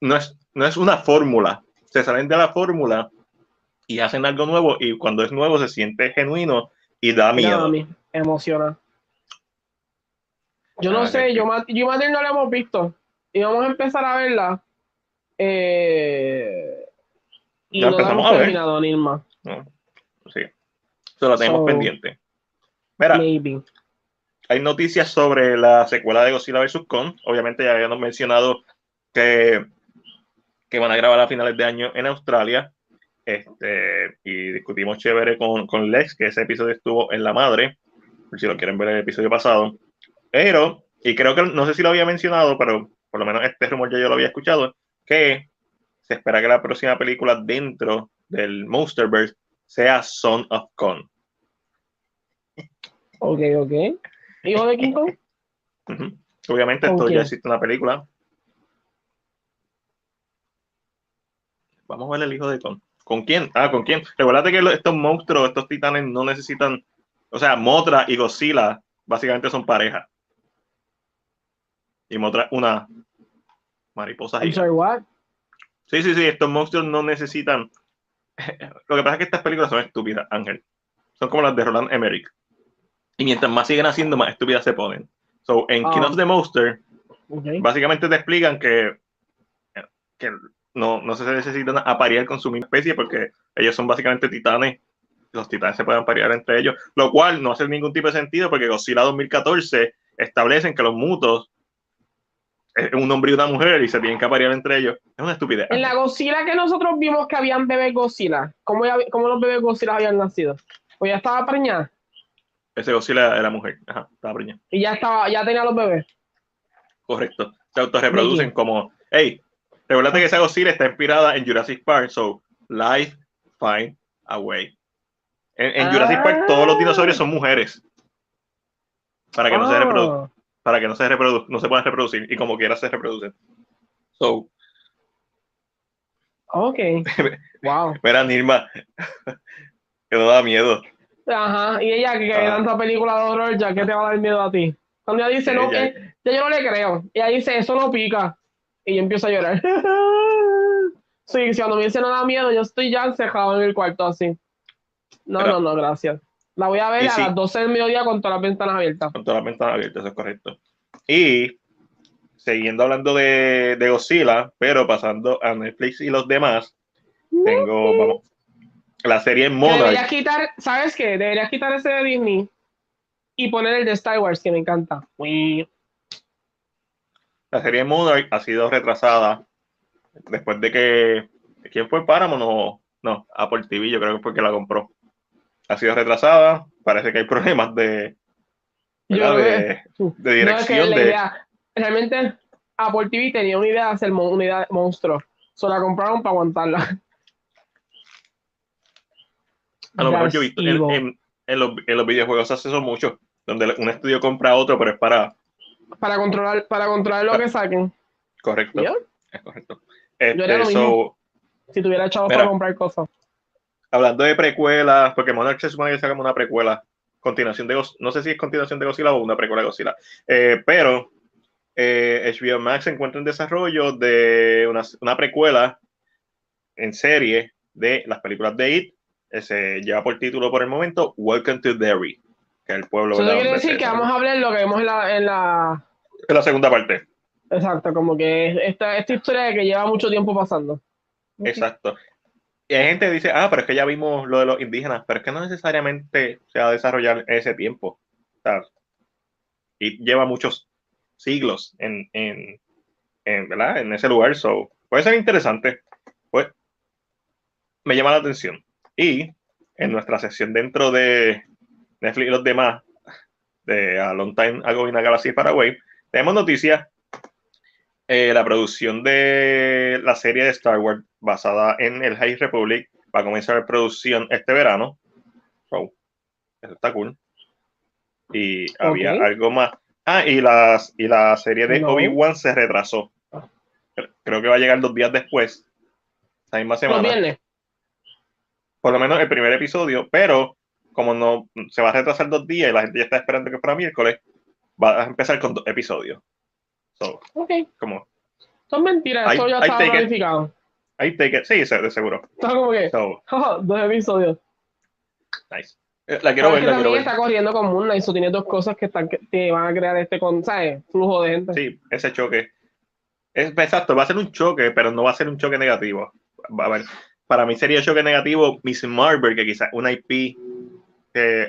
no es, no es una fórmula. Se salen de la fórmula y hacen algo nuevo y cuando es nuevo se siente genuino y da miedo. emociona. Yo no ah, sé, yo, yo y no la hemos visto y vamos a empezar a verla eh, y ya no empezamos a ver. Nilma. sí, eso lo tenemos pendiente. Mira, hay noticias sobre la secuela de Godzilla vs. Kong. Obviamente ya habíamos mencionado que, que van a grabar a finales de año en Australia. Este, y discutimos chévere con, con Lex, que ese episodio estuvo en la madre, si lo quieren ver el episodio pasado. Pero, y creo que no sé si lo había mencionado, pero por lo menos este rumor ya yo lo había escuchado, que se espera que la próxima película dentro del Monsterverse sea Son of Kong. Ok, ok. ¿Hijo de King Kong? Obviamente esto ya existe una película. Vamos a ver el hijo de Kong. ¿Con quién? Ah, ¿con quién? Recuerda que estos monstruos, estos titanes no necesitan, o sea, Motra y Godzilla básicamente son pareja. Y Motra una mariposas. Sí, sí, sí, estos monstruos no necesitan. Lo que pasa es que estas películas son estúpidas, Ángel. Son como las de Roland Emmerich. Y mientras más siguen haciendo, más estúpidas se ponen. So, en King of the Monster, básicamente te explican que, que no, no se necesitan aparear con su misma especie porque ellos son básicamente titanes. Los titanes se pueden aparear entre ellos, lo cual no hace ningún tipo de sentido porque Godzilla 2014 establecen que los mutos es un hombre y una mujer y se tienen que aparear entre ellos. Es una estupidez. En la Godzilla que nosotros vimos que habían bebés Godzilla, ¿cómo, ya- cómo los bebés Godzilla habían nacido? Pues ya estaba preñada Ese Godzilla era mujer. Ajá, estaba preñada. y ya estaba, ya tenía los bebés. Correcto. Se autorreproducen como, hey, recuerda que esa Godzilla está inspirada en Jurassic Park, so life find a way. En, en Jurassic Park todos los dinosaurios son mujeres. Para que no se reproduzcan. para que no se reprodu no se puedan reproducir y como quiera se reproducen. So, Ok. wow. mira, Nirma, que no da miedo. Ajá. Y ella que ve Ah. tanta película de horror, ya que te va a dar miedo a ti. Cuando ella dice, no, que ya yo no le creo. Y ella dice, eso no pica. Y yo empiezo a llorar. sí, si cuando me dice no da miedo, yo estoy ya encejado en el cuarto así. No, Pero- no, no, gracias. La voy a ver a sí. las 12 del mediodía con todas las ventanas abiertas. Con todas las ventanas abiertas, eso es correcto. Y siguiendo hablando de, de Godzilla, pero pasando a Netflix y los demás, tengo, vamos, la serie Que Monarch. Deberías quitar, ¿sabes qué? Deberías quitar ese de Disney y poner el de Star Wars, que me encanta. Uy. La serie Monarch ha sido retrasada después de que. ¿Quién fue Paramount? No, no, Apple TV, yo creo que fue que la compró. Ha sido retrasada. Parece que hay problemas de, Yo de, de No, es que dirección. de, realmente Apple TV tenía una idea de hacer una idea de monstruo. Solo la compraron para aguantarla. a lo mejor yo he visto en, Evil. en- en los, en los videojuegos hace eso mucho, donde un estudio compra a otro, pero es para. Para controlar, para controlar lo que saquen. Correcto. Es correcto. Yo haría Este, lo mismo. so, Si tuviera chavos para comprar cosas. hablando de precuelas, porque Monarch se supone que saca una precuela, continuación de no sé si es continuación de Godzilla o una precuela de Godzilla, Eh, pero eh, HBO Max se encuentra en desarrollo de una, una precuela en serie de las películas de It, eh, se lleva por título por el momento Welcome to Derry, que el pueblo. Eso quiere decir que vamos a hablar lo que vemos en la, en la en la segunda parte. exacto, como que esta, esta historia de que lleva mucho tiempo pasando. Exacto. Y hay gente que dice, ah, pero es que ya vimos lo de los indígenas, pero es que no necesariamente se va a desarrollar en ese tiempo. Sea, y lleva muchos siglos en, en, en, ¿verdad? en ese lugar. So, puede ser interesante. Pues, me llama la atención. Y en nuestra sección dentro de Netflix y los demás, de A Long Time Ago in a Galaxy Paraguay, tenemos noticias eh, la producción de la serie de Star Wars basada en el High Republic va a comenzar producción este verano. So, eso está cool. Y había Ok. algo más. Ah, y, las, y la serie de No. Obi-Wan se retrasó. Cre- Creo que va a llegar dos días después, esa misma semana. Por lo menos el primer episodio, pero como no se va a retrasar dos días y la gente ya está esperando que fuera miércoles, va a empezar con dos episodios. So, Ok. como, Son mentiras, I- eso ya I it. planificado. ahí take it. Sí, de seguro. Está como que, So, "Jaja, dos episodios. nice. Eh, La quiero ver, la quiero ver. está corriendo con Moon Knight, eso tiene dos cosas que están que van a crear este con, ¿sabes? Flujo de gente. Sí, ese choque. Es, exacto, va a ser un choque, pero no va a ser un choque negativo. Va a ver, para mí sería choque negativo Miss Marvel, que quizás una IP que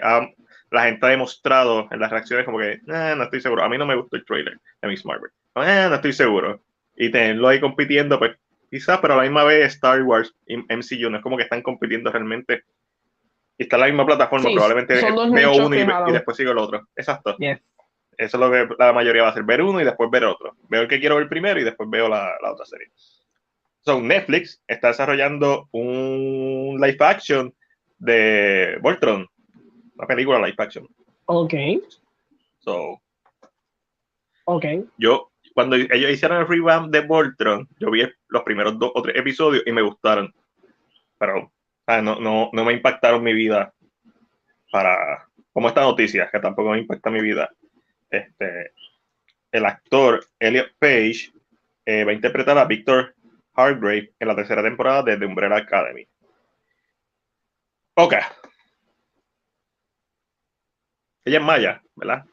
la gente ha demostrado en las reacciones como que "Eh, no estoy seguro. A mí no me gustó el trailer de Miss Marvel. "Eh, no estoy seguro. Y tenerlo ahí compitiendo, pues quizás, pero a la misma vez Star Wars y MCU no es como que están compitiendo realmente. Y está en la misma plataforma, Sí, probablemente veo uno y después sigo el otro. Exacto. Yes. Eso es lo que la mayoría va a hacer, ver uno y después ver otro. Veo el que quiero ver primero y después veo la, la otra serie. So, Netflix está desarrollando un live action de Voltron, una película live action. Ok, So, ok. yo, cuando ellos hicieron el revamp de Voltron, yo vi los primeros dos o tres episodios y me gustaron. Pero ah, no, no, no me impactaron mi vida para, como esta noticia, que tampoco me impacta mi vida. Este, el actor Elliot Page eh, va a interpretar a Victor Hargrave en la tercera temporada de The Umbrella Academy. Ok. Ella es Maya, ¿verdad?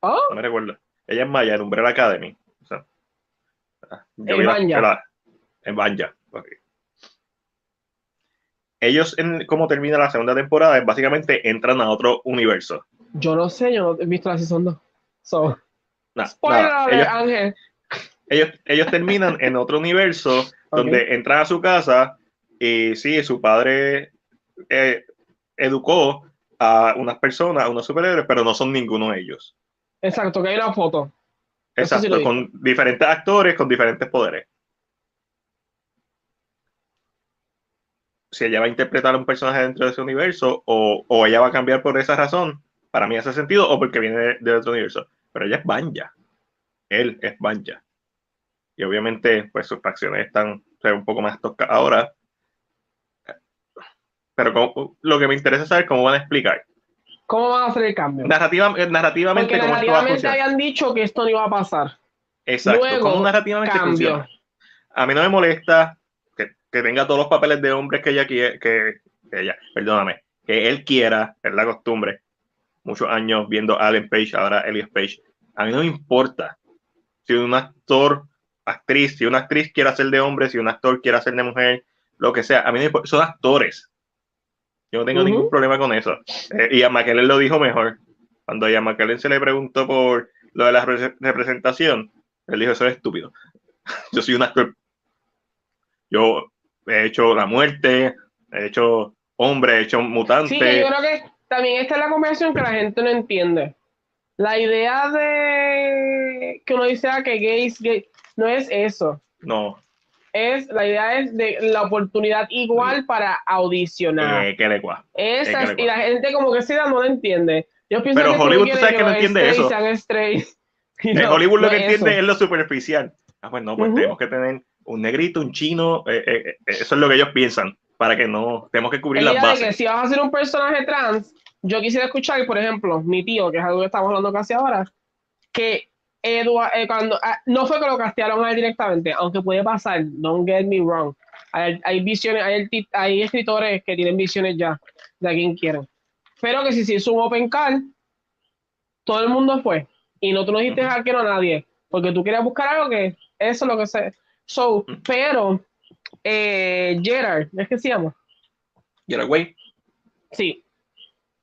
Oh, no me recuerdo. Ella es Maya en Umbrella Academy. O sea, En Banja. en Banja. Ellos, en cómo termina la segunda temporada, básicamente entran a otro universo. yo no sé, yo no he visto la season 2. So, Nah, Spoiler ellos, Ángel. ellos, ellos terminan en otro universo donde entran a su casa y sí, su padre eh, educó a unas personas, a unos superhéroes, pero no son ninguno de ellos. Exacto, que hay una foto. Sí Exacto, vi. con diferentes actores, con diferentes poderes. Si ella va a interpretar a un personaje dentro de ese universo, o, o ella va a cambiar por esa razón, para mí hace sentido, o porque viene de, de otro universo. Pero ella es Banja. Él es Banja. Y obviamente, pues sus facciones están se ven un poco más toscas ahora. Pero lo que me interesa es saber cómo van a explicar. ¿Cómo van a hacer el cambio? Narrativa, eh, narrativamente, Porque narrativamente habían dicho que esto no iba a pasar. Exacto, Luego, cómo narrativamente cambio. funciona. A mí no me molesta que, que tenga todos los papeles de hombres que ella quiere, que, que ella, perdóname, que él quiera, es la costumbre. Muchos años viendo a Alan Page, ahora Elias Page. A mí no me importa si un actor, actriz, si una actriz quiere hacer de hombre, si un actor quiere hacer de mujer, lo que sea. A mí no me importa, son actores. Yo no tengo ningún problema con eso. Eh, y a McKellen lo dijo mejor. Cuando a McKellen se le preguntó por lo de la re- representación, él dijo, eso es estúpido. Yo soy un actor. Yo he hecho la muerte, he hecho hombre, he hecho mutante. Sí, yo creo que también esta es la conversación que la gente no entiende. La idea de que uno dice ah, que gays, gay, no es eso. No, Es, la idea es de la oportunidad igual para audicionar. eh, cua. Esa eh, es- y la gente como que sí no lo entiende. Yo pienso Pero que Hollywood, tú sabes que no entiende eso. En Hollywood lo que entiende es lo superficial. Ah, pues no, pues tenemos que tener un negrito, un chino, eh, eh, eh, eso es lo que ellos piensan, para que no, tenemos que cubrir La las que bases. si vas a hacer un personaje trans, yo quisiera escuchar, por ejemplo, mi tío, que es algo que estamos hablando casi ahora, que Edward, eh, cuando, ah, no fue que lo castearon a él directamente, aunque puede pasar, don't get me wrong. Hay, hay visiones, hay, escritores que tienen visiones ya de a quien quieren. Pero que si se hizo un open call, todo el mundo fue. Y no tú no dijiste a que no a nadie, porque tú querías buscar algo que eso es lo que se. So, pero eh, Gerard, ¿es que se llama? Y era güey. Sí.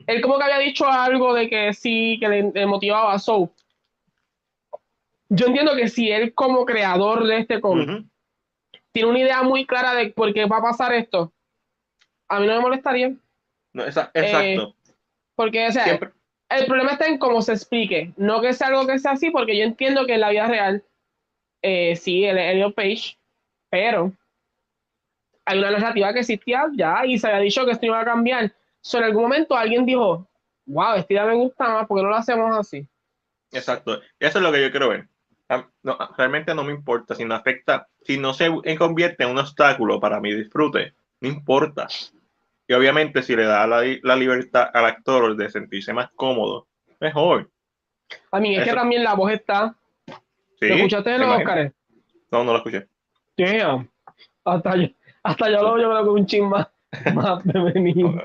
Él como que había dicho algo de que sí, que le, le motivaba a Soul. Yo entiendo que si él como creador de este cómic tiene una idea muy clara de por qué va a pasar esto, a mí no me molestaría. No, esa- exacto. Porque, o sea, Siempre- el problema está en cómo se explique. No que sea algo que sea así, porque yo entiendo que en la vida real, eh, sí, el Elliot Page, pero hay una narrativa que existía ya y se había dicho que esto iba a cambiar. So, en algún momento alguien dijo, wow, esta idea me gusta más, porque no lo hacemos así? Exacto. Eso es lo que yo quiero ver. Ah, no, realmente no me importa si no afecta, si no se convierte en un obstáculo para mi disfrute, no importa. Y obviamente si le da la, la libertad al actor de sentirse más cómodo, mejor. A mí es que también la voz está. Sí, ¿Lo escuchaste los. Oscars? No, no lo escuché. Damn. Hasta yo, hasta yo lo yo creo que un chin más, más femenino.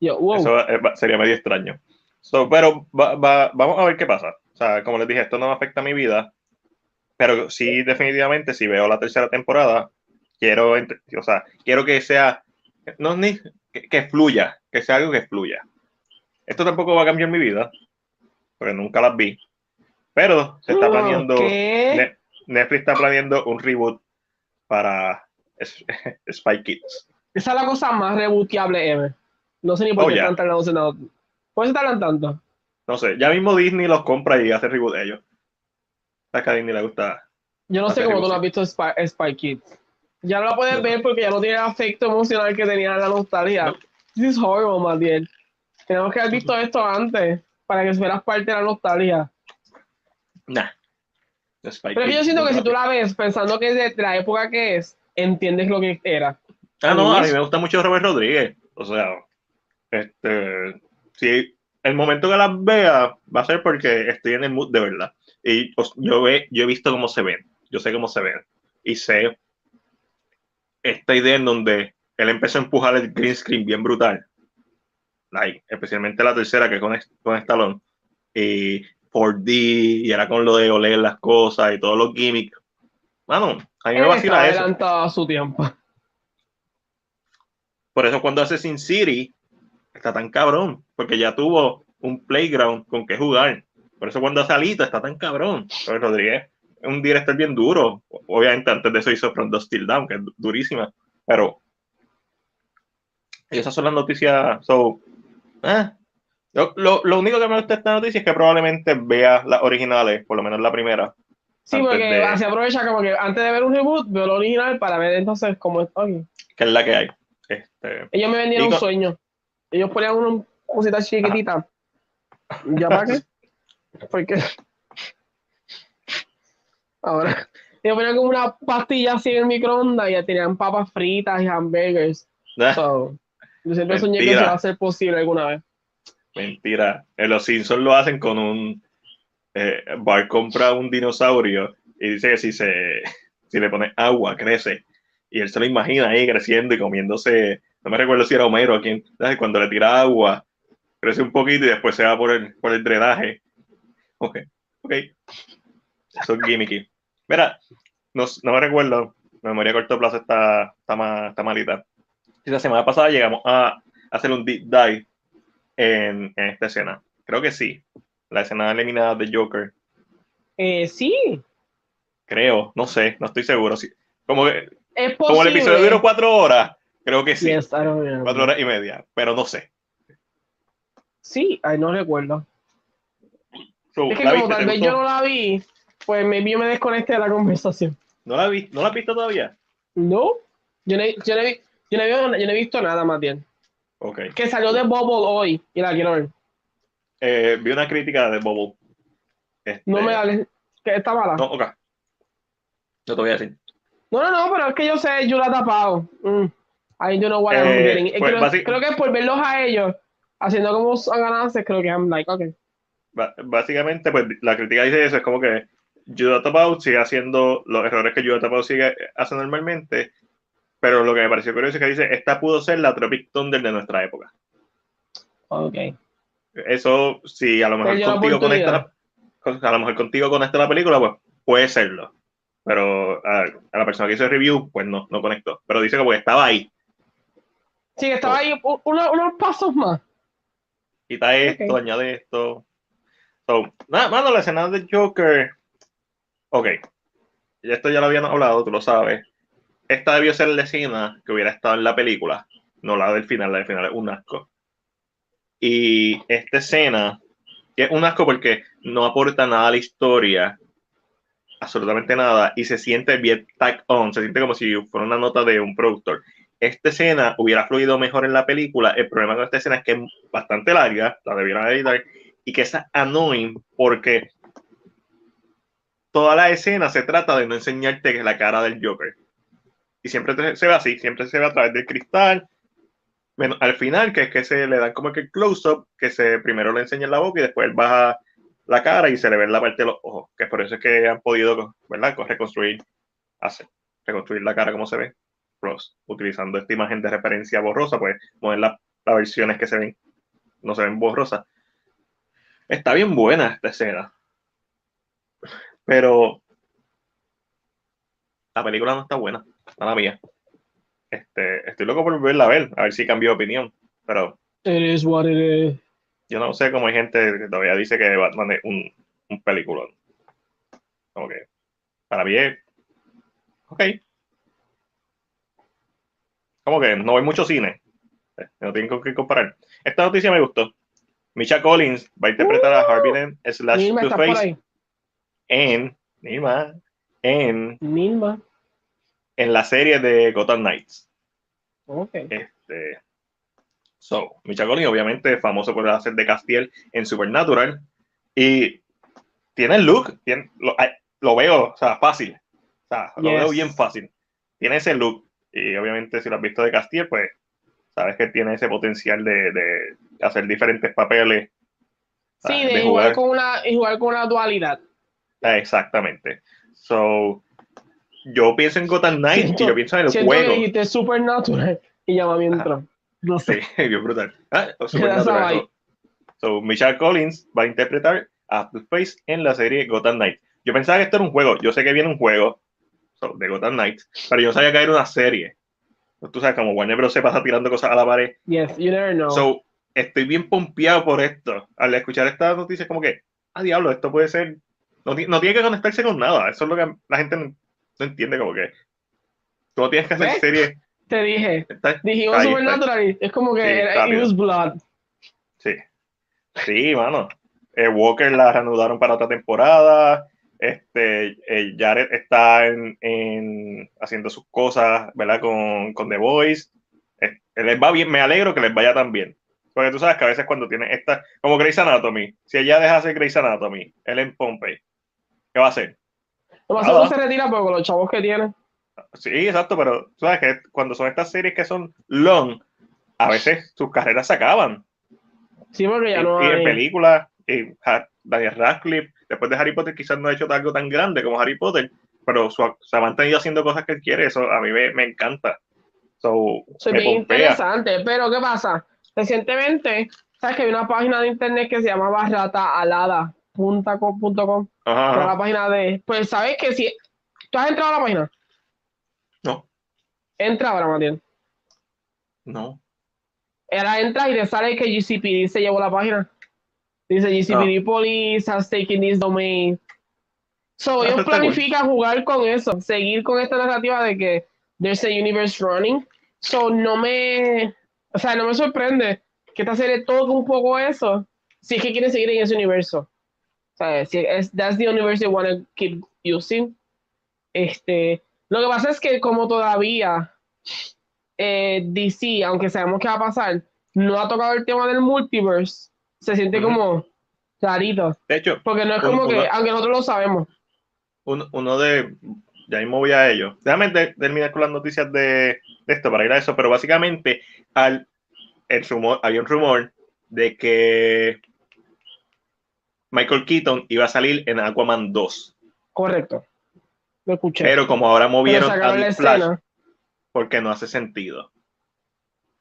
Yo, wow. Eso eh, sería medio extraño. So, pero va- va- vamos a ver qué pasa. O sea, como les dije, esto no me afecta a mi vida. Pero sí, definitivamente, si veo la tercera temporada, quiero, o sea, quiero que sea, no ni que, que fluya, que sea algo que fluya. Esto tampoco va a cambiar mi vida, porque nunca las vi. Pero se está planeando, Netflix está planeando un reboot para Spy Kids. Esa es la cosa más reboteable ever. No sé ni por Oh, qué están tardando. ¿Por qué se tardan tanto? No sé, ya mismo Disney los compra y hace reboot de ellos. A que a Disney le gusta Yo no sé cómo tú no reboot, has visto Spy, Spy Kids. Ya no la puedes No. ver porque ya no tiene el afecto emocional que tenía la nostalgia. No. This is horrible, Matiel. Tenemos que haber visto esto antes para que fueras parte de la nostalgia. Nah. Spy Pero que yo Kids, siento que si tú la ves pensando que es de la época que es, entiendes lo que era. Ah, no, a mí me gusta mucho Robert Rodríguez. O sea, este, si el momento que las vea va a ser porque estoy en el mood de verdad. Y pues, yo, ve, yo he visto cómo se ven. Yo sé cómo se ven. Y sé esta idea en donde él empezó a empujar el green screen bien brutal. Like, especialmente la tercera que con, con Stallone. Y 4D, y era con lo de oler las cosas y todos los gimmicks. Mano, a mí me vacila eso. a su tiempo. Por eso cuando hace Sin City está tan cabrón, porque ya tuvo un playground con que jugar. Por eso cuando hace Alita está tan cabrón. Pero Rodríguez es un director bien duro. Obviamente antes de eso hizo From Dust Till Down, que es durísima. Pero esas son las noticias. So, eh, lo, lo, lo, único que me gusta de esta noticia es que probablemente vea las originales, por lo menos la primera. Sí, porque de... se aprovecha como que antes de ver un reboot, veo lo original para ver entonces cómo es. Okay. Que es la que hay. Este, Ellos me vendieron con... un sueño. Ellos ponían una cosita chiquitita. ¿Ya para qué? Porque. Ahora. Ellos ponían como una pastilla así en el microondas y ya tenían papas fritas y hamburgers. So, yo siempre Mentira. soñé que eso va a ser posible alguna vez. Mentira. En los Simpsons lo hacen con un. Eh, Bart compra un dinosaurio y dice que si, se, si le pone agua, crece. Y él se lo imagina ahí creciendo y comiéndose. No me recuerdo si era Homero a quien, cuando le tira agua, crece un poquito y después se va por el, por el drenaje. Ok, ok. Eso es gimmicky. Mira, no, no me recuerdo. Mi memoria a corto plazo está, está, mal, está malita. Y la semana pasada llegamos a hacer un deep dive en, en, esta escena. Creo que sí. La escena eliminada de Joker. Eh, sí. Creo, no sé, no estoy seguro. Sí. Como, que, como el episodio duró cuatro horas, creo que sí. Yes, cuatro horas y media, pero no sé. Sí, ay, no recuerdo. So, es que como viste, tal vez yo no la vi, pues maybe yo me desconecté de la conversación. ¿No la, vi, ¿no la has visto todavía? No, yo no, yo no, yo no, yo no he visto nada más bien. Okay. Que salió de Bubble hoy y la quiero ver. Eh, vi una crítica de Bubble. Este... No me hables. Que está mala. No, ok. No te voy a decir. No, no, no, pero es que yo sé, yo la he tapado. Mm. I don't know what I'm Eh, getting. pues, creo, creo que por verlos a ellos haciendo como ganado, creo que I'm like, Básicamente, pues la crítica dice eso, es como que Judah Tapau sigue haciendo los errores que Judah Tapau sigue haciendo normalmente, pero lo que me pareció curioso es que dice, esta pudo ser la Tropic Thunder de nuestra época. Ok. Eso, si a lo mejor la contigo conecta, a lo mejor contigo conecta la película, pues puede serlo. Pero a, a la persona que hizo el review, pues no, no conectó. Pero dice que pues estaba ahí. Sí, estaba ahí unos pasos más. Quita esto, añade esto. So, nada, mano, la escena de Joker. Ok. Esto ya lo habíamos hablado, tú lo sabes. Esta debió ser la escena que hubiera estado en la película. No la del final, la del final es un asco. Y esta escena es un asco porque no aporta nada a la historia. Absolutamente nada. Y se siente bien tag on. Se siente como si fuera una nota de un productor esta escena hubiera fluido mejor en la película. El problema con esta escena es que es bastante larga, la debieron editar, y que es annoying porque toda la escena se trata de no enseñarte la cara del Joker. Y siempre se ve así, siempre se ve a través del cristal. Bueno, al final, que es que se le dan como que el close-up, que se primero le enseña la boca y después él baja la cara y se le ve la parte de los ojos, que por eso es que han podido, ¿verdad? Reconstruir, hacer, reconstruir la cara como se ve. Plus, utilizando esta imagen de referencia borrosa, pues poner la- las versiones que se ven, no se ven borrosas. Está bien buena esta escena. Pero la película no está buena, nada mía. Este, estoy loco por verla a ver, a ver si cambió de opinión. Pero It is what it is. yo no sé cómo hay gente que todavía dice que Batman es un, un peliculón. Como que, para mí es. Ok. Como que no hay mucho cine. Eh, No tienen con qué comparar. Esta noticia me gustó. Misha Collins va a interpretar a Harvey Dent slash Two-Face ahí. en, Nilma, en, Nilma. en la serie de Gotham Knights. Ok. Este, so, Misha Collins, obviamente, famoso por hacer de Castiel en Supernatural. Y tiene el look, tiene, lo, lo veo, o sea, fácil. O sea, lo Yes. veo bien fácil. Tiene ese look. Y obviamente, si lo has visto de Castiel, pues sabes que tiene ese potencial de, de hacer diferentes papeles. Sí, de, de jugar con una, y jugar con una dualidad. Ah, Exactamente. So, yo pienso en Gotham Siento- y yo pienso en el Siento que juego. dijiste Supernatural y llamamiento. No Sí, sé. bien brutal. Ah, Supernatural, so, so, Michelle Collins va a interpretar a Two-Face en la serie Gotham Knights. Yo pensaba que esto era un juego. Yo sé que viene un juego de Gotham Knights, pero yo no sabía que era una serie. Tú sabes, como Warner Bros. se pasa tirando cosas a la pared. Yes, you never know. So, estoy bien pompeado por esto. Al escuchar esta noticia, es como que, ah, diablo, esto puede ser, no, no, tiene que conectarse con nada, eso es lo que la gente no, entiende, como que tú no tienes que hacer ¿Ves? series. Te dije. Está- Dijimos ahí, Supernatural es como que Sí, era. It Blood. Sí. Sí, mano. Eh, Walker la reanudaron para otra temporada. Este, eh, Jared está en, en- haciendo sus cosas, ¿verdad? Con, con The Voice. Eh, les va bien, me alegro que les vaya tan bien. Porque tú sabes que a veces cuando tienes esta, como Grey's Anatomy, si ella deja de hacer Grey's Anatomy, él en Pompey, ¿qué va a hacer? Lo más seguro se retira porque con los chavos que tiene. Sí, exacto, pero tú sabes que cuando son estas series que son long, a veces sus carreras se acaban. Sí, porque ya y, no y en hay. películas, y Daniel Radcliffe, después de Harry Potter, quizás no ha hecho algo tan grande como Harry Potter, pero su- se ha mantenido haciendo cosas que él quiere, eso a mí me, me encanta. So, Soy me bien pompea. interesante, pero ¿qué pasa? Recientemente, ¿sabes que hay una página de internet que se llama barrataalada.com? Ajá, la página de. Pues sabes que si. ¿Tú has entrado a la página? No, Entra ahora, Matías. no. Ahora entra y te sale que GCPD se llevó la página. Dice GCPD. Police has taken this domain. So, Ah, ellos cool. planifican jugar con eso, seguir con esta narrativa de que there's a universe running. So, no me. O sea, no me sorprende que esta serie toque un poco eso, si es que quieren seguir en ese universo. O sea, si es, that's the universe they want to keep using. Este, lo que pasa es que como todavía eh, DC, aunque sabemos que va a pasar, no ha tocado el tema del multiverse, se siente como rarito. De hecho, Porque no es como que, aunque nosotros lo sabemos. uno, uno de. Ya mismo voy a ello. Déjame terminar con las noticias de, de esto para ir a eso, pero básicamente al, el rumor, había un rumor de que Michael Keaton iba a salir en Aquaman 2. Correcto. Lo escuché. Pero como ahora movieron a Flash, escena. porque no hace sentido.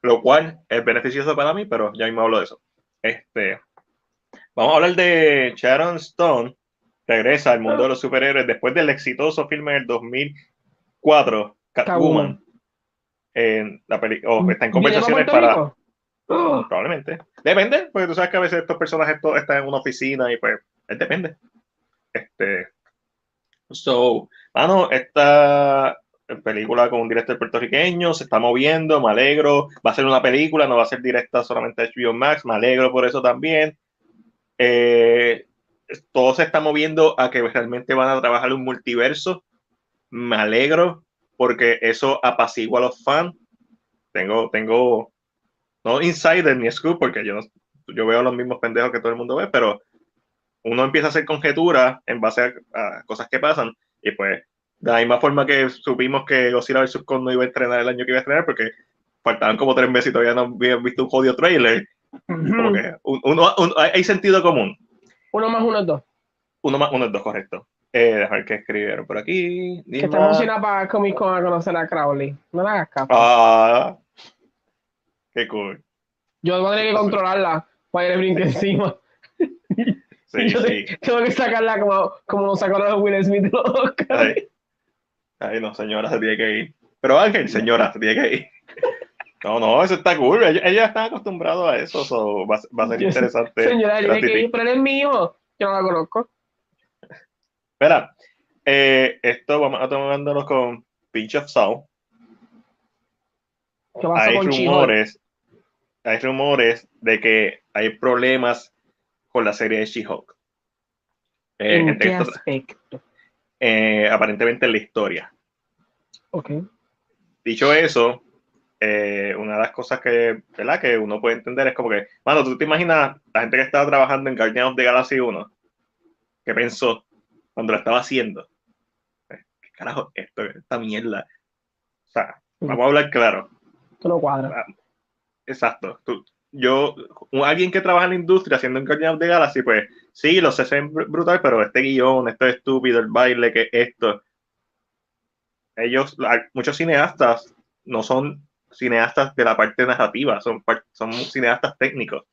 Lo cual es beneficioso para mí, pero ya mismo hablo de eso. Este, vamos a hablar de Sharon Stone, regresa al mundo de los superhéroes después del exitoso filme del 2004, Catwoman. En la peli o está en ¿Viene conversaciones para. ¡Oh! Probablemente. Depende, porque tú sabes que a veces estos personajes to- están en una oficina y pues, depende. Este. So, mano, esta película con un director puertorriqueño se está moviendo, me alegro. Va a ser una película, no va a ser directa solamente a HBO Max, me alegro por eso también. Eh, todo se está moviendo a que realmente van a trabajar un multiverso. Me alegro porque eso apacigua a los fans. Tengo, tengo, no insider ni scoop, porque yo, no, yo veo los mismos pendejos que todo el mundo ve, pero uno empieza a hacer conjeturas en base a, a cosas que pasan y pues de la misma forma que supimos que Godzilla vs. Kong no iba a estrenar el año que iba a estrenar porque faltaban como tres meses y todavía no habían visto un jodido trailer, como que uno, un- hay sentido común. Uno más uno es dos. Uno más uno es dos, correcto. Eh, déjame ver qué escribieron por aquí. Que está Dima. emocionada para Comic Con a conocer a Crowley. No le hagas caso. Ah, qué cool. Yo voy a tener que controlarla para que le brinque encima. Sí, Yo sí. te- tengo que sacarla como, como lo sacaron los Will Smith los Oscars. Ay, no, señora, se tiene que ir. Pero Ángel, señora, se tiene que ir. No, no, eso está cool. Ellos, ellos están acostumbrados a eso. so va, va a ser interesante. Señora, tiene que ir, pero él es mi hijo. Yo no la conozco. Espera, eh, esto vamos a tomándonos con Pinch of Salt. ¿Qué pasó Hay rumores, hay rumores de que hay problemas con la serie de She-Hulk. Eh, ¿En qué aspecto? Eh, aparentemente en la historia. Ok. Dicho eso, eh, una de las cosas que, ¿verdad? que uno puede entender es como que, mano, tú te imaginas la gente que estaba trabajando en Guardians of the Galaxy 1, ¿qué pensó cuando lo estaba haciendo? Eh, ¿Qué carajo es esto, esta mierda? O sea, vamos a hablar claro. Esto no cuadra. Exacto. Tú- yo, alguien que trabaja en la industria haciendo un Guardians of the Galaxy, pues sí, los br- brutal, pero este guion, esto es estúpido, el baile, que esto. Ellos, muchos cineastas no son cineastas de la parte narrativa, son, son cineastas técnicos.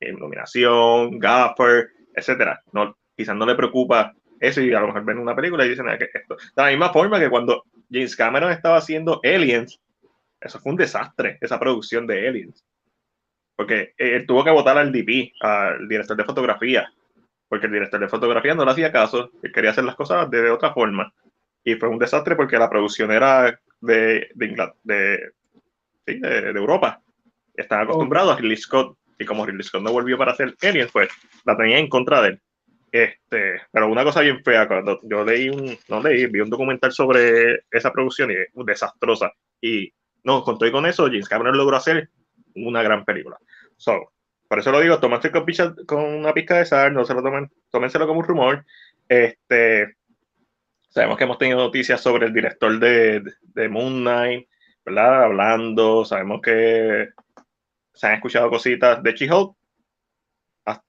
Iluminación, gaffer, etcétera. No, quizás no le preocupa eso y a lo mejor ven una película y dicen "Ah, que esto. De la misma forma que cuando James Cameron estaba haciendo Aliens, eso fue un desastre, esa producción de Aliens. Porque él tuvo que votar al DP, al director de fotografía, porque el director de fotografía no le hacía caso, él quería hacer las cosas de, otra forma. Y fue un desastre porque la producción era de, de, de, de, Europa. Estaban acostumbrados a Ridley Scott y como Ridley Scott no volvió para hacer Alien, pues la tenía en contra de él. Este, pero una cosa bien fea, cuando yo leí un, no leí, vi un documental sobre esa producción y es desastrosa. Y no, con todo y con eso, James Cameron logró hacer una gran película. So, por eso lo digo, tómate con, con una pizca de sal, no se lo tomen, tómenselo como un rumor. Este, sabemos que hemos tenido noticias sobre el director de, de Moon Knight, ¿verdad? Hablando, sabemos que se han escuchado cositas de She-Hulk. Ah,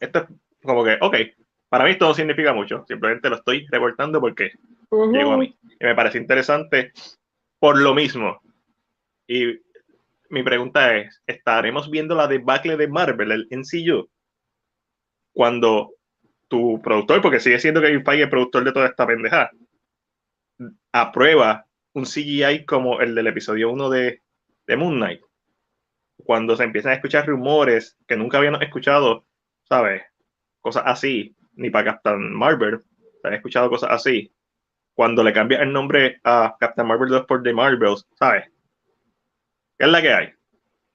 esto es como que, ok, para mí esto no significa mucho, simplemente lo estoy reportando porque llegó a mí. Y me parece interesante por lo mismo. Y mi pregunta es, ¿estaremos viendo la debacle de Marvel, el NCU? Cuando tu productor, porque sigue siendo Kevin Feige el productor de toda esta pendeja, aprueba un CGI como el del episodio 1 de, de Moon Knight. Cuando se empiezan a escuchar rumores que nunca habíamos escuchado, ¿sabes? Cosas así, ni para Captain Marvel, se han escuchado cosas así. Cuando le cambia el nombre a Captain Marvel 2 por The Marvels, ¿sabes? ¿Qué es la que hay?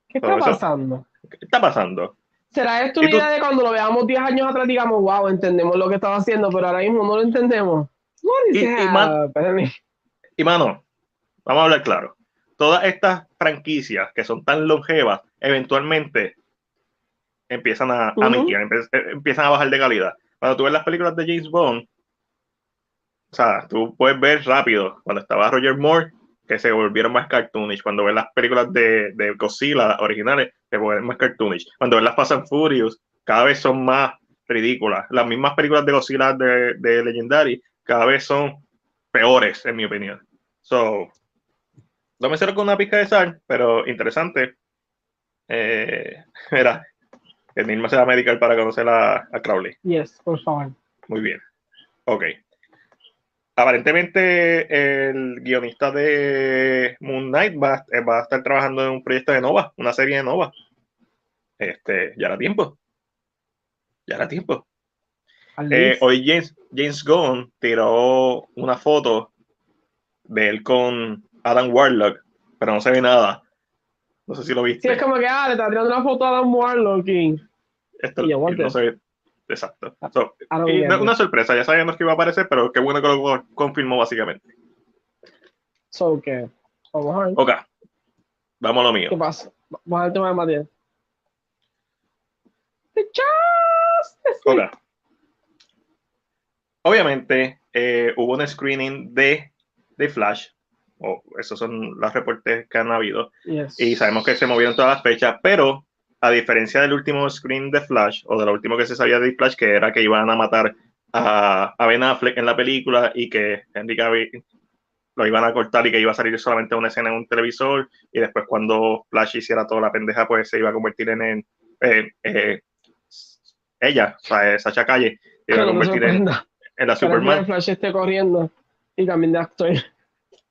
¿Qué está pasando? ¿Qué está pasando? ¿Será esto idea de cuando lo veamos 10 años atrás, digamos, wow, entendemos lo que estaba haciendo, pero ahora mismo no lo entendemos? Y, y, mano, vamos a hablar claro. Todas estas franquicias que son tan longevas, eventualmente empiezan a, a eh, empiezan a bajar de calidad. Cuando tú ves las películas de James Bond, o sea, tú puedes ver rápido, cuando estaba Roger Moore, que se volvieron más cartoonish. Cuando ves las películas de, de Godzilla originales, se vuelven más cartoonish. Cuando ves las Fast and Furious, cada vez son más ridículas. Las mismas películas de Godzilla de, de Legendary, cada vez son peores, en mi opinión. So, no me cierro con una pizca de sal, pero interesante. Eh, mira, el Nilma se va a medical para conocer a, a Crowley. Yes, por favor. Muy bien. Ok aparentemente el guionista de Moon Knight va, va, a estar trabajando en un proyecto de Nova, una serie de Nova. Este, ya era tiempo. Ya era tiempo. Eh, hoy James, James Gunn tiró una foto de él con Adam Warlock, pero no se ve nada. No sé si lo viste. Sí, es como que ah, le está tirando una foto a Adam Warlock y... Esto, y no se, Exacto. y una sorpresa, ya sabíamos que iba a aparecer, pero qué bueno que lo confirmó básicamente. So, ¿qué? Vamos a ver. Ok. Vamos a lo mío. ¿Qué pasa? Vamos al tema de Matías. Ok. Obviamente, eh, hubo un screening de, de Flash. O esos son los reportes que han habido. Y sabemos que se movieron todas las fechas, pero a diferencia del último screen de Flash, o de lo último que se sabía de Flash, que era que iban a matar a, a Ben Affleck en la película y que Henry Cavill lo iban a cortar y que iba a salir solamente una escena en un televisor y después cuando Flash hiciera toda la pendeja pues se iba a convertir en, eh, ella, o sea, Sacha Calle, se iba a convertir en, la Superman. Flash esté corriendo y también de actor.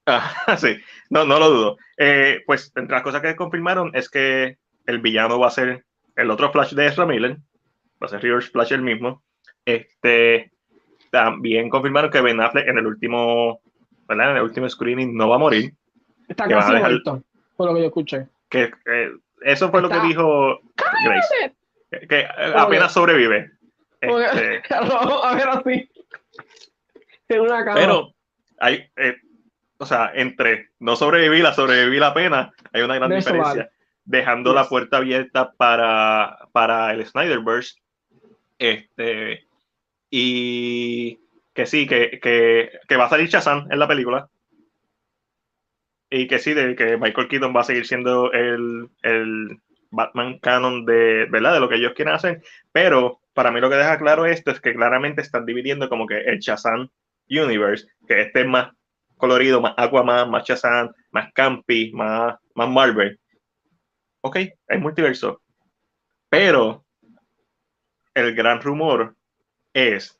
Ah, sí, no, no lo dudo. Eh, pues entre las cosas que confirmaron es que el villano va a ser el otro Flash de Ezra Miller, va a ser Reverse Flash el mismo. Este, también confirmaron que Ben Affleck en el último, ¿verdad? En el último screening no va a morir. Está casi muerto, por lo que yo escuché. Que, eso fue lo que dijo Grace. Que, apenas sobrevive. Este, a ver así. En una cama. Pero hay, eh, o sea, entre no sobrevivir a sobrevivir la pena, hay una gran diferencia dejando la puerta abierta para, para el Snyderverse. Este, y que sí, que, que, que, va a salir Shazam en la película. Y que sí, de que Michael Keaton va a seguir siendo el, el Batman canon de, ¿verdad? de lo que ellos quieren hacer. Pero para mí lo que deja claro esto es que claramente están dividiendo como que el Shazam Universe, que este es más colorido, más Aquaman, más Shazam, más Campy, más, más Marvel ok, hay multiverso. Pero el gran rumor es.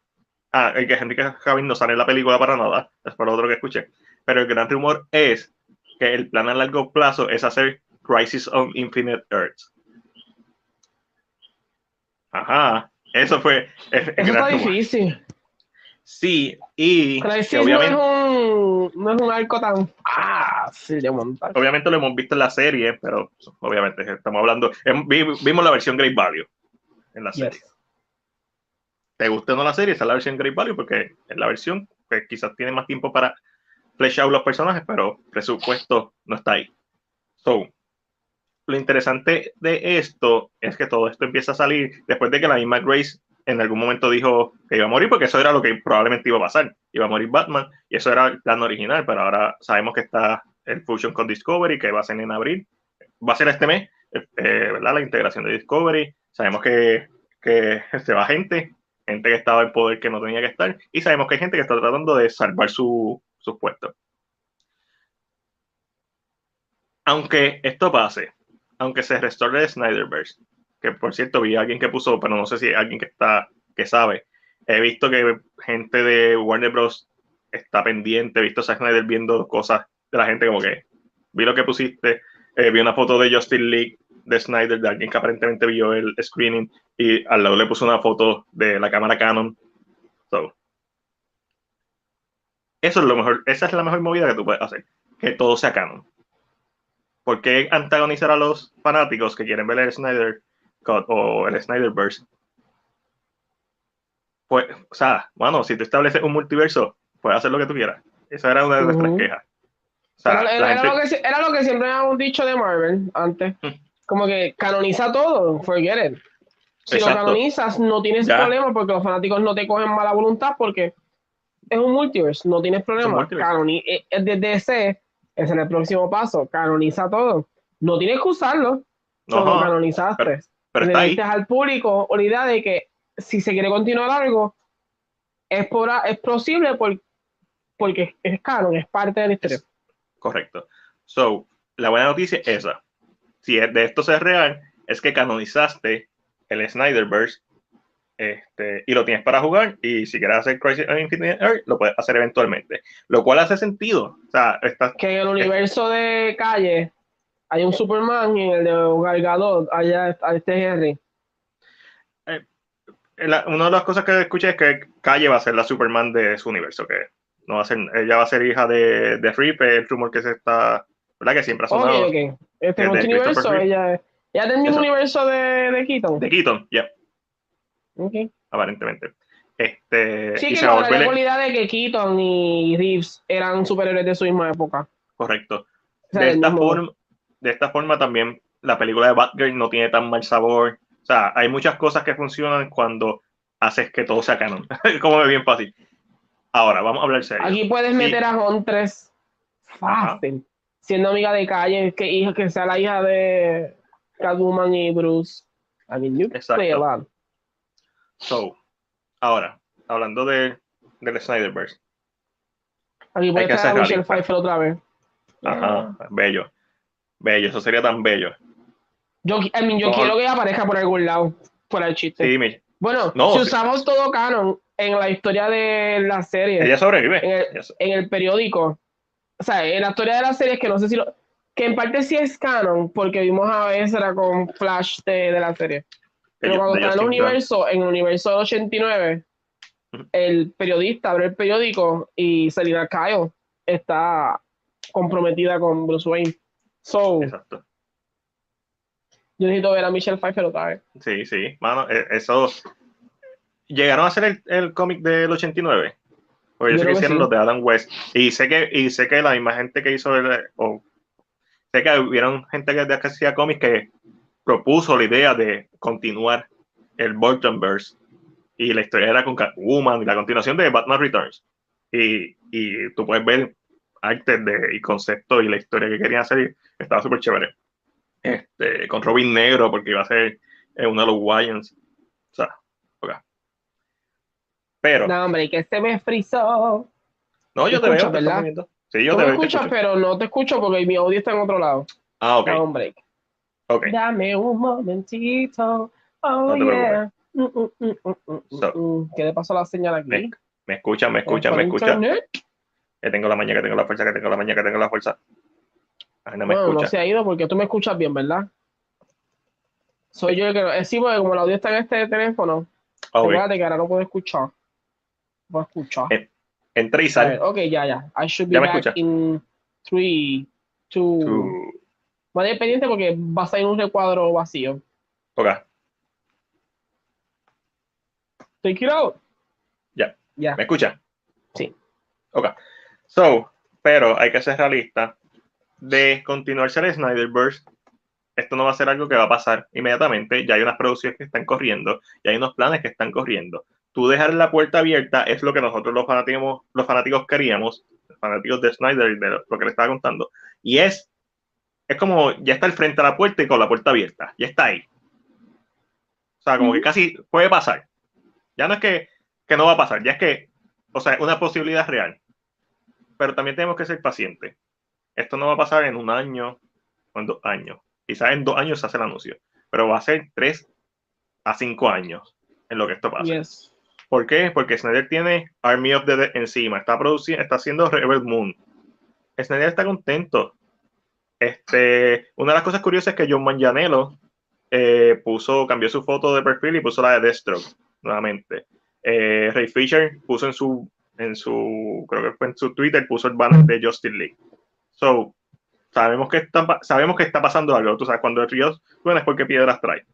Ah, el que Henry Cavill no sale en la película para nada, es por otro que escuché. Pero el gran rumor es que el plan a largo plazo es hacer Crisis on Infinite Earths. Ajá. Eso fue. Eso está difícil. Sí, y obviamente, no, es un, no es un arco tan fácil de montar. Obviamente lo hemos visto en la serie, pero obviamente estamos hablando. Vimos la versión Great Value en la serie. ¿Te gusta o no la serie? Esa es la versión Great Value porque es la versión que quizás tiene más tiempo para flesh out los personajes, pero presupuesto no está ahí. So, lo interesante de esto es que todo esto empieza a salir después de que la misma Grace en algún momento dijo que iba a morir, porque eso era lo que probablemente iba a pasar. Iba a morir Batman, y eso era el plan original, pero ahora sabemos que está el Fusion con Discovery, que va a ser en abril. Va a ser este mes, eh, ¿verdad? La integración de Discovery. Sabemos que, que se va gente, gente que estaba en poder que no tenía que estar, y sabemos que hay gente que está tratando de salvar su, sus puestos. Aunque esto pase, aunque se restaure Snyderverse, que por cierto vi a alguien que puso, pero no sé si alguien que está, que sabe. He visto que gente de Warner Bros. está pendiente, he visto a Snyder viendo cosas de la gente como que vi lo que pusiste, eh, vi una foto de Justin League de Snyder, de alguien que aparentemente vio el screening y al lado le puso una foto de la cámara Canon. eso es lo mejor, esa es la mejor movida que tú puedes hacer, que todo sea canon. ¿Por qué antagonizar a los fanáticos que quieren ver el Snyder o el Snyderverse. Pues, o sea, bueno, si tú estableces un multiverso, puedes hacer lo que tú quieras. Esa era una de nuestras quejas. era, lo que, era, lo que, siempre habíamos dicho de Marvel antes. Mm. Como que canoniza todo, forget it. Si lo canonizas, no tienes problema porque los fanáticos no te cogen mala voluntad porque es un multiverse, no tienes problema. Canoni eh, eh, desde ese es el próximo paso, canoniza todo. No tienes que usarlo, solo canonizaste. Pero está ahí. al público la idea de que si se quiere continuar algo, es, por, es posible porque es canon, es parte de la historia. Correcto. So, la buena noticia es esa. Si de esto es real, es que canonizaste el Snyderverse este, y lo tienes para jugar. Y si quieres hacer Crisis on Infinite Earth, lo puedes hacer eventualmente. Lo cual hace sentido. O sea, que en el universo de calle hay un Superman y el de Galgadot allá a este Henry. Eh, una de las cosas que escuché es que Calle va a ser la Superman de su universo, que no va a ser, ella va a ser hija de, de Rip, el rumor que se está, ¿verdad? Que siempre ha sonado. Ok, ok. Este universo, ella, es del mismo universo de, de Keaton. De Keaton, ya. Yeah. Aparentemente. Este, sí, que la realidad de que Keaton y Reeves eran superhéroes de su misma época. Correcto. de esta forma, de esta forma también la película de Batgirl no tiene tan mal sabor. O sea, hay muchas cosas que funcionan cuando haces que todo sea canon. Como es bien fácil. Ahora, vamos a hablar serio. Aquí puedes meter a Huntress fácil. Siendo amiga de calle, que, hija, que sea la hija de Catwoman y Bruce. I mean, you Exacto. So, ahora, hablando de, del Snyderverse. Aquí puede estar a Michelle Pfeiffer otra vez. Ajá, bello. Bello, eso sería tan bello. Yo, I mean, yo quiero que aparezca por algún lado, fuera el chiste. Sí, mi... Bueno, si usamos todo canon en la historia de la serie. Ella sobrevive. En el, periódico. O sea, en la historia de la serie es que no sé si lo. Que en parte sí es canon, porque vimos a veces era con Flash de, la serie. Pero cuando está en el universo, en el universo 89, el periodista abre el periódico y Selina Kyle está comprometida con Bruce Wayne. So, Exacto. Yo necesito ver a Michelle Pfeiffer otra vez. Sí, sí, mano, e, eso. ¿Llegaron a hacer el, el cómic del 89? Porque yo, sé que hicieron los de Adam West. Y sé que, y sé que la misma gente que hizo el. O, sé que hubieron gente que hacía cómics que propuso la idea de continuar el Burtonverse. Y la historia era con Catwoman y la continuación de Batman Returns. Y, y tú puedes ver arte de, y concepto y la historia que querían hacer estaba súper chévere. Este, con Robin Negro, porque iba a ser eh, uno de los Wyans. O sea, ok. Pero. No, hombre, que se me frizó. No, yo te, veo. ¿verdad? Sí, yo te me escuchas, pero no te escucho porque mi audio está en otro lado. Ah, ok. No, hombre. Okay. Dame un momentito. Oh, yeah. Mm, mm, mm, ¿Qué le pasó a la señal aquí? Me, me escucha, me escucha, me escucha que tengo la mañana, que tengo la fuerza, que tengo la mañana, que tengo la fuerza. Ay, no me escucha. No se ha ido porque tú me escuchas bien, ¿verdad? Soy yo el que. Sí, porque como el audio está en este teléfono. Ok. Recuerda que ahora no puedo escuchar. No escuchar. Eh, Entra y A sal. ver, ok, ya, ya. I should be Ya me back escucha. in 3, 2. Tú- Va a ir pendiente porque va a salir un recuadro vacío. Ok. Take it out. Ya. Ya. ¿Me escucha? Sí. Ok. So, pero hay que ser realista. De continuarse el Snyderverse, esto no va a ser algo que va a pasar inmediatamente. Ya hay unas producciones que están corriendo y hay unos planes que están corriendo. Tú dejar la puerta abierta es lo que nosotros los fanáticos, los fanáticos queríamos, los fanáticos de Snyder de lo que le estaba contando. Y es, es como ya está al frente a la puerta y con la puerta abierta. Ya está ahí. O sea, como que casi puede pasar. Ya no es que, que no va a pasar, ya es que, o sea, es una posibilidad real. Pero también tenemos que ser pacientes. Esto no va a pasar en un año o en dos años. Quizás en dos años se hace el anuncio, pero va a ser tres a cinco años en lo que esto pasa. Yes. ¿Por qué? Porque Snyder tiene Army of the Dead encima, está produciendo, está haciendo Rebel Moon. Snyder está contento. Este, una de las cosas curiosas es que John Manganiello eh, puso, cambió su foto de perfil y puso la de Deathstroke nuevamente. Eh, Ray Fisher puso en su, en su, creo que fue en su Twitter, puso el banner de Justice League. So, sabemos que está, sabemos que está pasando algo. Tú sabes, cuando el río suena es porque piedras trae.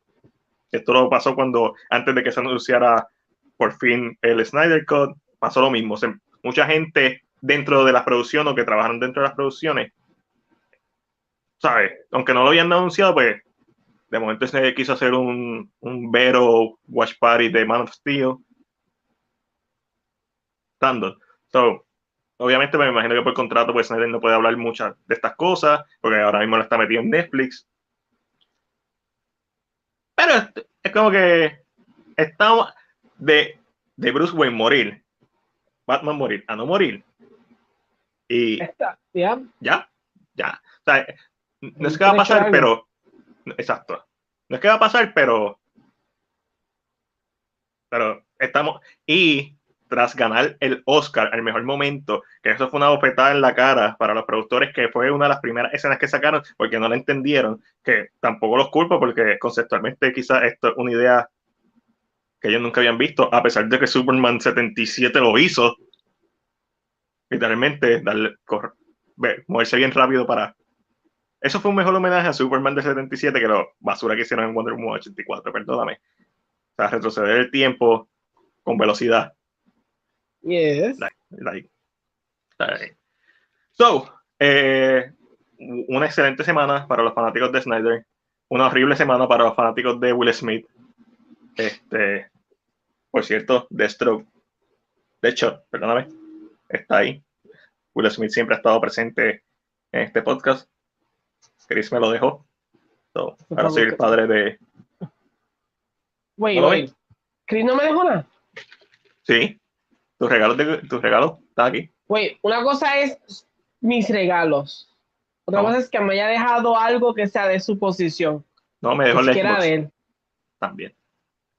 Esto lo pasó cuando, antes de que se anunciara por fin el Snyder Cut, pasó lo mismo. Se- mucha gente dentro de las producciones o que trabajaron dentro de las producciones, ¿sabes? Aunque no lo habían anunciado, pues de momento Snyder quiso hacer un, un Vero Watch Party de Man of Steel. So, obviamente me imagino que por contrato pues no puede hablar muchas de estas cosas, porque ahora mismo lo está metido en Netflix. Pero es, es como que estamos de, de Bruce Wayne morir, Batman morir, a no morir. Y ya. ya, ya. O sea, no es que va a pasar, pero. Exacto. No es que va a pasar, pero. Pero estamos. Y tras ganar el Oscar al mejor momento, que eso fue una bofetada en la cara para los productores, que fue una de las primeras escenas que sacaron, porque no la entendieron, que tampoco los culpo, porque conceptualmente quizás esto es una idea que ellos nunca habían visto, a pesar de que Superman 77 lo hizo. Literalmente, darle, moverse bien rápido para. Eso fue un mejor homenaje a Superman de 77 que lo basura que hicieron en Wonder Woman 84, perdóname. O sea, retroceder el tiempo con velocidad. Yes. Like, like. So, eh, una excelente semana para los fanáticos de Snyder. Una horrible semana para los fanáticos de Will Smith. Este, por cierto, Deathstroke. De hecho, perdóname, está ahí. Will Smith siempre ha estado presente en este podcast. Chris me lo dejó. So, ahora soy el padre de. Wait, ¿No wait. Chris no me dejó nada. Sí, tus regalos, de, tus regalos, está aquí. Wait, una cosa es mis regalos. Otra No. cosa es que me haya dejado algo que sea de su posición. No, me dejó el siquiera Xbox de él. también.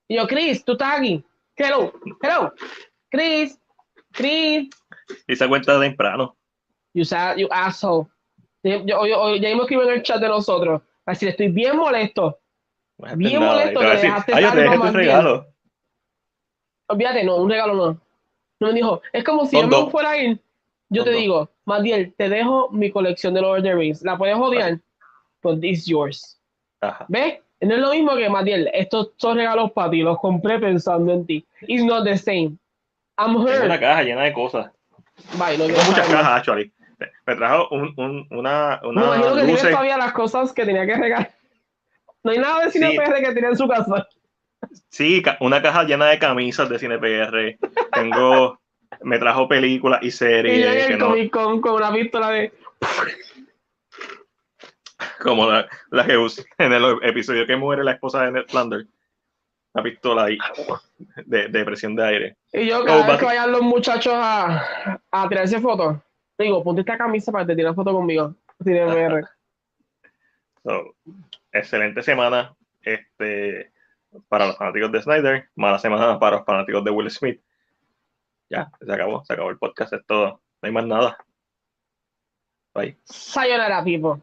Y yo, Chris, tú estás aquí. Hello, hello. Chris, Chris. Y se cuenta temprano. You, sa- you asshole. Yo, yo- yo- ya mismo escribo en el chat de nosotros. Así estoy bien molesto. Bien nada, molesto y te va a que decir, dejaste "Ay, yo te dejé bien". regalos. Olvídate, no, un regalo no. No me dijo, es como si yo me fuera a ir. Yo te digo, Madiel, te dejo mi colección de Lord of the Rings. ¿La puedes odiar? Pues this is yours. Ajá. ¿Ves? No es lo mismo que Madiel. Estos son regalos para ti. Los compré pensando en ti. It's not the same. I'm Tengo una hurt. caja llena de cosas. Bye, no Tengo muchas saber cajas, actually. Me- trajo un, un, una, Me una imagino que tienes luces. todavía las cosas que tenía que regalar. No hay nada de cine Sí. PR que tiene en su casa. Sí, una caja llena de camisas de cine PR. Tengo, me trajo películas y Y en series que el no, Comic Con con una pistola de. como la, la que usé en el episodio que muere la esposa de Ned Flanders. La pistola ahí de, de presión de aire. Y yo, cada Oh, vez Bati- que vayan los muchachos a, a tirarse fotos, digo, ponte esta camisa para que te tiren foto conmigo. Cine PR. So, excelente semana este, para los fanáticos de Snyder, mala semana para los fanáticos de Will Smith. Ya, se acabó, se acabó el podcast, es todo. No hay más nada. Bye. Sayonara, people.